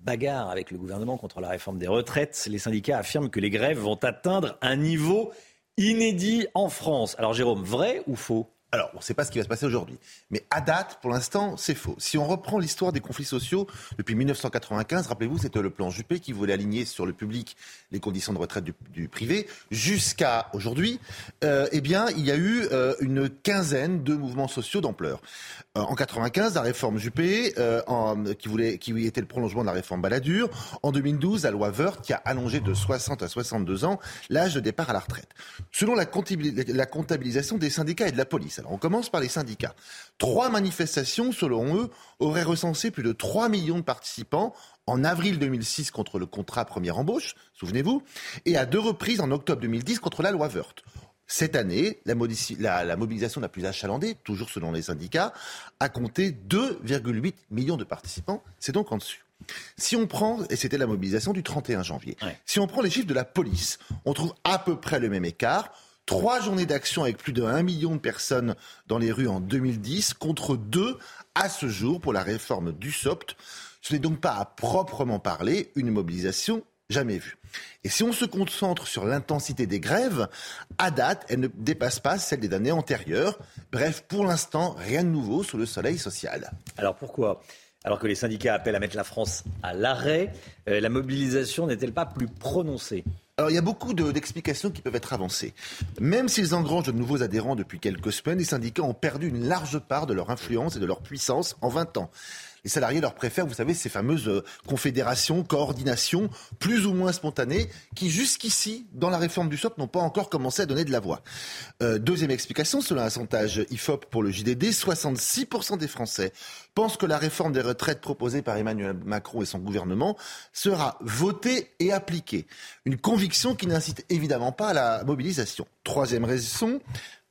bagarrent avec le gouvernement contre la réforme des retraites, les syndicats affirment que les grèves vont atteindre un niveau inédit en France. Alors Jérôme, vrai ou faux? Alors, on ne sait pas ce qui va se passer aujourd'hui. Mais à date, pour l'instant, c'est faux. Si on reprend l'histoire des conflits sociaux depuis 1995, rappelez-vous, c'était le plan Juppé qui voulait aligner sur le public les conditions de retraite du, privé. Jusqu'à aujourd'hui, euh, eh bien, il y a eu euh, une quinzaine de mouvements sociaux d'ampleur. Euh, en 95, la réforme Juppé, qui, voulait, qui était le prolongement de la réforme Balladur. En 2012, la loi Woerth, qui a allongé de 60 à 62 ans l'âge de départ à la retraite. Selon la comptabilisation des syndicats et de la police, alors on commence par les syndicats. Trois manifestations, selon eux, auraient recensé plus de 3 millions de participants en avril 2006 contre le contrat première embauche, souvenez-vous, et à deux reprises en octobre 2010 contre la loi Woerth. Cette année, la, modici- la- la mobilisation la plus achalandée, toujours selon les syndicats, a compté 2,8 millions de participants. C'est donc en dessus. Si on prend, et c'était la mobilisation du 31 janvier, si on prend les chiffres de la police, on trouve à peu près le même écart. Trois journées d'action avec plus de 1 million de personnes dans les rues en 2010 contre deux à ce jour pour la réforme du SOPT. Ce n'est donc pas à proprement parler une mobilisation jamais vue. Et si on se concentre sur l'intensité des grèves, à date, elle ne dépasse pas celle des années antérieures. Bref, pour l'instant, rien de nouveau sous le soleil social. Alors pourquoi? Alors que les syndicats appellent à mettre la France à l'arrêt, euh, la mobilisation n'est-elle pas plus prononcée? Alors, il y a beaucoup d'explications qui peuvent être avancées. Même s'ils engrangent de nouveaux adhérents depuis quelques semaines, les syndicats ont perdu une large part de leur influence et de leur puissance en 20 ans les salariés leur préfèrent, vous savez, ces fameuses euh, confédérations, coordinations, plus ou moins spontanées, qui jusqu'ici, dans la réforme du SOP, n'ont pas encore commencé à donner de la voix. Euh, deuxième explication, selon un sondage IFOP pour le JDD, 66% des Français pensent que la réforme des retraites proposée par Emmanuel Macron et son gouvernement sera votée et appliquée. Une conviction qui n'incite évidemment pas à la mobilisation. Troisième raison,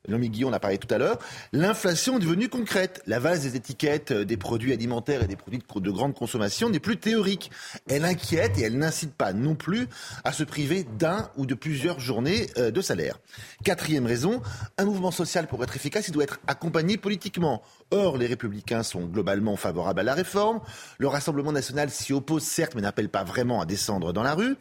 Nomi Guillon en a parlé tout à l'heure, l'inflation est devenue concrète. La vase des étiquettes euh, des produits alimentaires et des produits de grande consommation n'est plus théorique. Elle inquiète et elle n'incite pas non plus à se priver d'un ou de plusieurs journées euh, de salaire. Quatrième raison, un mouvement social pour être efficace, il doit être accompagné politiquement. Or, les républicains sont globalement favorables à la réforme. Le Rassemblement national s'y oppose certes, mais n'appelle pas vraiment à descendre dans la rue.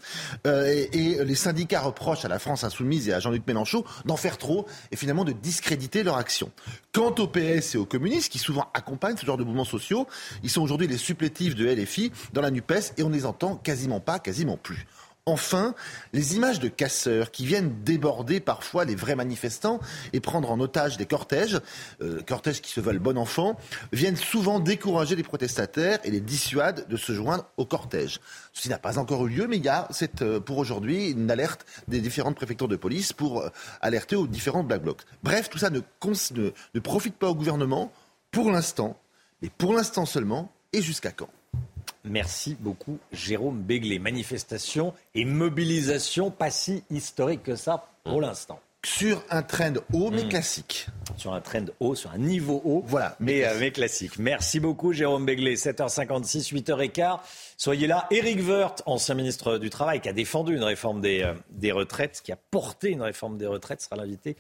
Euh, et, et, les syndicats reprochent à la France insoumise et à Jean-Luc Mélenchon d'en faire trop et finalement de discréditer leur action. Quant au PS et aux communistes, qui souvent accompagnent ce genre de mouvements sociaux, ils sont aujourd'hui les supplétifs de LFI dans la NUPES et on ne les entend quasiment pas, quasiment plus. Enfin, les images de casseurs qui viennent déborder parfois les vrais manifestants et prendre en otage des cortèges, euh, cortèges qui se veulent bon enfant, viennent souvent décourager les protestataires et les dissuadent de se joindre au cortège. Ceci n'a pas encore eu lieu, mais il y a euh, pour aujourd'hui une alerte des différentes préfectures de police pour euh, alerter aux différents black blocs. Bref, tout ça ne profite pas au gouvernement pour l'instant, mais pour l'instant seulement, et jusqu'à quand? Merci beaucoup, Jérôme Béglé. Manifestation et mobilisation pas si historique que ça pour l'instant. Sur un trend haut, mais Hmm. classique. Sur un trend haut, sur un niveau haut, Voilà, mais, mais euh, mais classique. Merci beaucoup, Jérôme Béglé. 7h56, 8h15. Soyez là. Éric Woerth, ancien ministre du Travail, qui a défendu une réforme des, euh, des retraites, qui a porté une réforme des retraites, sera l'invité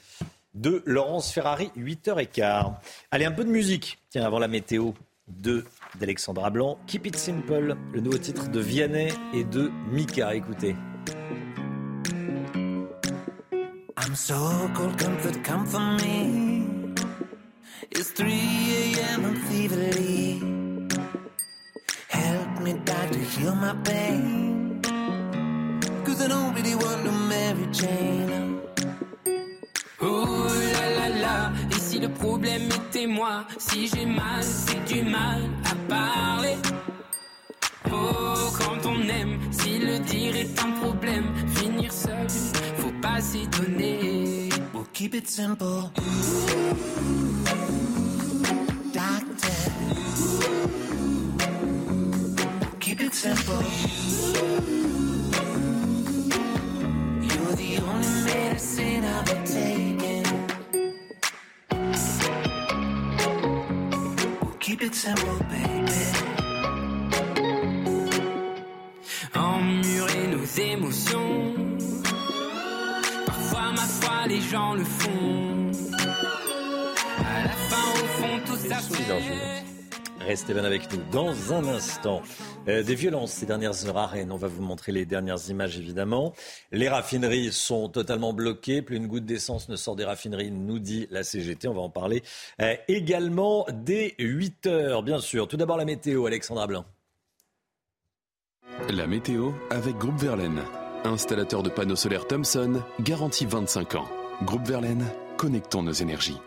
de Laurence Ferrari, 8h15. Allez, un peu de musique. Tiens, avant la météo de d'Alexandra Blanc. Keep It Simple, le nouveau titre de Vianney et de Mika. Écoutez. I'm so cold, comfort, come for me. It's 3 a.m. I'm feverly. Help me, doctor, heal my pain. Cause I don't really want to marry Jane. Oh et si le problème était moi, si j'ai mal, c'est du mal à parler. Oh, quand on aime, si le dire est un problème, finir seul, faut pas s'étonner. We'll keep it simple. Doctor. Keep it simple. You're the only medicine I've been keep it simple, baby. Emmurer nos émotions. Parfois, ma foi, les gens le font. À la fin, au fond, tout ça fait. Restez bien avec nous dans un instant. Euh, des violences ces dernières heures à Rennes. On va vous montrer les dernières images évidemment. Les raffineries sont totalement bloquées. Plus une goutte d'essence ne sort des raffineries, nous dit la CGT. On va en parler euh, également dès 8 heures, bien sûr. Tout d'abord la météo, Alexandra Blanc. La météo avec Groupe Verlaine. Installateur de panneaux solaires Thomson, garantie 25 ans. Groupe Verlaine, connectons nos énergies.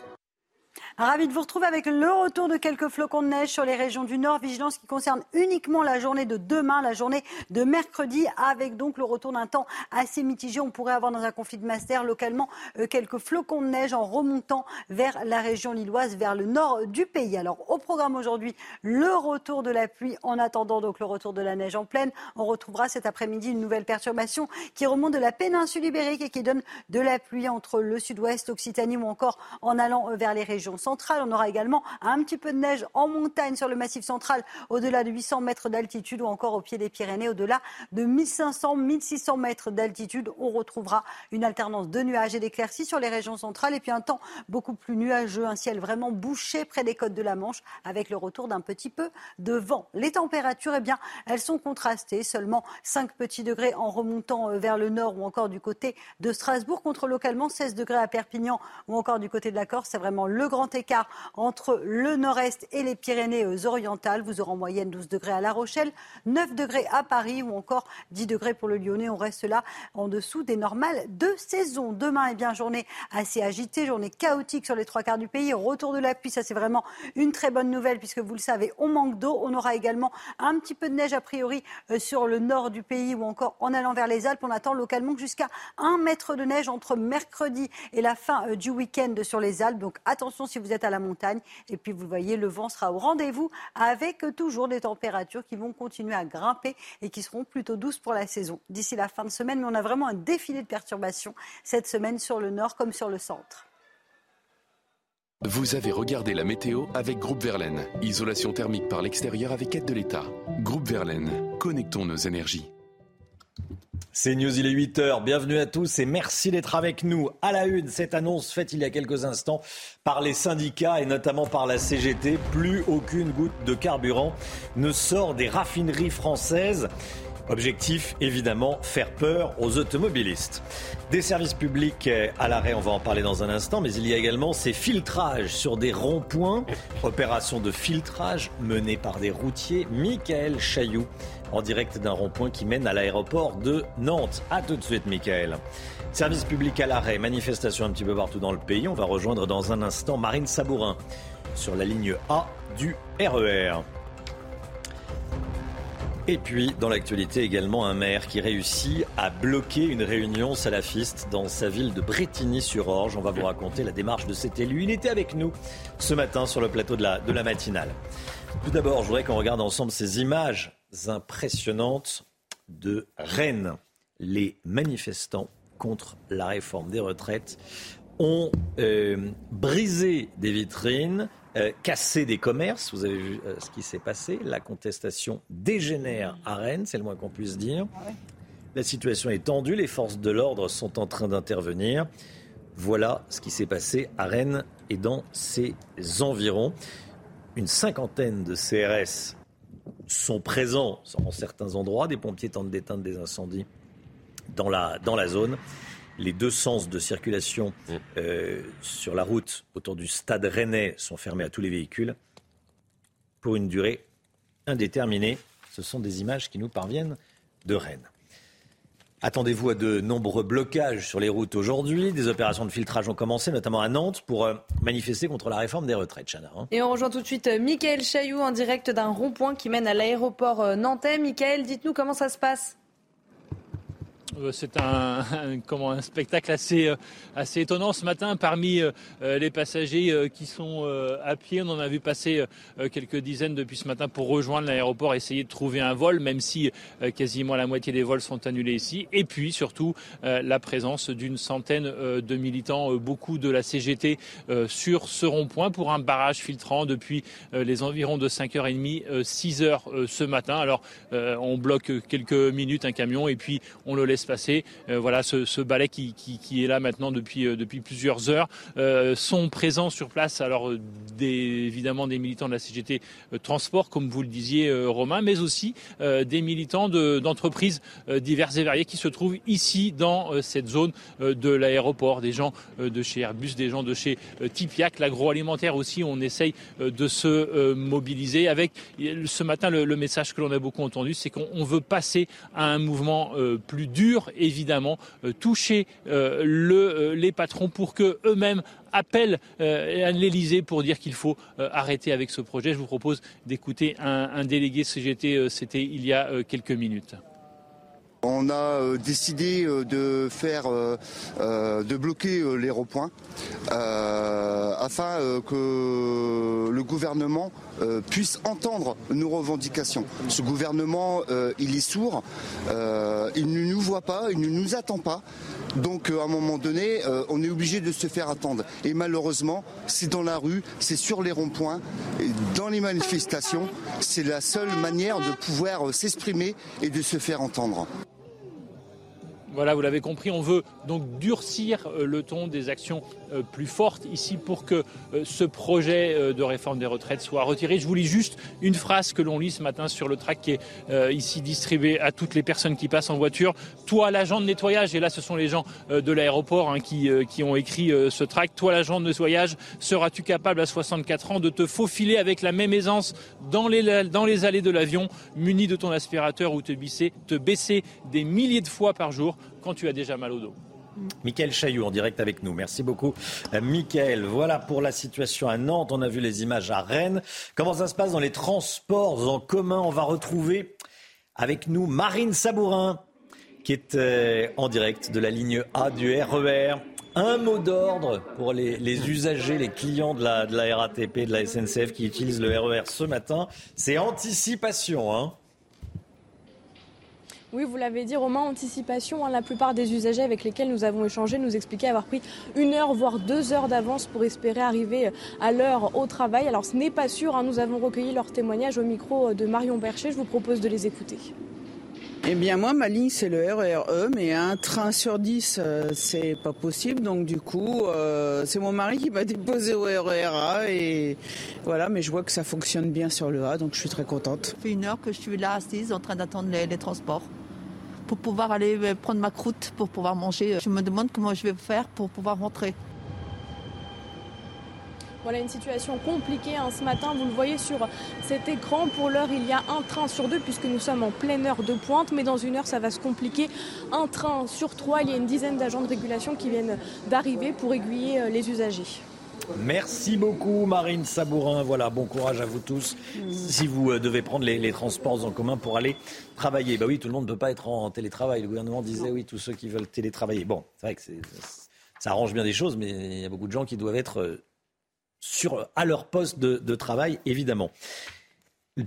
Ravi de vous retrouver avec le retour de quelques flocons de neige sur les régions du Nord. Vigilance qui concerne uniquement la journée de demain, la journée de mercredi, avec donc le retour d'un temps assez mitigé. On pourrait avoir dans un conflit de master localement euh, quelques flocons de neige en remontant vers la région lilloise, vers le nord du pays. Alors au programme aujourd'hui, le retour de la pluie en attendant donc le retour de la neige en pleine. On retrouvera cet après-midi une nouvelle perturbation qui remonte de la péninsule ibérique et qui donne de la pluie entre le sud-ouest, Occitanie ou encore en allant vers les régions On aura également un petit peu de neige en montagne sur le massif central au-delà de 800 mètres d'altitude ou encore au pied des Pyrénées au-delà de 1500-1600 mètres d'altitude. On retrouvera une alternance de nuages et d'éclaircies sur les régions centrales et puis un temps beaucoup plus nuageux, un ciel vraiment bouché près des côtes de la Manche avec le retour d'un petit peu de vent. Les températures, eh bien, elles sont contrastées. Seulement 5 petits degrés en remontant euh, vers le nord ou encore du côté de Strasbourg contre localement 16 degrés à Perpignan ou encore du côté de la Corse. C'est vraiment le grand écart entre le nord-est et les Pyrénées-Orientales. Vous aurez en moyenne 12 degrés à La Rochelle, 9 degrés à Paris ou encore 10 degrés pour le Lyonnais. On reste là en dessous des normales de saison. Demain, eh bien, journée assez agitée, journée chaotique sur les trois quarts du pays. Retour de la pluie, ça c'est vraiment une très bonne nouvelle puisque vous le savez, on manque d'eau. On aura également un petit peu de neige a priori euh, sur le nord du pays ou encore en allant vers les Alpes. On attend localement jusqu'à un mètre de neige entre mercredi et la fin euh, du week-end sur les Alpes. Donc attention si vous êtes à la montagne. Et puis vous voyez, le vent sera au rendez-vous avec toujours des températures qui vont continuer à grimper et qui seront plutôt douces pour la saison d'ici la fin de semaine. Mais on a vraiment un défilé de perturbations cette semaine sur le nord comme sur le centre. Vous avez regardé la météo avec Groupe Verlaine. Isolation thermique par l'extérieur avec aide de l'État. Groupe Verlaine, connectons nos énergies. C'est News, il est 8h. Bienvenue à tous et merci d'être avec nous. À la une, cette annonce faite il y a quelques instants par les syndicats et notamment par la CGT. Plus aucune goutte de carburant ne sort des raffineries françaises. Objectif, évidemment, faire peur aux automobilistes. Des services publics à l'arrêt, on va en parler dans un instant, mais il y a également ces filtrages sur des ronds-points. Opération de filtrage menée par des routiers. Michael Chailloux, en direct d'un rond-point qui mène à l'aéroport de Nantes. A tout de suite, Michael. Service public à l'arrêt, manifestation un petit peu partout dans le pays. On va rejoindre dans un instant Marine Sabourin sur la ligne A du RER. Et puis, dans l'actualité également, un maire qui réussit à bloquer une réunion salafiste dans sa ville de Bretigny-sur-Orge. On va vous raconter la démarche de cet élu. Il était avec nous ce matin sur le plateau de la, matinale. Tout d'abord, je voudrais qu'on regarde ensemble ces images impressionnantes de Rennes. Les manifestants contre la réforme des retraites ont euh, brisé des vitrines, euh, cassé des commerces. Vous avez vu euh, ce qui s'est passé. La contestation dégénère à Rennes, c'est le moins qu'on puisse dire. La situation est tendue, les forces de l'ordre sont en train d'intervenir. Voilà ce qui s'est passé à Rennes et dans ses environs. Une cinquantaine de CRS sont présents en certains endroits. Des pompiers tentent d'éteindre des incendies dans la, dans la zone les deux sens de circulation mm. euh, sur la route autour du stade rennais sont fermés à tous les véhicules pour une durée indéterminée. Ce sont des images qui nous parviennent de Rennes. Attendez-vous à de nombreux blocages sur les routes aujourd'hui. Des opérations de filtrage ont commencé, notamment à Nantes, pour euh, manifester contre la réforme des retraites, Chana. Hein. Et on rejoint tout de suite euh, Michael Chailloux en direct d'un rond-point qui mène à l'aéroport nantais. Michael, dites-nous comment ça se passe c'est un, comment, un spectacle assez, euh, assez étonnant ce matin. Parmi euh, les passagers qui sont à pied, on en a vu passer quelques dizaines depuis ce matin pour rejoindre l'aéroport, essayer de trouver un vol, même si quasiment la moitié des vols sont annulés ici. Et puis surtout la présence d'une centaine de militants, beaucoup de la CGT sur ce rond-point pour un barrage filtrant depuis les environs de 5h30, 6h ce matin. Alors on bloque quelques minutes un camion et puis on le laisse passer. Euh, voilà, ce, balai qui, est là maintenant depuis, euh, plusieurs heures euh, sont présents sur place. Alors, évidemment, des militants de la CGT Transport, comme vous le disiez, Romain, mais aussi des militants d'entreprises diverses et variées qui se trouvent ici dans cette zone de l'aéroport. Des gens de chez Airbus, des gens de chez Tipiac, l'agroalimentaire aussi. On essaye de se mobiliser avec ce matin le message que l'on a beaucoup entendu, c'est qu'on veut passer à un mouvement plus dur évidemment, euh, toucher euh, euh, les patrons pour que eux-mêmes appellent à l'Elysée pour dire qu'il faut arrêter avec ce projet. Je vous propose d'écouter un, délégué CGT, c'était il y a quelques minutes. On a décidé de faire, de bloquer les ronds-points afin que le gouvernement euh, puisse entendre nos revendications. Ce gouvernement, euh, il est sourd, euh, il ne nous voit pas, il ne nous attend pas. Donc à un moment donné, on est obligé de se faire attendre. Et malheureusement, c'est dans la rue, c'est sur les ronds-points, dans les manifestations, c'est la seule manière de pouvoir s'exprimer et de se faire entendre. Voilà, vous l'avez compris, on veut donc durcir euh, le ton des actions plus fortes ici pour que euh, ce projet de réforme des retraites soit retiré. Je vous lis juste une phrase que l'on lit ce matin sur le tract qui est ici distribué à toutes les personnes qui passent en voiture. Toi, l'agent de nettoyage, et là ce sont les gens de l'aéroport hein, qui, ont écrit ce tract, toi, l'agent de nettoyage, seras-tu capable à 64 ans de te faufiler avec la même aisance dans les, dans les allées de l'avion, muni de ton aspirateur ou te baisser, te baisser des milliers de fois par jour quand tu as déjà mal au dos? Michael Chailloux en direct avec nous. Merci beaucoup, euh, Michael. Voilà pour la situation à Nantes. On a vu les images à Rennes. Comment ça se passe dans les transports en commun? On va retrouver avec nous Marine Sabourin, qui est euh, en direct de la ligne A du RER. E Un mot d'ordre pour les, usagers, les clients de la, de la RATP, de la SNCF qui utilisent le RER e ce matin. C'est anticipation. Hein oui, vous l'avez dit, Romain, anticipation. Hein, la plupart des usagers avec lesquels nous avons échangé nous expliquaient avoir pris une heure, voire deux heures d'avance pour espérer arriver à l'heure au travail. Alors ce n'est pas sûr, hein, nous avons recueilli leurs témoignages au micro de Marion Bercher. Je vous propose de les écouter. Eh bien moi ma ligne c'est le RERE e, mais un train sur 10 euh, c'est pas possible donc du coup euh, c'est mon mari qui m'a déposé au RERA et voilà mais je vois que ça fonctionne bien sur le A donc je suis très contente. Ça fait une heure que je suis là assise en train d'attendre les transports pour pouvoir aller euh, prendre ma croûte, pour pouvoir manger. Je me demande comment je vais faire pour pouvoir rentrer. Voilà une situation compliquée hein. ce matin. Vous le voyez sur cet écran. Pour l'heure, il y a un train sur deux puisque nous sommes en pleine heure de pointe. Mais dans une heure, ça va se compliquer. Un train sur trois. Il y a une dizaine d'agents de régulation qui viennent d'arriver pour aiguiller euh, les usagers. Merci beaucoup Marine Sabourin. Voilà, bon courage à vous tous. Si vous euh, devez prendre les, transports en commun pour aller travailler. Bah oui, tout le monde ne peut pas être en télétravail. Le gouvernement disait oui, tous ceux qui veulent télétravailler. Bon, c'est vrai que ça arrange bien des choses, mais il y a beaucoup de gens qui doivent être euh, sur, à leur poste de travail, évidemment.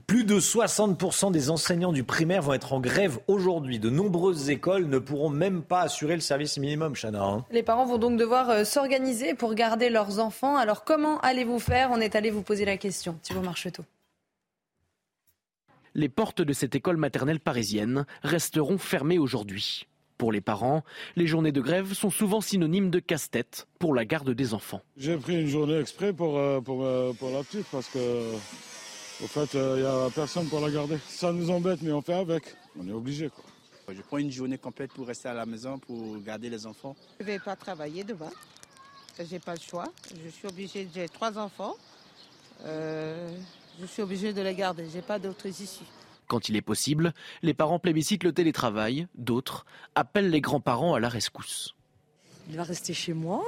Plus de 60% des enseignants du primaire vont être en grève aujourd'hui. De nombreuses écoles ne pourront même pas assurer le service minimum, Chana. Hein. Les parents vont donc devoir euh, s'organiser pour garder leurs enfants. Alors comment allez-vous faire? On est allé vous poser la question. Thibault Marcheteau. Les portes de cette école maternelle parisienne resteront fermées aujourd'hui. Pour les parents, les journées de grève sont souvent synonymes de casse-tête pour la garde des enfants. J'ai pris une journée exprès pour, euh, pour, euh, pour la petite parce que au fait, il euh, n'y a personne pour la garder. Ça nous embête, mais on fait avec. On est obligé. Je prends une journée complète pour rester à la maison, pour garder les enfants. Je ne vais pas travailler demain. Je n'ai pas le choix. Je suis obligée, j'ai trois enfants. Euh, je suis obligée de les garder. Je n'ai pas d'autres issues. Quand il est possible, les parents plébiscitent le télétravail. D'autres appellent les grands-parents à la rescousse. Il va rester chez moi,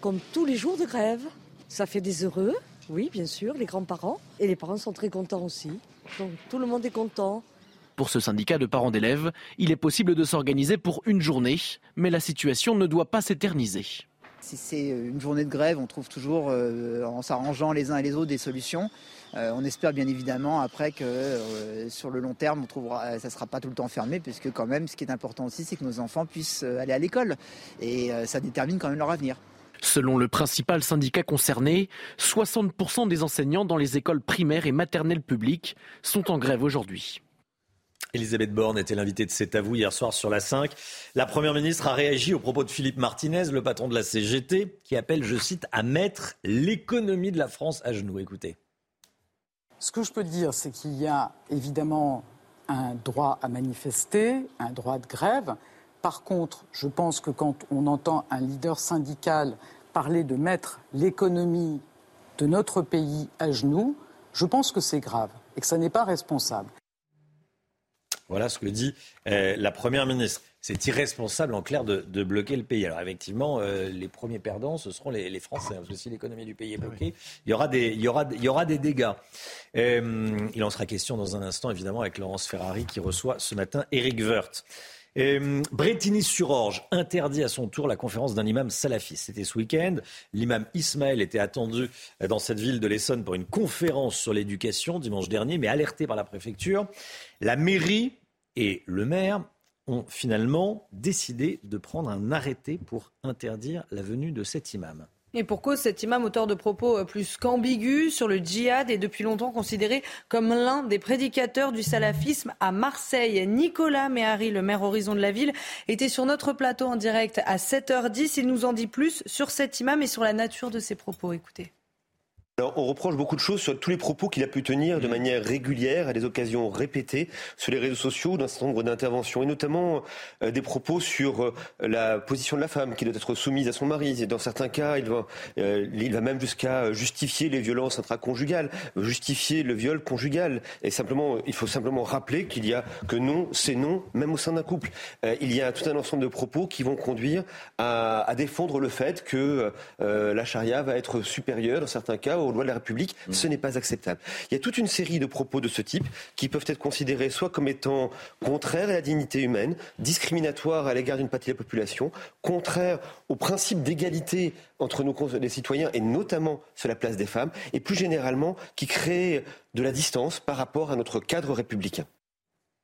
comme tous les jours de grève. Ça fait des heureux. Oui, bien sûr, les grands-parents. Et les parents sont très contents aussi. Donc tout le monde est content. Pour ce syndicat de parents d'élèves, il est possible de s'organiser pour une journée, mais la situation ne doit pas s'éterniser. Si c'est une journée de grève, on trouve toujours, euh, en s'arrangeant les uns et les autres, des solutions. Euh, on espère bien évidemment après que euh, sur le long terme, ça ne sera pas tout le temps fermé, puisque quand même, ce qui est important aussi, c'est que nos enfants puissent aller à l'école. Et ça détermine quand même leur avenir. Selon le principal syndicat concerné, 60% des enseignants dans les écoles primaires et maternelles publiques sont en grève aujourd'hui. Elisabeth Borne était l'invitée de C'est à hier soir sur la 5. La Première ministre a réagi au propos de Philippe Martinez, le patron de la CGT, qui appelle, je cite, à mettre l'économie de la France à genoux. Écoutez. Ce que je peux dire, c'est qu'il y a évidemment un droit à manifester, un droit de grève, par contre, je pense que quand on entend un leader syndical parler de mettre l'économie de notre pays à genoux, je pense que c'est grave et que ça n'est pas responsable. Voilà ce que dit euh, la Première ministre. C'est irresponsable en clair de, bloquer le pays. Alors effectivement, euh, les premiers perdants, ce seront les, Français. Parce que si l'économie du pays est bloquée, il, y aura des, il, y aura, il y aura des dégâts. Euh, il en sera question dans un instant, évidemment, avec Laurence Ferrari qui reçoit ce matin Eric Woerth. Euh, Bretigny-sur-Orge interdit à son tour la conférence d'un imam salafiste. C'était ce week-end. L'imam Ismaël était attendu dans cette ville de l'Essonne pour une conférence sur l'éducation dimanche dernier, mais alerté par la préfecture. La mairie et le maire ont finalement décidé de prendre un arrêté pour interdire la venue de cet imam. Et pour cause, cet imam auteur de propos euh, plus qu'ambigus sur le djihad est depuis longtemps considéré comme l'un des prédicateurs du salafisme à Marseille. Nicolas Méhari, le maire horizon de la ville, était sur notre plateau en direct à 7h10. Il nous en dit plus sur cet imam et sur la nature de ses propos. Écoutez. Alors, on reproche beaucoup de choses sur tous les propos qu'il a pu tenir de manière régulière, à des occasions répétées, sur les réseaux sociaux, d'un certain nombre d'interventions, et notamment euh, des propos sur euh, la position de la femme, qui doit être soumise à son mari. Et dans certains cas, il va, euh, il va même jusqu'à justifier les violences intraconjugales, justifier le viol conjugal. Et simplement, il faut simplement rappeler qu'il y a que non, c'est non, même au sein d'un couple. il y a tout un ensemble de propos qui vont conduire à, à défendre le fait que la charia va être supérieure, dans certains cas, aux lois de la République, mm. ce n'est pas acceptable. Il y a toute une série de propos de ce type qui peuvent être considérés soit comme étant contraires à la dignité humaine, discriminatoires à l'égard d'une partie de la population, contraires au principe d'égalité entre nos les citoyens et notamment sur la place des femmes, et plus généralement qui créent de la distance par rapport à notre cadre républicain.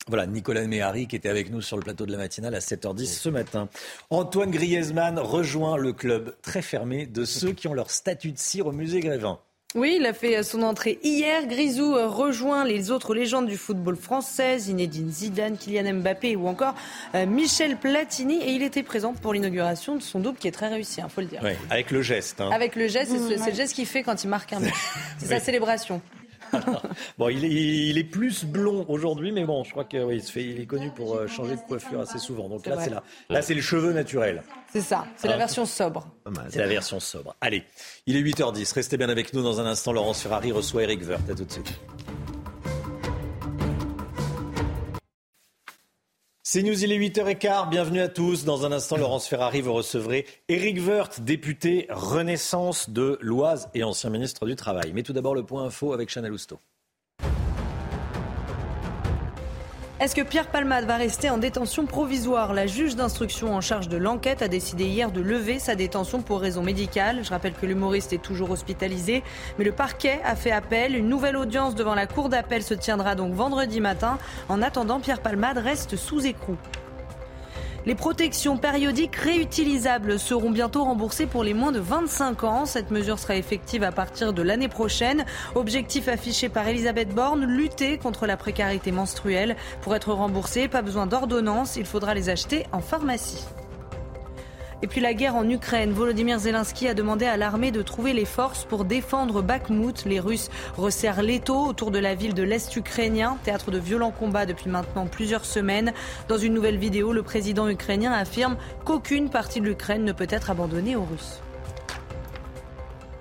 Voilà, Nicolas Méhari qui était avec nous sur le plateau de la matinale à 7h10 ce matin. Antoine Griezmann rejoint le club très fermé de ceux qui ont leur statut de cire au musée Grévin. Oui, il a fait son entrée hier. Grisou rejoint les autres légendes du football français, Zinedine Zidane, Kylian Mbappé ou encore euh, Michel Platini. Et il était présent pour l'inauguration de son double qui est très réussi, il hein, faut le dire. Oui, avec le geste. Hein. Avec le geste, c'est le geste qu'il fait quand il marque un but. C'est sa célébration. Bon, il est, il est, plus blond aujourd'hui, mais bon, je crois qu'il oui, il est connu pour euh, changer de coiffure assez souvent. Donc là, c'est là, là, c'est le cheveu naturel. C'est ça, c'est la hein version sobre. C'est la version sobre. Allez, il est 8h10. Restez bien avec nous dans un instant. Laurence Ferrari reçoit Eric Werth. À tout de suite. C'est News, il est 8h15. Bienvenue à tous. Dans un instant, Laurence Ferrari, vous recevrez Éric Woerth, député Renaissance de l'Oise et ancien ministre du Travail. Mais tout d'abord, le point info avec Chanel Housteau. Est-ce que Pierre Palmade va rester en détention provisoire? La juge d'instruction en charge de l'enquête a décidé hier de lever sa détention pour raison médicale. Je rappelle que l'humoriste est toujours hospitalisé, mais le parquet a fait appel. Une nouvelle audience devant la cour d'appel se tiendra donc vendredi matin. En attendant, Pierre Palmade reste sous écrou. Les protections périodiques réutilisables seront bientôt remboursées pour les moins de 25 ans. Cette mesure sera effective à partir de l'année prochaine. Objectif affiché par Elisabeth Borne, lutter contre la précarité menstruelle. Pour être remboursé, pas besoin d'ordonnance, il faudra les acheter en pharmacie. Et puis la guerre en Ukraine. Volodymyr Zelensky a demandé à l'armée de trouver les forces pour défendre Bakhmut. Les Russes resserrent l'étau autour de la ville de l'Est ukrainien, théâtre de violents combats depuis maintenant plusieurs semaines. Dans une nouvelle vidéo, le président ukrainien affirme qu'aucune partie de l'Ukraine ne peut être abandonnée aux Russes.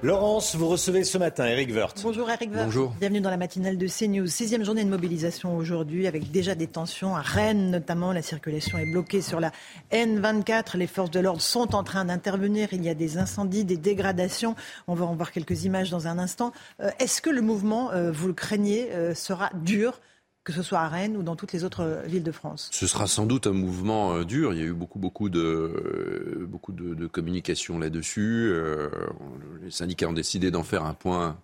Laurence, vous recevez ce matin Eric Woerth. Bonjour Eric Woerth. Bonjour. Bienvenue dans la matinale de CNews. Sixième journée de mobilisation aujourd'hui avec déjà des tensions à Rennes notamment. La circulation est bloquée sur la N24. Les forces de l'ordre sont en train d'intervenir. Il y a des incendies, des dégradations. On va en voir quelques images dans un instant. Euh, est-ce que le mouvement, euh, vous le craignez, euh, sera dur que ce soit à Rennes ou dans toutes les autres euh, villes de France Ce sera sans doute un mouvement euh, dur. Il y a eu beaucoup, beaucoup de, euh, beaucoup de, communication là-dessus. les syndicats ont décidé d'en faire un point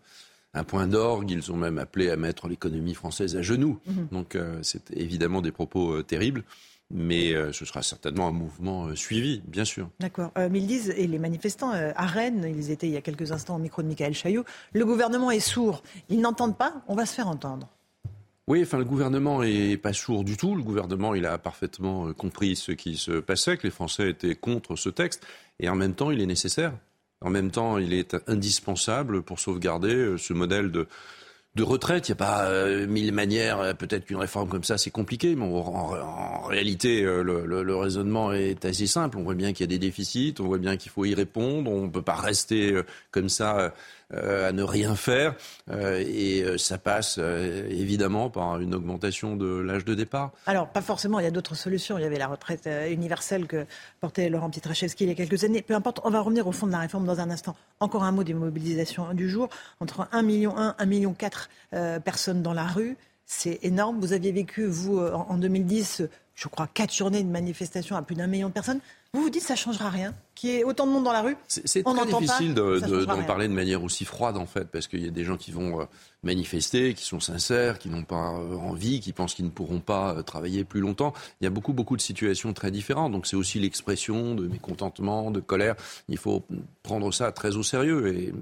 un point d'orgue. Ils ont même appelé à mettre l'économie française à genoux. Mhm. Donc c'est évidemment des propos terribles. Mais ce sera certainement un mouvement suivi, bien sûr. D'accord. mais ils disent, et les manifestants à Rennes, ils étaient il y a quelques instants au micro de Michael Chaillot, le gouvernement est sourd. Ils n'entendent pas, on va se faire entendre. Oui, enfin, le gouvernement est pas sourd du tout. Le gouvernement, il a parfaitement euh, compris ce qui se passait, que les Français étaient contre ce texte, et en même temps, il est nécessaire. En même temps, il est indispensable pour sauvegarder euh, ce modèle de, retraite. Il n'y a pas euh, mille manières. Peut-être qu'une réforme comme ça, c'est compliqué, mais en, réalité, le, le, raisonnement est assez simple. On voit bien qu'il y a des déficits, on voit bien qu'il faut y répondre. On ne peut pas rester comme ça à ne rien faire. Euh, et euh, ça passe évidemment par une augmentation de l'âge de départ. Alors, pas forcément, il y a d'autres solutions. Il y avait la retraite universelle que portait Laurent Pietraszewski il y a quelques années. Peu importe, on va revenir au fond de la réforme dans un instant. Encore un mot des mobilisations du jour. Entre 1 million 1, 1 million 4 personnes dans la rue. C'est énorme. Vous aviez vécu, vous, en 2010, je crois, quatre journées de manifestation à plus d'un million de personnes. Vous vous dites ça changera rien? Qu'il y ait autant de monde dans la rue C'est très difficile de- de- d'en parler de manière aussi froide en fait, parce qu'il y a des gens qui vont euh, manifester, qui sont sincères, qui n'ont pas euh, envie, qui pensent qu'ils ne pourront pas euh, travailler plus longtemps. Il y a beaucoup beaucoup de situations très différentes, donc c'est aussi l'expression de mécontentement, de colère. Il faut prendre ça très au sérieux et,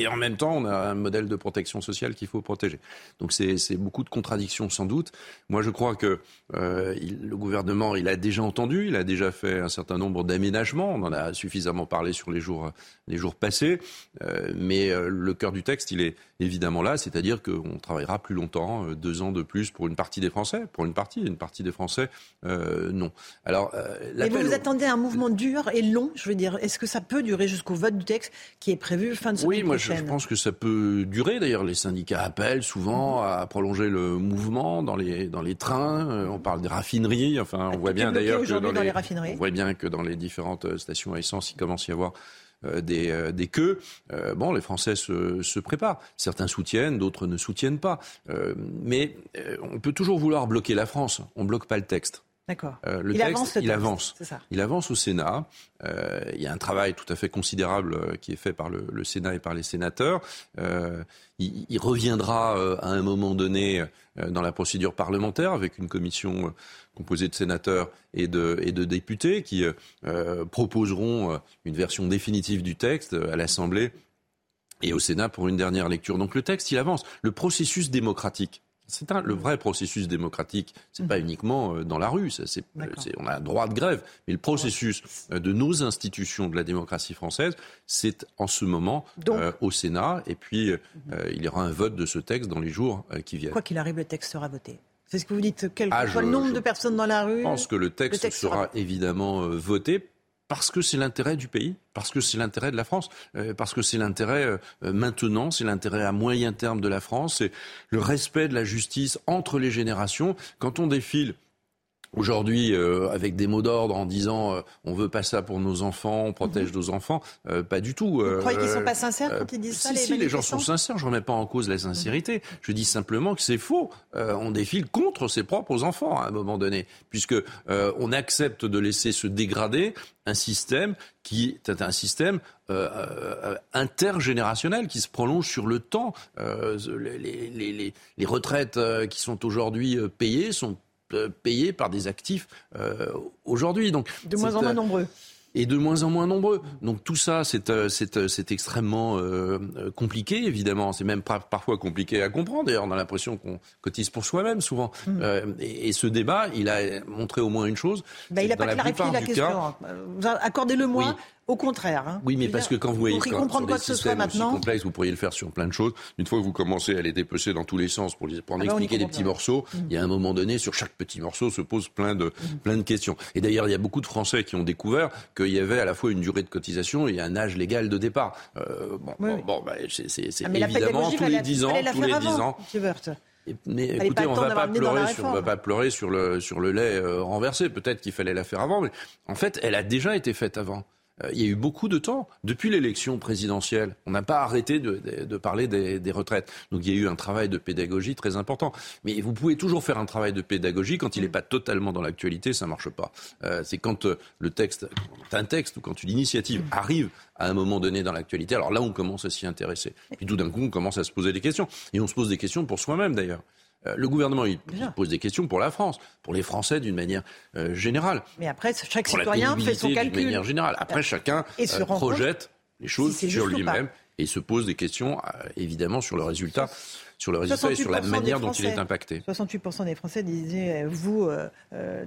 et en même temps, on a un modèle de protection sociale qu'il faut protéger. Donc c'est c'est beaucoup de contradictions sans doute. Moi, je crois que euh, il- le gouvernement, il a déjà entendu, il a déjà fait un certain nombre d'aménagements. On en a suffisamment parlé sur les jours, les jours passés. Euh, mais euh, le cœur du texte, il est évidemment là, c'est-à-dire qu'on travaillera plus longtemps, euh, deux ans de plus pour une partie des Français. Pour une partie, une partie des Français, euh, non. Alors, Mais vous attendez un mouvement dur et long, je veux dire. Est-ce que ça peut durer jusqu'au vote du texte qui est prévu fin de semaine Oui, moi je, pense que ça peut durer. D'ailleurs, les syndicats appellent souvent à prolonger le mouvement dans les dans les trains. On parle des raffineries. Enfin, on voit bien d'ailleurs que dans dans les, raffineries. on voit bien que dans les différentes euh, stations à essence, il commence à y avoir euh, des, euh, des queues. Euh, bon, les Français se, préparent. Certains soutiennent, d'autres ne soutiennent pas. Mais on peut toujours vouloir bloquer la France. On bloque pas le texte. D'accord. Euh, le il texte, avance le il texte, avance. C'est ça. Il avance au Sénat. Euh, il y a un travail tout à fait considérable euh, qui est fait par le, le Sénat et par les sénateurs. Euh, il, il reviendra à un moment donné dans la procédure parlementaire avec une commission composée de sénateurs et de, et de députés qui proposeront une version définitive du texte à l'Assemblée et au Sénat pour une dernière lecture. Donc le texte, il avance. Le processus démocratique. C'est un, le vrai processus démocratique. C'est pas uniquement euh, dans la rue. Ça, c'est, c'est- on a un droit de grève, mais le processus euh, de nos institutions de la démocratie française, c'est en ce moment euh, au Sénat. Et puis euh, euh, il y aura un vote de ce texte dans les jours euh, qui viennent. Quoi qu'il arrive, le texte sera voté. C'est ce que vous dites, quel que Ah, soit je- le nombre je de personnes dans la rue. Je pense que le texte, texte sera sera- évidemment euh, voté parce que c'est l'intérêt du pays, parce que c'est l'intérêt de la France, euh, parce que c'est l'intérêt euh, maintenant, c'est l'intérêt à moyen terme de la France, c'est le respect de la justice entre les générations. Quand on défile Aujourd'hui, euh, avec des mots d'ordre en disant euh, on veut pas ça pour nos enfants, on protège nos enfants, euh, pas du tout. Mhm. Vous croyez qu'ils sont pas sincères euh, quand ils disent ça, Si, les si, les gens sont Mhm. sincères. Je remets pas en cause la sincérité. Je dis simplement que c'est faux. Euh, on défile contre ses propres enfants à un moment donné, puisque euh, on accepte de laisser se dégrader un système qui est un système euh, euh, intergénérationnel qui se prolonge sur le temps. Euh, les, les- les- les retraites euh, qui sont aujourd'hui euh, payées sont euh, payées par des actifs euh, aujourd'hui. Donc De moins en moins euh, nombreux. et de moins en moins nombreux. Donc tout ça, c'est extrêmement euh, compliqué, évidemment. C'est même par- parfois compliqué à comprendre. D'ailleurs, on a l'impression qu'on cotise pour soi-même souvent. Mm. Euh, et, et ce débat, il a montré au moins une chose. Bah, il n'a pas clarifié la du question. Accordez-le-moi, Oui. Au contraire. hein. oui, mais parce que quand vous voyez quand- sur des systèmes aussi complexes, vous pourriez le faire sur plein de choses. Une fois que vous commencez à les dépecer dans tous les sens pour, les- pour en Ah bah, expliquer des petits morceaux, Mm. il y a un moment donné, sur chaque petit morceau se posent plein de, plein de questions. Et d'ailleurs, il y a beaucoup de Français qui ont découvert qu'il y avait à la fois une durée de cotisation et un âge légal de départ. Euh, bon, Oui, bon, oui. bon, bah, c'est Ah, évidemment tous les fallait- 10 ans, tous les avant, 10 ans. Mais écoutez, on temps va pas pleurer sur, on va pas pleurer sur le sur le lait euh, renversé. Peut-être qu'il fallait la faire avant, mais en fait, elle a déjà été faite avant. Euh, il y a eu beaucoup de temps depuis l'élection présidentielle. On n'a pas arrêté de, de- de parler des, des retraites. Donc il y a eu un travail de pédagogie très important. Mais vous pouvez toujours faire un travail de pédagogie quand il n'est pas totalement dans l'actualité, ça marche pas. Euh, c'est quand euh, le texte, quand un texte ou quand une initiative arrive à un moment donné dans l'actualité. Alors là, on commence à s'y intéresser. Puis tout d'un coup, on commence à se poser des questions. Et on se pose des questions pour soi-même d'ailleurs. Euh, Le gouvernement, il, il pose des questions pour la France, pour les Français d'une manière euh, générale. Mais après, chaque Pour citoyen fait son calcul. d'une manière générale. Après, chacun Et se euh, projette les choses si sur lui-même et se pose des questions, euh, évidemment, sur le résultat, sur le résultat et sur la 68% des manière dont il est impacté. 68% des Français disaient, vous,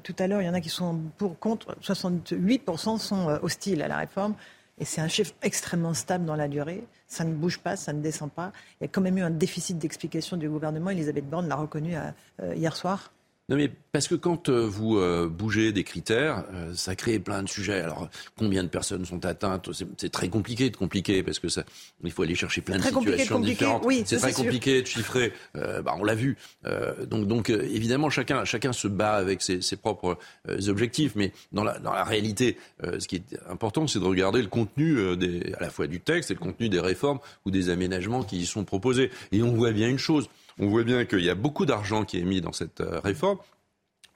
tout à l'heure, il y en a qui sont pour, contre, 68% sont hostiles à la réforme. Et c'est un chiffre extrêmement stable dans la durée. Ça ne bouge pas, ça ne descend pas. Il y a quand même eu un déficit d'explication du gouvernement. Elisabeth Borne l'a reconnu euh, hier soir. Non mais parce que quand euh, vous euh, bougez des critères, euh, ça crée plein de sujets. Alors combien de personnes sont atteintes C'est très compliqué de compliquer parce que ça, il faut aller chercher plein de situations différentes. oui, c'est très sûr. compliqué de chiffrer. Euh, bah, on l'a vu. Euh, donc donc euh, évidemment chacun chacun se bat avec ses, ses propres euh, objectifs, mais dans la dans la réalité, euh, ce qui est important, c'est de regarder le contenu des, à la fois du texte et le contenu des réformes ou des aménagements qui y sont proposés. Et on voit bien une chose. On voit bien qu'il y a beaucoup d'argent qui est mis dans cette euh, réforme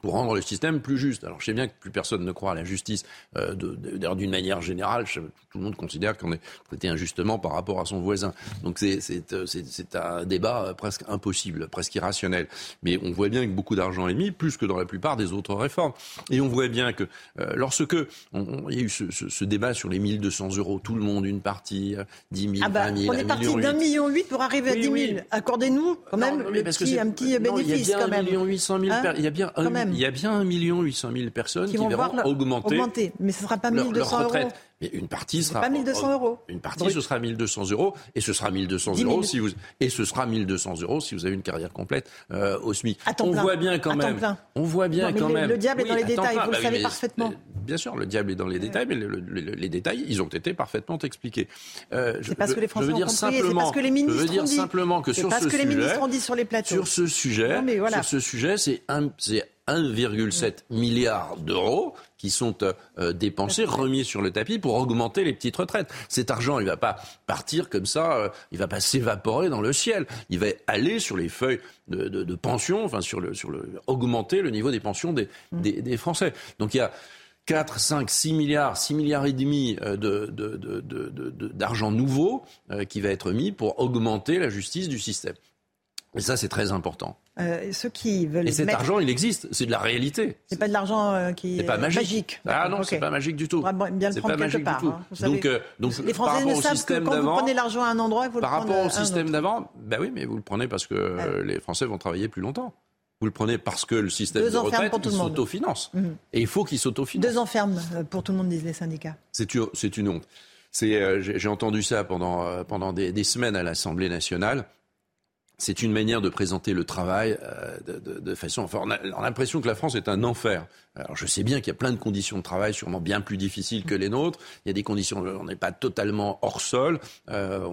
pour rendre le système plus juste. Alors je sais bien que plus personne ne croit à la justice euh, d'une manière générale. tout le monde considère qu'on est traité injustement par rapport à son voisin. Donc c'est euh, un débat euh, presque impossible, presque irrationnel. Mais on voit bien que beaucoup d'argent est mis, plus que dans la plupart des autres réformes. Et on voit bien que euh, lorsque il y a eu ce, ce, ce, débat sur les 1200 euros, tout le monde, une partie, 10 000, ah bah, 20 000, On est parti d'un million huit pour arriver à 10 000. Oui. Accordez-nous quand même non, le petit, un petit non, bénéfice il y a bien quand même. 1 million 800 000 Hein il y a bien un, même. Il y a bien 1 million 800 000 personnes qui, qui vont verront voir leur- augmenter, augmenter. Mais ce ne sera pas leur, 1200 leur retraite. euros. Mais une partie sera pas 1200 euros. Une partie, ce sera 1200 euros, et ce sera 1200 10 000. euros si vous, et ce sera 1200 euros si vous avez une carrière complète euh, au SMIC. On plein. voit bien quand même. On voit bien Non, quand le- même. le diable est dans les détails, plein. vous le Bah oui, savez mais- parfaitement. mais Bien sûr, le diable est dans les détails, mais le- le- le- les détails, ils ont été parfaitement expliqués. Euh, je- C'est parce je- que les je Français ont compris. simplement- parce que les je ministres veux dire ont dit. simplement que sur parce ce que les sujet, ministres ont dit sur les plateaux. sur ce sujet, voilà. sur ce sujet, c'est un, c'est 1,7 milliard d'euros qui sont euh, euh, dépensés, remis sur le tapis pour augmenter les petites retraites. Cet argent, il va pas partir comme ça, euh, il va pas s'évaporer dans le ciel. Il va aller sur les feuilles de, de, de pension, enfin sur le, sur le, augmenter le niveau des pensions des, des, des Français. Donc il y a 4, 5, 6 milliards, 6 milliards et demi de- de- de- de- de- de- d'argent nouveau euh, qui va être mis pour augmenter la justice du système. Et ça, c'est très important. Euh, ceux qui veulent Et cet mettre- argent, il existe. C'est de la réalité. C'est pas de l'argent euh, qui C'est pas est magique. Ah non, Ok. c'est pas magique du tout. Le C'est prendre pas quelque magique part. du tout. hein. Vous Donc, euh, donc les par Français rapport ne savent que quand vous prenez l'argent à un endroit, faut par le rapport prendre au système d'avant, ben oui, mais vous le prenez parce que euh, les Français vont travailler plus longtemps. Vous le prenez parce que le système Deux de retraite, le s'autofinance. Mhm. Et il faut qu'il s'autofinance. Deux ans ferme euh, pour tout le monde, disent les syndicats. C'est une, honte. J'ai, entendu ça pendant, pendant des, des semaines à l'Assemblée nationale. C'est une manière de présenter le travail euh, de, façon. Enfin, on a, on a l'impression que la France est un enfer. Alors, je sais bien qu'il y a plein de conditions de travail sûrement bien plus difficiles que les nôtres. Il y a des conditions, on n'est pas totalement hors sol. Euh,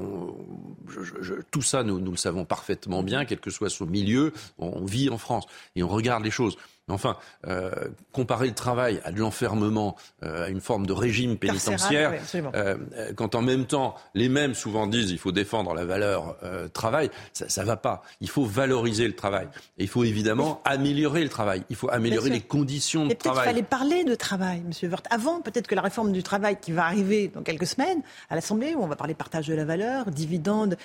tout ça, nous, nous le savons parfaitement bien, quel que soit son milieu. On vit en France et on regarde les choses. Mais Enfin, euh, comparer le travail à de l'enfermement, euh, à une forme de régime Carcéral, pénitentiaire, oui, euh, quand en même temps les mêmes souvent disent il faut défendre la valeur travail, ça, ça va pas. Il faut valoriser le travail. Et il faut évidemment améliorer le travail. Il faut améliorer les conditions de Et peut-être qu'il travail. fallait parler de travail, Monsieur Wörth. Avant, peut-être que la réforme du travail qui va arriver dans quelques semaines à l'Assemblée, où on va parler partage de la valeur, dividendes,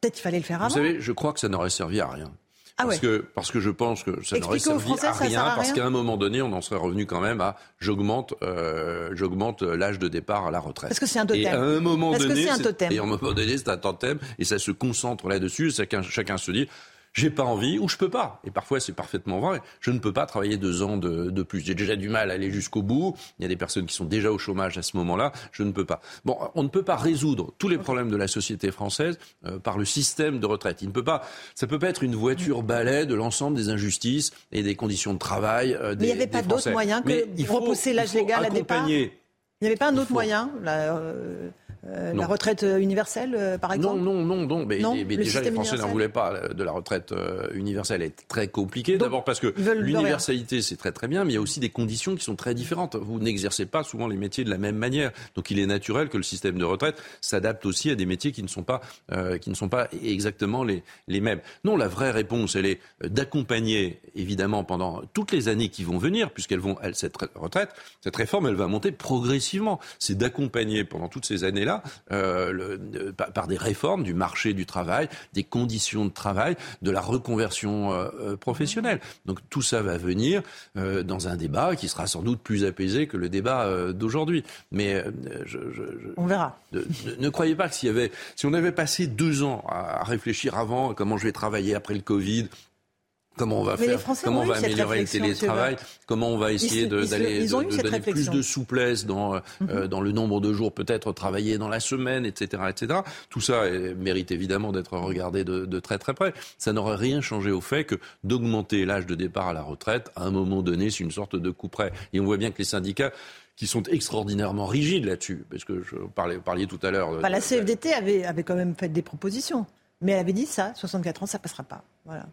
peut-être qu'il fallait le faire Vous avant. savez, je crois que ça n'aurait servi à rien. Ah parce, ouais. que, parce que je pense que ça n'aurait servi Français, à rien, à parce qu'à un moment donné, on en serait revenu quand même à j'augmente euh, j'augmente l'âge de départ à la retraite. Parce que c'est un totem. Et à un moment Parce que donné, c'est un totem. et à un moment donné, c'est un totem, et ça se concentre là-dessus, chacun, chacun se dit j'ai pas envie ou je peux pas. Et parfois, c'est parfaitement vrai. Je ne peux pas travailler deux ans de, de plus. J'ai déjà du mal à aller jusqu'au bout. Il y a des personnes qui sont déjà au chômage à ce moment-là. Je ne peux pas. Bon, on ne peut pas résoudre tous les problèmes de la société française euh, par le système de retraite. Il ne peut pas. Ça peut pas être une voiture balai de l'ensemble des injustices et des conditions de travail euh, des Mais il n'y avait pas d'autre moyen que Mais il faut- repousser l'âge légal à départ Il n'y avait pas un autre faut- moyen la, euh, euh, la retraite euh, universelle, euh, par exemple Non, non, non, non. Mais, Non, mais le déjà, les Français n'en voulaient pas de la retraite euh, universelle. Elle est très compliquée. D'abord parce que l'universalité, c'est très très bien, mais il y a aussi des conditions qui sont très différentes. Vous n'exercez pas souvent les métiers de la même manière. Donc il est naturel que le système de retraite s'adapte aussi à des métiers qui ne sont pas, qui ne sont pas exactement les, les mêmes. Non, la vraie réponse, elle est d'accompagner, évidemment, pendant toutes les années qui vont venir, puisqu'elles vont, elles, cette retraite, cette réforme, elle va monter progressivement. C'est d'accompagner pendant toutes ces euh, le- par, par des réformes du marché du travail, des conditions de travail, de la reconversion euh, euh, professionnelle. Donc tout ça va venir euh, dans un débat qui sera sans doute plus apaisé que le débat euh, d'aujourd'hui. Mais euh, je, je- je- On verra. de- ne croyez pas que s'il y avait, si on avait passé deux ans à, à réfléchir avant comment je vais travailler après le Covid, comment on va Mais faire, comment on va améliorer le télétravail, comment on va essayer d'aller donner plus de souplesse dans, euh, euh, dans le nombre de jours, peut-être travailler dans la semaine, etc., etc. Tout ça euh, mérite évidemment d'être regardé de, de très très près. Ça n'aurait rien changé au fait que d'augmenter l'âge de départ à la retraite, à un moment donné, c'est une sorte de coup près. Et on voit bien que les syndicats qui sont extraordinairement rigides là-dessus, parce que je parlais, vous parliez tout à l'heure. Enfin, la CFDT avait, avait quand même fait des propositions. Mais elle avait dit ça, 64 ans, ça passera pas. Voilà.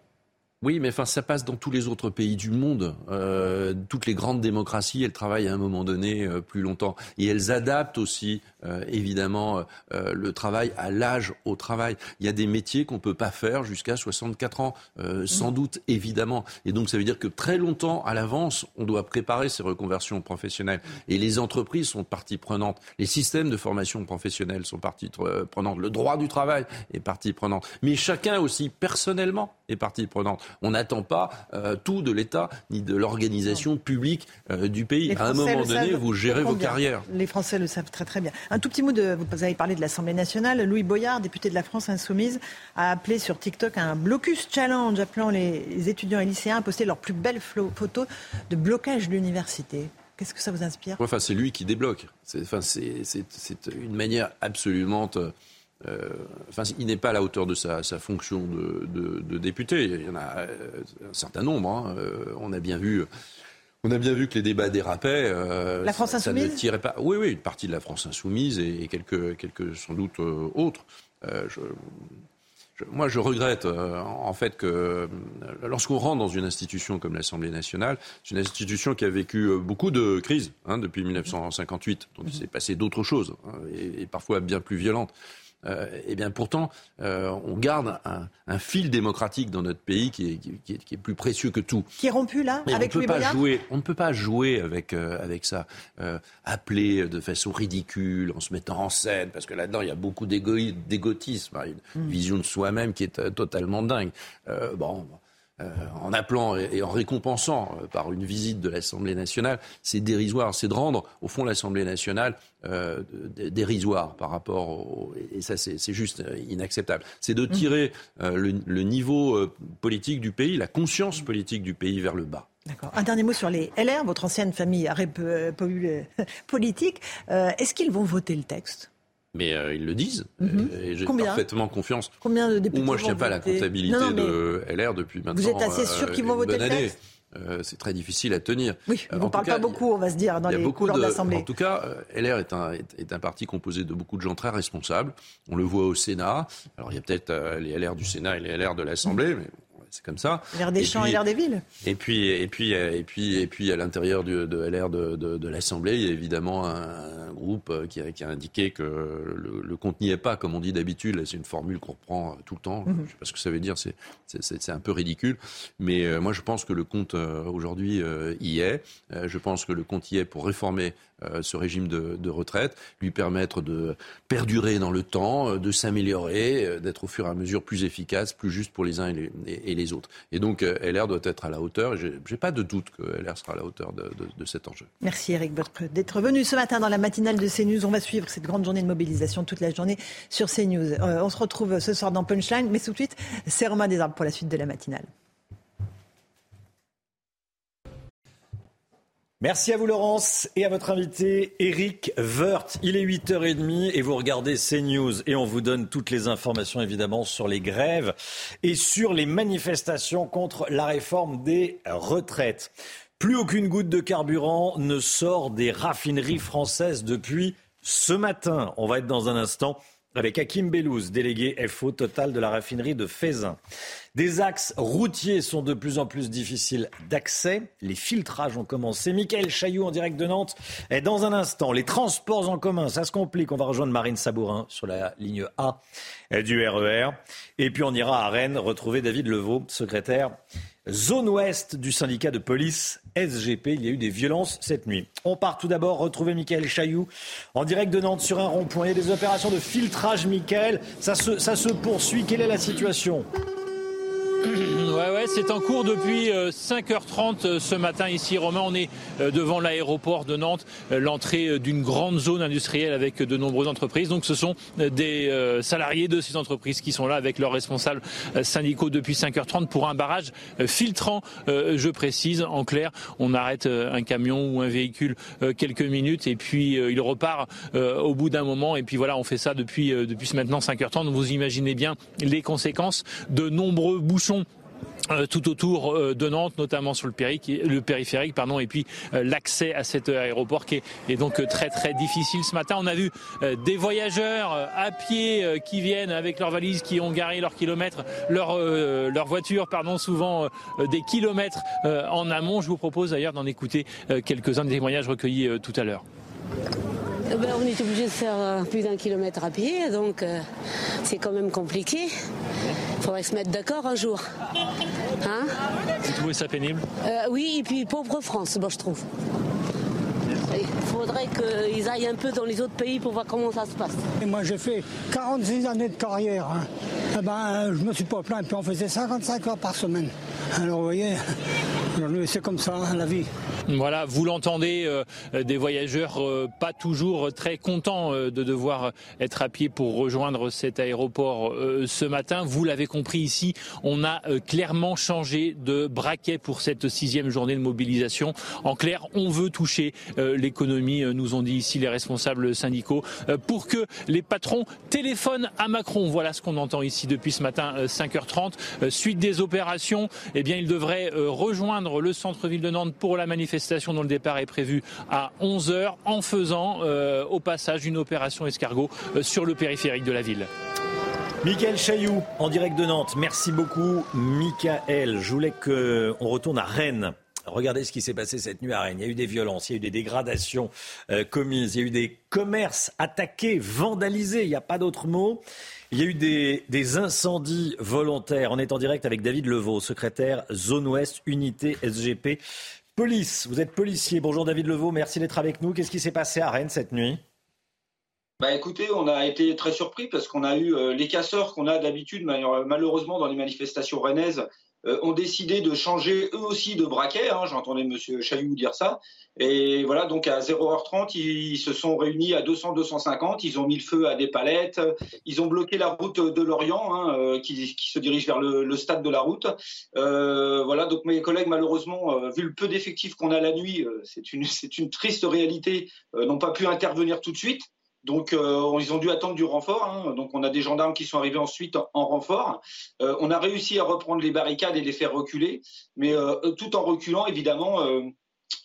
Oui, mais enfin, ça passe dans tous les autres pays du monde. Euh, toutes les grandes démocraties, elles travaillent à un moment donné euh, plus longtemps. Et elles adaptent aussi, euh, évidemment, euh, le travail à l'âge au travail. Il y a des métiers qu'on ne peut pas faire jusqu'à 64 ans, euh, sans doute, évidemment. Et donc, ça veut dire que très longtemps à l'avance, on doit préparer ces reconversions professionnelles. Et les entreprises sont partie prenante. Les systèmes de formation professionnelle sont partie euh, prenante. Le droit du travail est partie prenante. Mais chacun aussi, personnellement, est partie prenante. On n'attend pas euh, tout de l'État ni de l'organisation publique euh, du pays. À un moment donné, savent vous gérez vos carrières. Les Français le savent très très bien. Un tout petit mot de, vous avez parlé de l'Assemblée nationale. Louis Boyard, député de la France insoumise, a appelé sur TikTok un blocus challenge, appelant les étudiants et lycéens à poster leurs plus belles photos de blocage de l'université. Qu'est-ce que ça vous inspire? Enfin, c'est lui qui débloque. C'est, enfin, une manière absolument. Euh, enfin, il n'est pas à la hauteur de sa, sa fonction de, de- de député. Il y en a euh, un certain nombre. hein. Euh, on a bien vu. On a bien vu que les débats dérapaient. euh, La France ça- ça ne insoumise tirait pas. Oui, oui, une partie de la France insoumise et, et quelques, quelques sans doute euh, autres. Euh, je- je- moi, je regrette en fait que lorsqu'on rentre dans une institution comme l'Assemblée nationale, c'est une institution qui a vécu beaucoup de crises hein, depuis 1958. Donc, il s'est passé d'autres choses hein, et, et parfois bien plus violentes. Euh, et bien pourtant, euh, on garde un, un fil démocratique dans notre pays qui est, qui est- qui est plus précieux que tout. Qui est rompu là Mais avec on, Louis peut pas jouer, on ne peut pas jouer avec, euh, avec ça, euh, appeler de façon ridicule, en se mettant en scène, parce que là-dedans, il y a beaucoup d'égoï- d'égotisme, hein, une Mm. vision de soi-même qui est totalement dingue. Euh, bon, euh, en appelant et, et en récompensant euh, par une visite de l'Assemblée nationale, c'est dérisoire, c'est de rendre, au fond, l'Assemblée nationale euh, dérisoire par rapport au... Et ça, c'est juste inacceptable. C'est de tirer euh, le, le niveau politique du pays, la conscience politique du pays vers le bas. D'accord. Un dernier mot sur les LR, votre ancienne famille politique. Est-ce qu'ils vont voter le texte? Mais euh, ils le disent. Mhm. Et- Et j'ai parfaitement confiance. Combien de députés Ou moi, je vont tiens pas à la voter comptabilité Non, non, mais de LR depuis maintenant. êtes assez sûr qu'ils vont voter le texte Euh, c'est très difficile à tenir. Oui, Euh, en ne cas, pas beaucoup, on va se dire, dans il y a les beaucoup couleurs de l'Assemblée. en tout cas, euh, LR est un, est, est un parti composé de beaucoup de gens très responsables. On le voit au Sénat. Alors il y a peut-être euh, les LR du Sénat et les LR de l'Assemblée, mais c'est comme ça. L'air des Et champs puis- et l'air des villes. et puis, et puis, et puis, et puis, à l'intérieur de LR de, de- de l'Assemblée, il y a évidemment un, un groupe euh, qui a, qui a indiqué que le, le compte n'y est pas, comme on dit d'habitude. C'est une formule qu'on reprend euh, tout le temps. Mhm. Je sais pas ce que ça veut dire. C'est, un peu ridicule. Mais euh, moi, je pense que le compte euh, aujourd'hui euh, y est. Je pense que le compte y est pour réformer euh, ce régime de, retraite, lui permettre de perdurer dans le temps, euh, de s'améliorer, euh, d'être au fur et à mesure plus efficace, plus juste pour les uns et les, autres. Et donc LR doit être à la hauteur. J'ai, j'ai pas de doute que LR sera à la hauteur de, cet enjeu. Merci Eric d'être venu ce matin dans la matinale de CNews. On va suivre cette grande journée de mobilisation toute la journée sur CNews. On se retrouve ce soir dans Punchline, mais tout de suite, c'est Romain Desarbes pour la suite de la matinale. Merci à vous Laurence et à votre invité Eric Woerth. Il est 8h30 et vous regardez CNews et on vous donne toutes les informations évidemment sur les grèves et sur les manifestations contre la réforme des retraites. Plus aucune goutte de carburant ne sort des raffineries françaises depuis ce matin. On va être dans un instant avec Hakim Bellouz, délégué FO total de la raffinerie de Fézin. Des axes routiers sont de plus en plus difficiles d'accès. Les filtrages ont commencé. Michael Chailloux en direct de Nantes est dans un instant. Les transports en commun, ça se complique. On va rejoindre Marine Sabourin sur la ligne A du RER. Et puis on ira à Rennes retrouver David Levaux, secrétaire zone ouest du syndicat de police SGP. Il y a eu des violences cette nuit. On part tout d'abord retrouver Michael Chailloux en direct de Nantes sur un rond-point. Il y a des opérations de filtrage, Michael. Ça se poursuit. Quelle est la situation? Ouais, ouais, c'est en cours depuis euh, 5h30 euh, ce matin ici, Romain. On est euh, devant l'aéroport de Nantes, euh, l'entrée euh, d'une grande zone industrielle avec euh, de nombreuses entreprises. Donc, ce sont euh, des euh, salariés de ces entreprises qui sont là avec leurs responsables euh, syndicaux depuis 5h30 pour un barrage euh, filtrant. euh, je précise, en clair, on arrête euh, un camion ou un véhicule euh, quelques minutes et puis euh, il repart euh, au bout d'un moment. Et puis voilà, on fait ça depuis, euh, depuis maintenant 5h30. Donc, vous imaginez bien les conséquences de nombreux bouchons euh, tout autour euh, de Nantes, notamment sur le, périphérique, pardon, et puis euh, l'accès à cet aéroport qui est, donc très très difficile ce matin. On a vu des voyageurs à pied qui viennent avec leurs valises, qui ont garé leurs kilomètres, leur, leur voiture, pardon, souvent des kilomètres en amont. Je vous propose d'ailleurs d'en écouter quelques-uns des témoignages recueillis tout à l'heure. Eh ben, on est obligé de faire euh, plus d'un kilomètre à pied, donc euh, c'est quand même compliqué. Il faudrait se mettre d'accord un jour. Hein? Vous trouvez ça pénible? Euh, Oui, et puis pauvre France, moi je trouve. Il faudrait qu'ils aillent un peu dans les autres pays pour voir comment ça se passe. Et moi j'ai fait 46 années de carrière. Hein. Eh ben, je me suis pas plaint, puis on faisait 55 heures par semaine. Alors vous voyez, c'est comme ça, hein, la vie. Voilà, vous l'entendez, euh, des voyageurs euh, pas toujours très contents euh, de devoir être à pied pour rejoindre cet aéroport ce matin. Vous l'avez compris ici, on a clairement changé de braquet pour cette sixième journée de mobilisation. En clair, on veut toucher l'économie, nous ont dit ici les responsables syndicaux, pour que les patrons téléphonent à Macron. Voilà ce qu'on entend ici depuis ce matin, 5h30. Suite des opérations, eh bien, il devrait rejoindre le centre-ville de Nantes pour la manifestation manifestation dont le départ est prévu à 11h en faisant euh, au passage une opération escargot euh, sur le périphérique de la ville. Michael Chailloux, en direct de Nantes. Merci beaucoup, Michael. Je voulais qu'on retourne à Rennes. Regardez ce qui s'est passé cette nuit à Rennes. Il y a eu des violences, il y a eu des dégradations euh, commises, il y a eu des commerces attaqués, vandalisés, il n'y a pas d'autre mot. Il y a eu des, des, incendies volontaires. On est en direct avec David Levaux, secrétaire Zone Ouest, unité SGP Police, vous êtes policier. Bonjour David Levaux, merci d'être avec nous. Qu'est-ce qui s'est passé à Rennes cette nuit? Bah écoutez, on a été très surpris parce qu'on a eu euh, les casseurs qu'on a d'habitude malheureusement dans les manifestations rennaises euh, ont décidé de changer eux aussi de braquet. Hein, J'entendais M. Chailloux dire ça. Et voilà, donc à 0h30, ils se sont réunis à 200-250. Ils ont mis le feu à des palettes. Ils ont bloqué la route de Lorient, hein, euh, qui, se dirige vers le, stade de la route. Euh, voilà, donc mes collègues, malheureusement, euh, vu le peu d'effectifs qu'on a la nuit, c'est une, une triste réalité, n'ont pas pu intervenir tout de suite. Donc, euh, ils ont dû attendre du renfort. Hein. Donc, on a des gendarmes qui sont arrivés ensuite en, renfort. Euh, on a réussi à reprendre les barricades et les faire reculer, mais euh, tout en reculant, évidemment.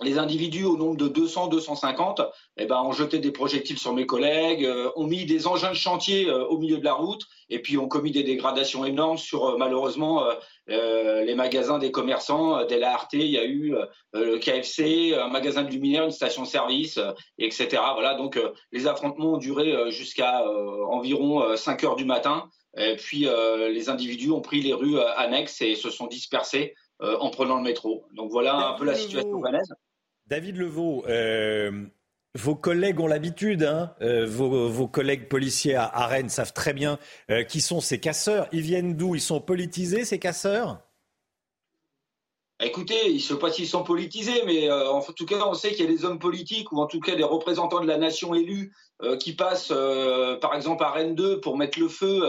les individus au nombre de 200, 250, eh ben, ont jeté des projectiles sur mes collègues, ont mis des engins de chantier au milieu de la route, et puis ont commis des dégradations énormes sur malheureusement euh, les magasins des commerçants. Euh, dès la RT, il y a eu euh, le KFC, un magasin de luminaire, une station-service, etc. Voilà, donc les affrontements ont duré jusqu'à environ 5 heures du matin. Et puis les individus ont pris les rues annexes et se sont dispersés en prenant le métro. Donc voilà un peu la situation vannaise. David Levaux, vos collègues ont l'habitude, hein, euh, vos, collègues policiers à, Rennes savent très bien euh, qui sont ces casseurs. Ils viennent d'où? Ils sont politisés, ces casseurs? Écoutez, je ne sais pas s'ils sont politisés, mais euh, en tout cas, on sait qu'il y a des hommes politiques ou en tout cas des représentants de la nation élus qui passent, par exemple, à Rennes 2 pour mettre le feu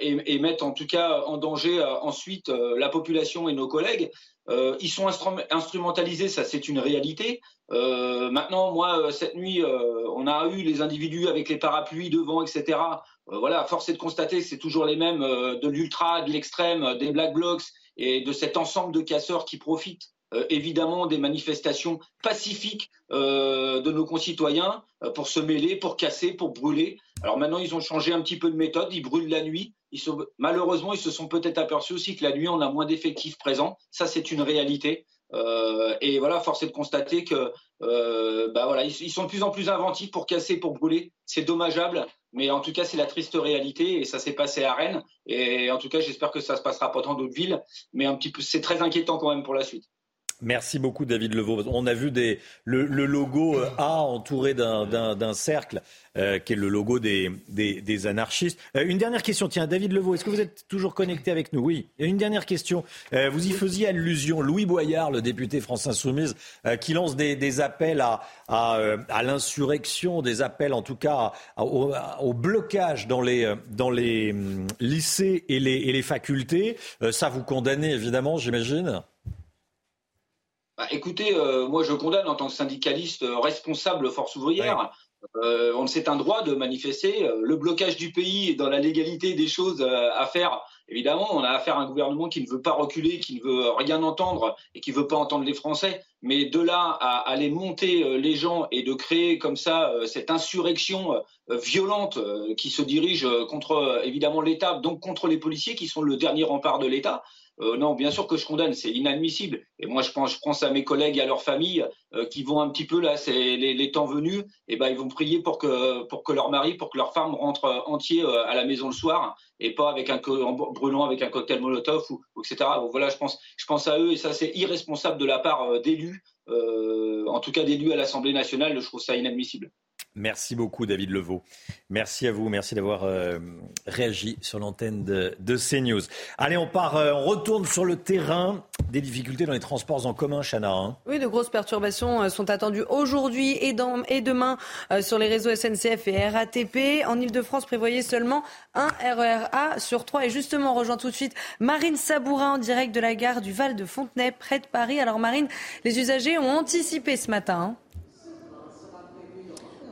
et, et, mettre en tout cas en danger ensuite la population et nos collègues. ils sont instrumentalisés, ça c'est une réalité. Euh, maintenant, moi, euh, cette nuit, euh, on a eu les individus avec les parapluies devant, etc. voilà, force est de constater que c'est toujours les mêmes de l'ultra, de l'extrême, des black blocs et de cet ensemble de casseurs qui profitent évidemment des manifestations pacifiques de nos concitoyens pour se mêler, pour casser, pour brûler. Alors maintenant, ils ont changé un petit peu de méthode, ils brûlent la nuit. Malheureusement, ils se sont peut-être aperçus aussi que la nuit, on a moins d'effectifs présents. Ça, c'est une réalité. Euh, et voilà, force est de constater que euh, bah voilà, ils, sont de plus en plus inventifs pour casser, pour brûler. C'est dommageable, mais en tout cas, c'est la triste réalité et ça s'est passé à Rennes. Et en tout cas, j'espère que ça se passera pas dans d'autres villes, mais un petit peu, c'est très inquiétant quand même pour la suite. Merci beaucoup David Levaux. On a vu des, le, logo euh, A entouré d'un cercle, euh, qui est le logo des, des, anarchistes. Euh, une dernière question, tiens, David Levaux, est-ce que vous êtes toujours connecté avec nous? Oui. Une dernière question. vous y faisiez allusion, Louis Boyard, le député France Insoumise, qui lance des, appels à, à, l'insurrection, des appels en tout cas au, au, blocage dans les, dans les hum, lycées et les, et les facultés. ça, vous condamnez évidemment, j'imagine? Bah, écoutez, euh, moi je condamne en tant que syndicaliste euh, responsable force ouvrière. on c'est un droit de manifester. Le blocage du pays dans la légalité des choses à faire, évidemment, on a affaire à un gouvernement qui ne veut pas reculer, qui ne veut rien entendre et qui ne veut pas entendre les Français. Mais de là à aller monter les gens et de créer comme ça cette insurrection violente qui se dirige contre évidemment l'État, donc contre les policiers qui sont le dernier rempart de l'État, euh, non, bien sûr que je condamne, c'est inadmissible. Et moi, je pense, je pense à mes collègues et à leurs familles euh, qui vont un petit peu là, c'est les, temps venus, et ben ils vont prier pour que leur mari, pour que leur femme rentre entier euh, à la maison le soir et pas avec un en brûlant avec un cocktail Molotov ou, etc. voilà, je pense, je pense à eux et ça c'est irresponsable de la part d'élus, en tout cas d'élus à l'Assemblée nationale. Je trouve ça inadmissible. Merci beaucoup, David Levaux. Merci à vous. Merci d'avoir euh, réagi sur l'antenne de, CNews. Allez, on part, euh, on retourne sur le terrain des difficultés dans les transports en commun, Chana. Hein. Oui, de grosses perturbations euh, sont attendues aujourd'hui et, demain sur les réseaux SNCF et RATP. En Ile-de-France, prévoyez seulement un RERA sur trois. Et justement, on rejoint tout de suite Marine Sabourin en direct de la gare du Val de Fontenay, près de Paris. Alors, Marine, les usagers ont anticipé ce matin. Hein.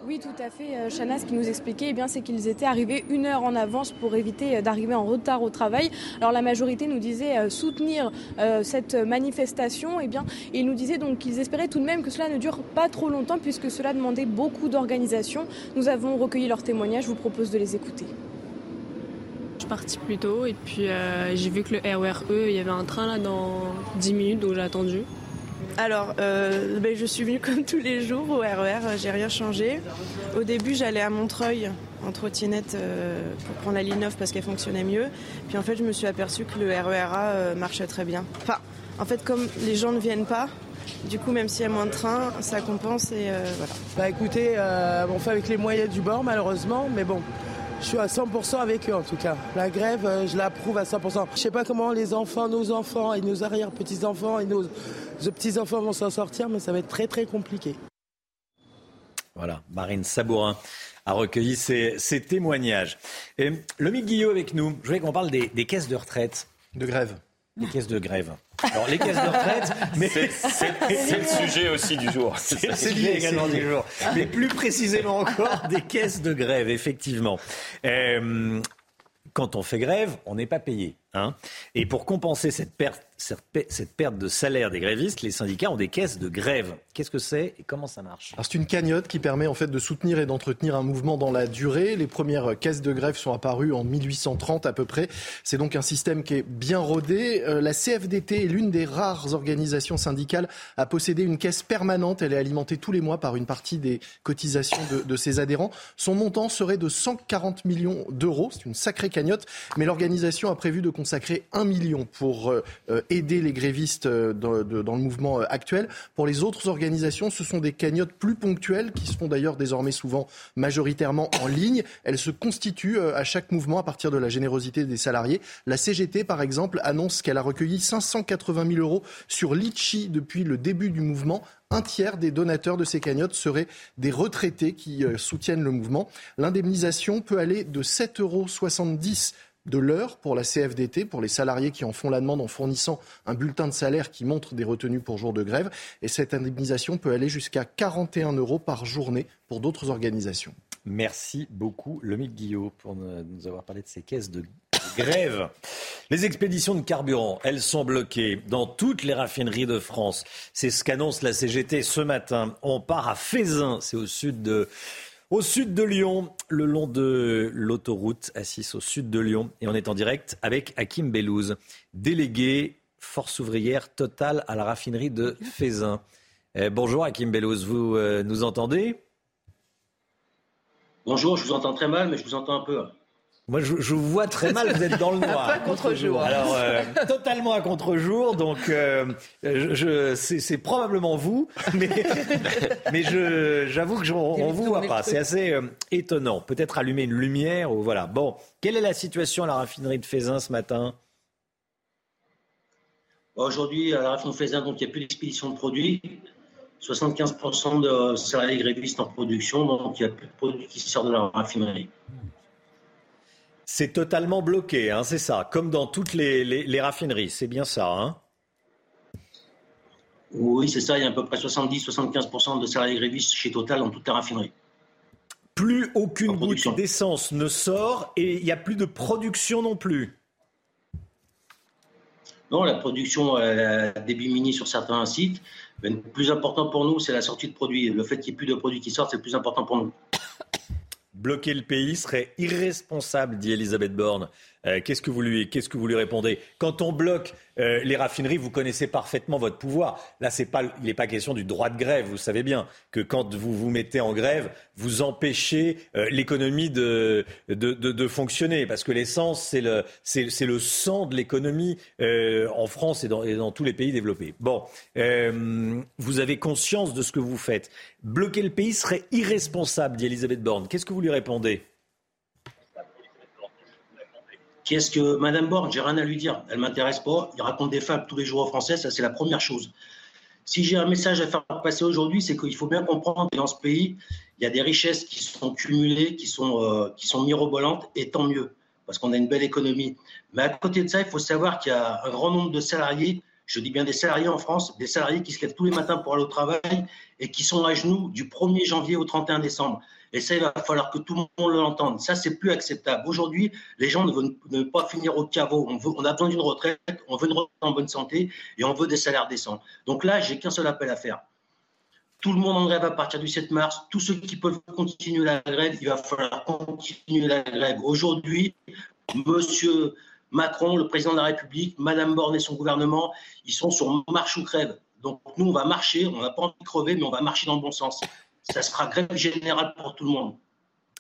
Oui, tout à fait. Euh, Chana, ce qui nous expliquait, eh bien, c'est qu'ils étaient arrivés une heure en avance pour éviter euh, d'arriver en retard au travail. Alors la majorité nous disait euh, soutenir cette manifestation. Eh bien, ils nous disaient donc qu'ils espéraient tout de même que cela ne dure pas trop longtemps puisque cela demandait beaucoup d'organisation. Nous avons recueilli leurs témoignages. Je vous propose de les écouter. Je suis partie plus tôt et puis j'ai vu que le RERE, il y avait un train là dans 10 minutes, donc j'ai attendu. Alors, euh, ben, je suis venue comme tous les jours au RER, e j'ai rien changé. Au début, j'allais à Montreuil en trottinette euh, pour prendre la ligne 9 parce qu'elle fonctionnait mieux. Puis en fait, je me suis aperçue que le RERA euh, marchait très bien. Enfin, en fait, comme les gens ne viennent pas, du coup, même s'il y a moins de trains, ça compense et voilà. Bah écoutez, on fait avec les moyens du bord malheureusement, mais bon, je suis à 100% avec eux en tout cas. La grève, je l'approuve à 100%. Je sais pas comment les enfants, nos enfants et nos arrière-petits-enfants et nos petits-enfants vont s'en sortir, mais ça va être très très compliqué. Voilà, Marine Sabourin a recueilli ces, témoignages. Et le Guillot avec nous. Je voulais qu'on parle des, caisses de retraite. De grève. Des caisses de grève. Alors, les caisses de retraite, mais c'est le sujet aussi du jour. C'est lié également du jour. Mais plus précisément encore, des caisses de grève, effectivement. Euh, quand on fait grève, on n'est pas payé. Hein. Et pour compenser cette perte cette, perte de salaire des grévistes, les syndicats ont des caisses de grève. Qu'est-ce que c'est et comment ça marche? C'est une cagnotte qui permet en fait de soutenir et d'entretenir un mouvement dans la durée. Les premières caisses de grève sont apparues en 1830 à peu près. C'est donc un système qui est bien rodé. Euh, la CFDT est l'une des rares organisations syndicales à posséder une caisse permanente. Elle est alimentée tous les mois par une partie des cotisations de, ses adhérents. Son montant serait de 140 millions d'euros. C'est une sacrée cagnotte. Mais l'organisation a prévu de consacrer un million pour euh, euh, aider les grévistes euh, dans, le mouvement actuel. Pour les autres organisations, ce sont des cagnottes plus ponctuelles qui se font d'ailleurs désormais souvent majoritairement en ligne. Elles se constituent à chaque mouvement à partir de la générosité des salariés. La CGT, par exemple, annonce qu'elle a recueilli 580 000 euros sur Litchi depuis le début du mouvement. Un tiers des donateurs de ces cagnottes seraient des retraités qui soutiennent le mouvement. L'indemnisation peut aller de 7,70 euros de l'heure pour la CFDT, pour les salariés qui en font la demande en fournissant un bulletin de salaire qui montre des retenues pour jour de grève. Et cette indemnisation peut aller jusqu'à 41 euros par journée pour d'autres organisations. Merci beaucoup, Lomique Guillot, pour nous avoir parlé de ces caisses de grève. Les expéditions de carburant, elles sont bloquées dans toutes les raffineries de France. C'est ce qu'annonce la CGT ce matin. On part à Fézin, c'est au sud de, au sud de Lyon, le long de l'autoroute A6 au sud de Lyon. Et on est en direct avec Hakim Bellouz, délégué force ouvrière totale à la raffinerie de Fézin. Eh, bonjour Hakim Bellouz, vous euh, nous entendez? Bonjour, je vous entends très mal, mais je vous entends un peu. Moi, je, vous vois très mal, vous êtes dans le noir. à contre-jour. Alors, euh, totalement à contre-jour. Donc, euh, je, c'est probablement vous, mais, mais j'avoue que on, ne vous voit pas. C'est assez euh, étonnant. Peut-être allumer une lumière ou voilà. Bon, quelle est la situation à la raffinerie de Fézin ce matin? Aujourd'hui, à la raffinerie de Fézin, donc il n'y a plus d'expédition de produits. 75% de salariés grévistes en production, donc il n'y a plus de produits qui sortent de la raffinerie. C'est totalement bloqué, hein, c'est ça, comme dans toutes les, raffineries, c'est bien ça. Hein oui, c'est ça, il y a à peu près 70-75% de salariés grévistes chez Total dans toute la raffinerie. Plus aucune goutte d'essence ne sort et il n'y a plus de production non plus. Non, la production a débit mini sur certains sites. Mais le plus important pour nous, c'est la sortie de produits. Le fait qu'il n'y ait plus de produits qui sortent, c'est le plus important pour nous. Bloquer le pays serait irresponsable, dit Elisabeth Borne. Euh, qu'est-ce que vous lui, que vous lui répondez? Quand on bloque euh, les raffineries, vous connaissez parfaitement votre pouvoir. Là, pas, il n'est pas question du droit de grève. Vous savez bien que quand vous vous mettez en grève, vous empêchez euh, l'économie de, de, fonctionner. Parce que l'essence, c'est le, le sang de l'économie en France et dans, et dans, tous les pays développés. Bon, vous avez conscience de ce que vous faites. Bloquer le pays serait irresponsable, dit Elisabeth Borne. Qu'est-ce que vous lui répondez? Qu'est-ce que Madame Borne J'ai rien à lui dire. Elle m'intéresse pas. Il raconte des fables tous les jours aux Français. Ça, c'est la première chose. Si j'ai un message à faire passer aujourd'hui, c'est qu'il faut bien comprendre que dans ce pays, il y a des richesses qui sont cumulées, qui sont, euh, qui sont mirobolantes, et tant mieux, parce qu'on a une belle économie. Mais à côté de ça, il faut savoir qu'il y a un grand nombre de salariés, je dis bien des salariés en France, des salariés qui se lèvent tous les matins pour aller au travail et qui sont à genoux du 1er janvier au 31 décembre. Et ça, il va falloir que tout le monde l'entende. Ça, c'est plus acceptable. Aujourd'hui, les gens ne veulent, pas finir au caveau. On, a besoin d'une retraite, on veut une retraite en bonne santé et on veut des salaires décents. Donc là, j'ai qu'un seul appel à faire. Tout le monde en grève à partir du 7 mars. Tous ceux qui peuvent continuer la grève, il va falloir continuer la grève. Aujourd'hui, monsieur Macron, le président de la République, Madame Borne et son gouvernement, ils sont sur marche ou crève. Donc nous, on va marcher, on n'a pas envie de crever, mais on va marcher dans le bon sens ça sera grève générale pour tout le monde.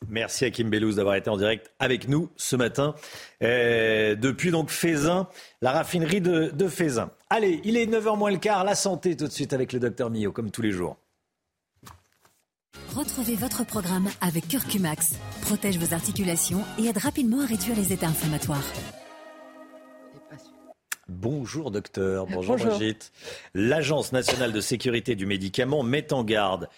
Merci à Kim Bellouz d'avoir été en direct avec nous ce matin euh, depuis donc Fézin, la raffinerie de, de Fézin. Allez, il est 9h moins le quart, la santé tout de suite avec le docteur Millot, comme tous les jours. Retrouvez votre programme avec Curcumax. Protège vos articulations et aide rapidement à réduire les états inflammatoires. Bonjour docteur, bonjour, bonjour. Brigitte. L'Agence nationale de sécurité du médicament met en garde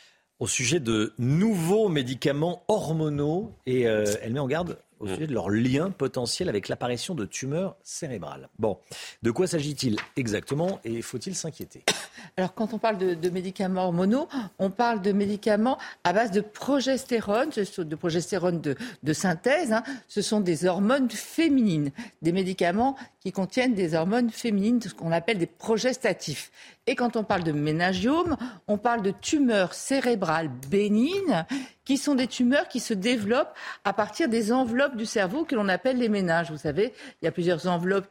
au sujet de nouveaux médicaments hormonaux et euh, elle met en garde au mm. sujet de leur lien potentiel avec l'apparition de tumeurs cérébrales. Bon, de quoi s'agit-il exactement et faut-il s'inquiéter Alors, quand on parle de, médicaments hormonaux, on parle de médicaments à base de progestérone, de progestérone de, synthèse. Hein. Ce sont des hormones féminines, des médicaments qui contiennent des hormones féminines, ce qu'on appelle des progestatifs. Et quand on parle de ménagiome, on parle de tumeurs cérébrales bénignes qui sont des tumeurs qui se développent à partir des enveloppes du cerveau que l'on appelle les ménages. Vous savez, il y a plusieurs enveloppes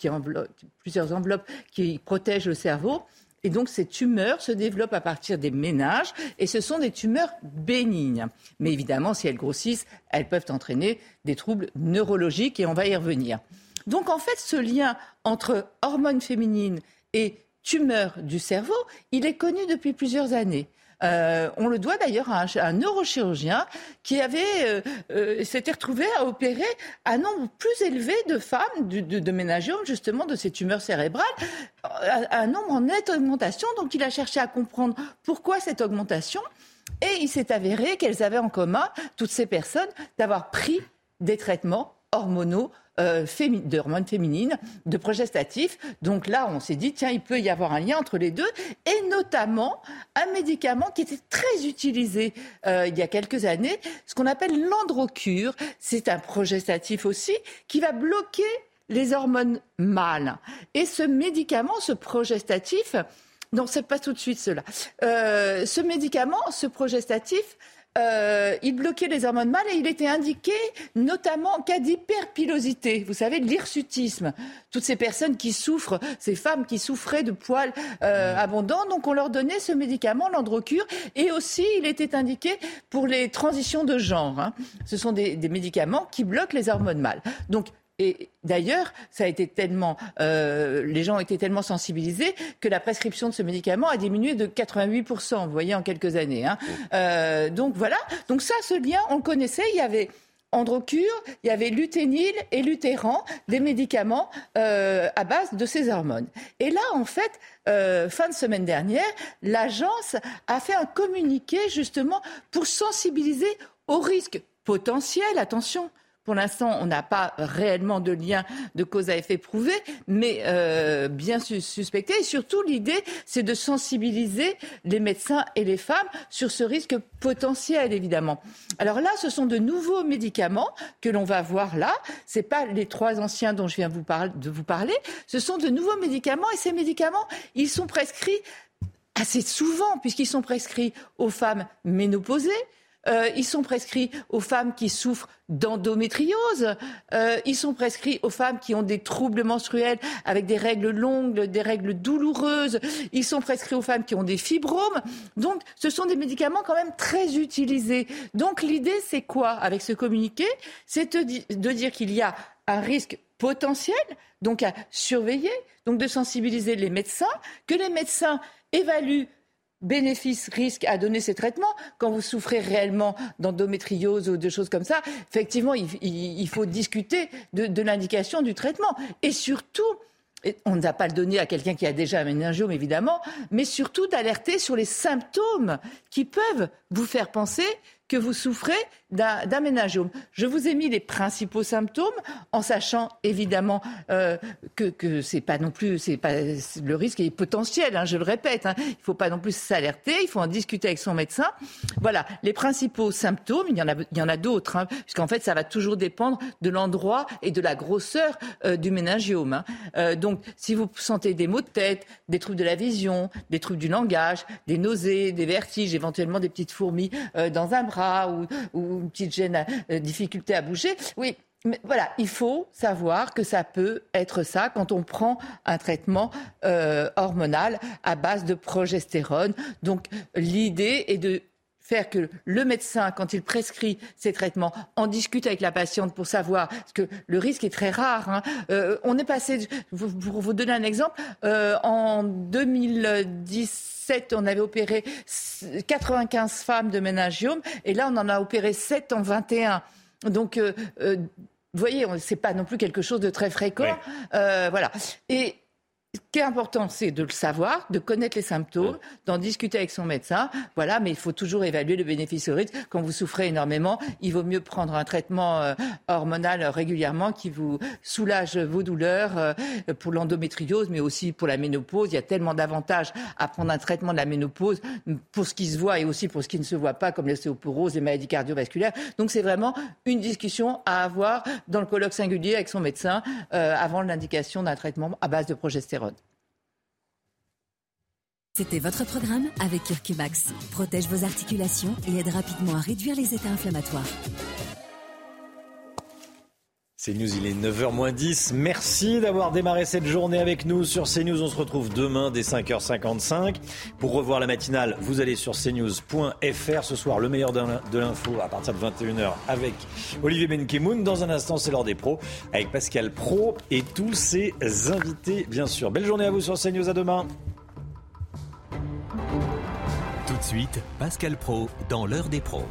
qui, protègent le cerveau. Et donc ces tumeurs se développent à partir des ménages et ce sont des tumeurs bénignes. Mais évidemment, si elles grossissent, elles peuvent entraîner des troubles neurologiques et on va y revenir. Donc en fait, ce lien entre hormones féminines et tumeurs du cerveau, il est connu depuis plusieurs années. Euh, on le doit d'ailleurs à, un neurochirurgien qui avait euh, euh, s'était retrouvé à opérer un nombre plus élevé de femmes de, de, justement de ces tumeurs cérébrales, un nombre en nette augmentation. Donc il a cherché à comprendre pourquoi cette augmentation. Et il s'est avéré qu'elles avaient en commun, toutes ces personnes, d'avoir pris des traitements hormonaux euh, d'hormones féminines, de progestatifs. Donc là, on s'est dit, tiens, il peut y avoir un lien entre les deux, et notamment un médicament qui était très utilisé euh, il y a quelques années, ce qu'on appelle l'androcure. C'est un progestatif aussi qui va bloquer les hormones mâles. Et ce médicament, ce progestatif, non, c'est pas tout de suite cela. Euh, ce médicament, ce progestatif, euh, il bloquait les hormones mâles et il était indiqué notamment en cas d'hyperpilosité. Vous savez, l'hirsutisme. Toutes ces personnes qui souffrent, ces femmes qui souffraient de poils euh, mmh. abondants, donc on leur donnait ce médicament, l'androcure, et aussi il était indiqué pour les transitions de genre. Hein. Ce sont des, des médicaments qui bloquent les hormones mâles. Donc et d'ailleurs, ça a été tellement, euh, les gens ont été tellement sensibilisés que la prescription de ce médicament a diminué de 88%, vous voyez, en quelques années. Hein. Euh, donc voilà. Donc ça, ce lien, on le connaissait. Il y avait Androcure, il y avait Luténil et Lutéran, des médicaments euh, à base de ces hormones. Et là, en fait, fin de semaine dernière, l'agence a fait un communiqué justement pour sensibiliser aux risques potentiels, attention, Pour l'instant, on n'a pas réellement de lien de cause à effet prouvé, mais euh, bien suspecté. Et surtout, l'idée, c'est de sensibiliser les médecins et les femmes sur ce risque potentiel, évidemment. Alors là, ce sont de nouveaux médicaments que l'on va voir là. C'est pas les trois anciens dont je viens de vous parler. Ce sont de nouveaux médicaments et ces médicaments, ils sont prescrits assez souvent, puisqu'ils sont prescrits aux femmes ménopausées, euh, ils sont prescrits aux femmes qui souffrent d'endométriose. Euh, ils sont prescrits aux femmes qui ont des troubles menstruels avec des règles longues, des règles douloureuses. Ils sont prescrits aux femmes qui ont des fibromes. Donc, ce sont des médicaments quand même très utilisés. Donc, l'idée, c'est quoi avec ce communiqué? C'est de dire qu'il y a un risque potentiel, donc à surveiller, donc de sensibiliser les médecins, que les médecins évaluent bénéfice, risque à donner ces traitements. Quand vous souffrez réellement d'endométriose ou de choses comme ça, effectivement, il, faut discuter de, l'indication du traitement. Et surtout, on ne va pas le donner à quelqu'un qui a déjà un méningiome, évidemment, mais surtout d'alerter sur les symptômes qui peuvent vous faire penser que vous souffrez d'un ménagiome. Je vous ai mis les principaux symptômes en sachant évidemment euh, que, c'est pas non plus, c'est pas le risque est potentiel. Hein, je le répète, hein. il faut pas non plus s'alerter. Il faut en discuter avec son médecin. Voilà les principaux symptômes. Il y en a, a d'autres, hein, puisqu'en fait ça va toujours dépendre de l'endroit et de la grosseur euh, du méningiome. Euh, donc si vous sentez des maux de tête, des troubles de la vision, des troubles du langage, des nausées, des vertiges, éventuellement des petites fourmis dans un bras ou, une petite gêne, euh, difficulté à bouger. Oui, mais voilà, il faut savoir que ça peut être ça quand on prend un traitement euh, hormonal à base de progestérone. Donc l'idée est de faire que le médecin, quand il prescrit ces traitements, en discute avec la patiente pour savoir, parce que le risque est très rare. Hein. Euh, on est passé, pour vous donner un exemple, en 2010 on avait opéré 95 femmes de méningiome, et là, on en a opéré 7 en 21. Donc, euh, euh, vous voyez, c'est pas non plus quelque chose de très fréquent. Euh, voilà. Et ce qui est important, c'est de le savoir, de connaître les symptômes, d'en discuter avec son médecin. Voilà, mais il faut toujours évaluer le bénéfice au risque. Quand vous souffrez énormément, il vaut mieux prendre un traitement euh, hormonal régulièrement qui vous soulage vos douleurs euh, pour l'endométriose, mais aussi pour la ménopause. Il y a tellement d'avantages à prendre un traitement de la ménopause pour ce qui se voit et aussi pour ce qui ne se voit pas, comme l'ostéoporose, les maladies cardiovasculaires. Donc c'est vraiment une discussion à avoir dans le colloque singulier avec son médecin euh, avant l'indication d'un traitement à base de progestérone. C'était votre programme avec Curcumax. Protège vos articulations et aide rapidement à réduire les états inflammatoires. C'est News, il est 9h 10. Merci d'avoir démarré cette journée avec nous sur CNews. On se retrouve demain dès 5h55. Pour revoir la matinale, vous allez sur cnews.fr. Ce soir, le meilleur de l'info à partir de 21h avec Olivier Benkemoun. Dans un instant, c'est l'heure des pros avec Pascal Pro et tous ses invités, bien sûr. Belle journée à vous sur CNews. À demain. Tout de suite, Pascal Pro dans l'heure des pros.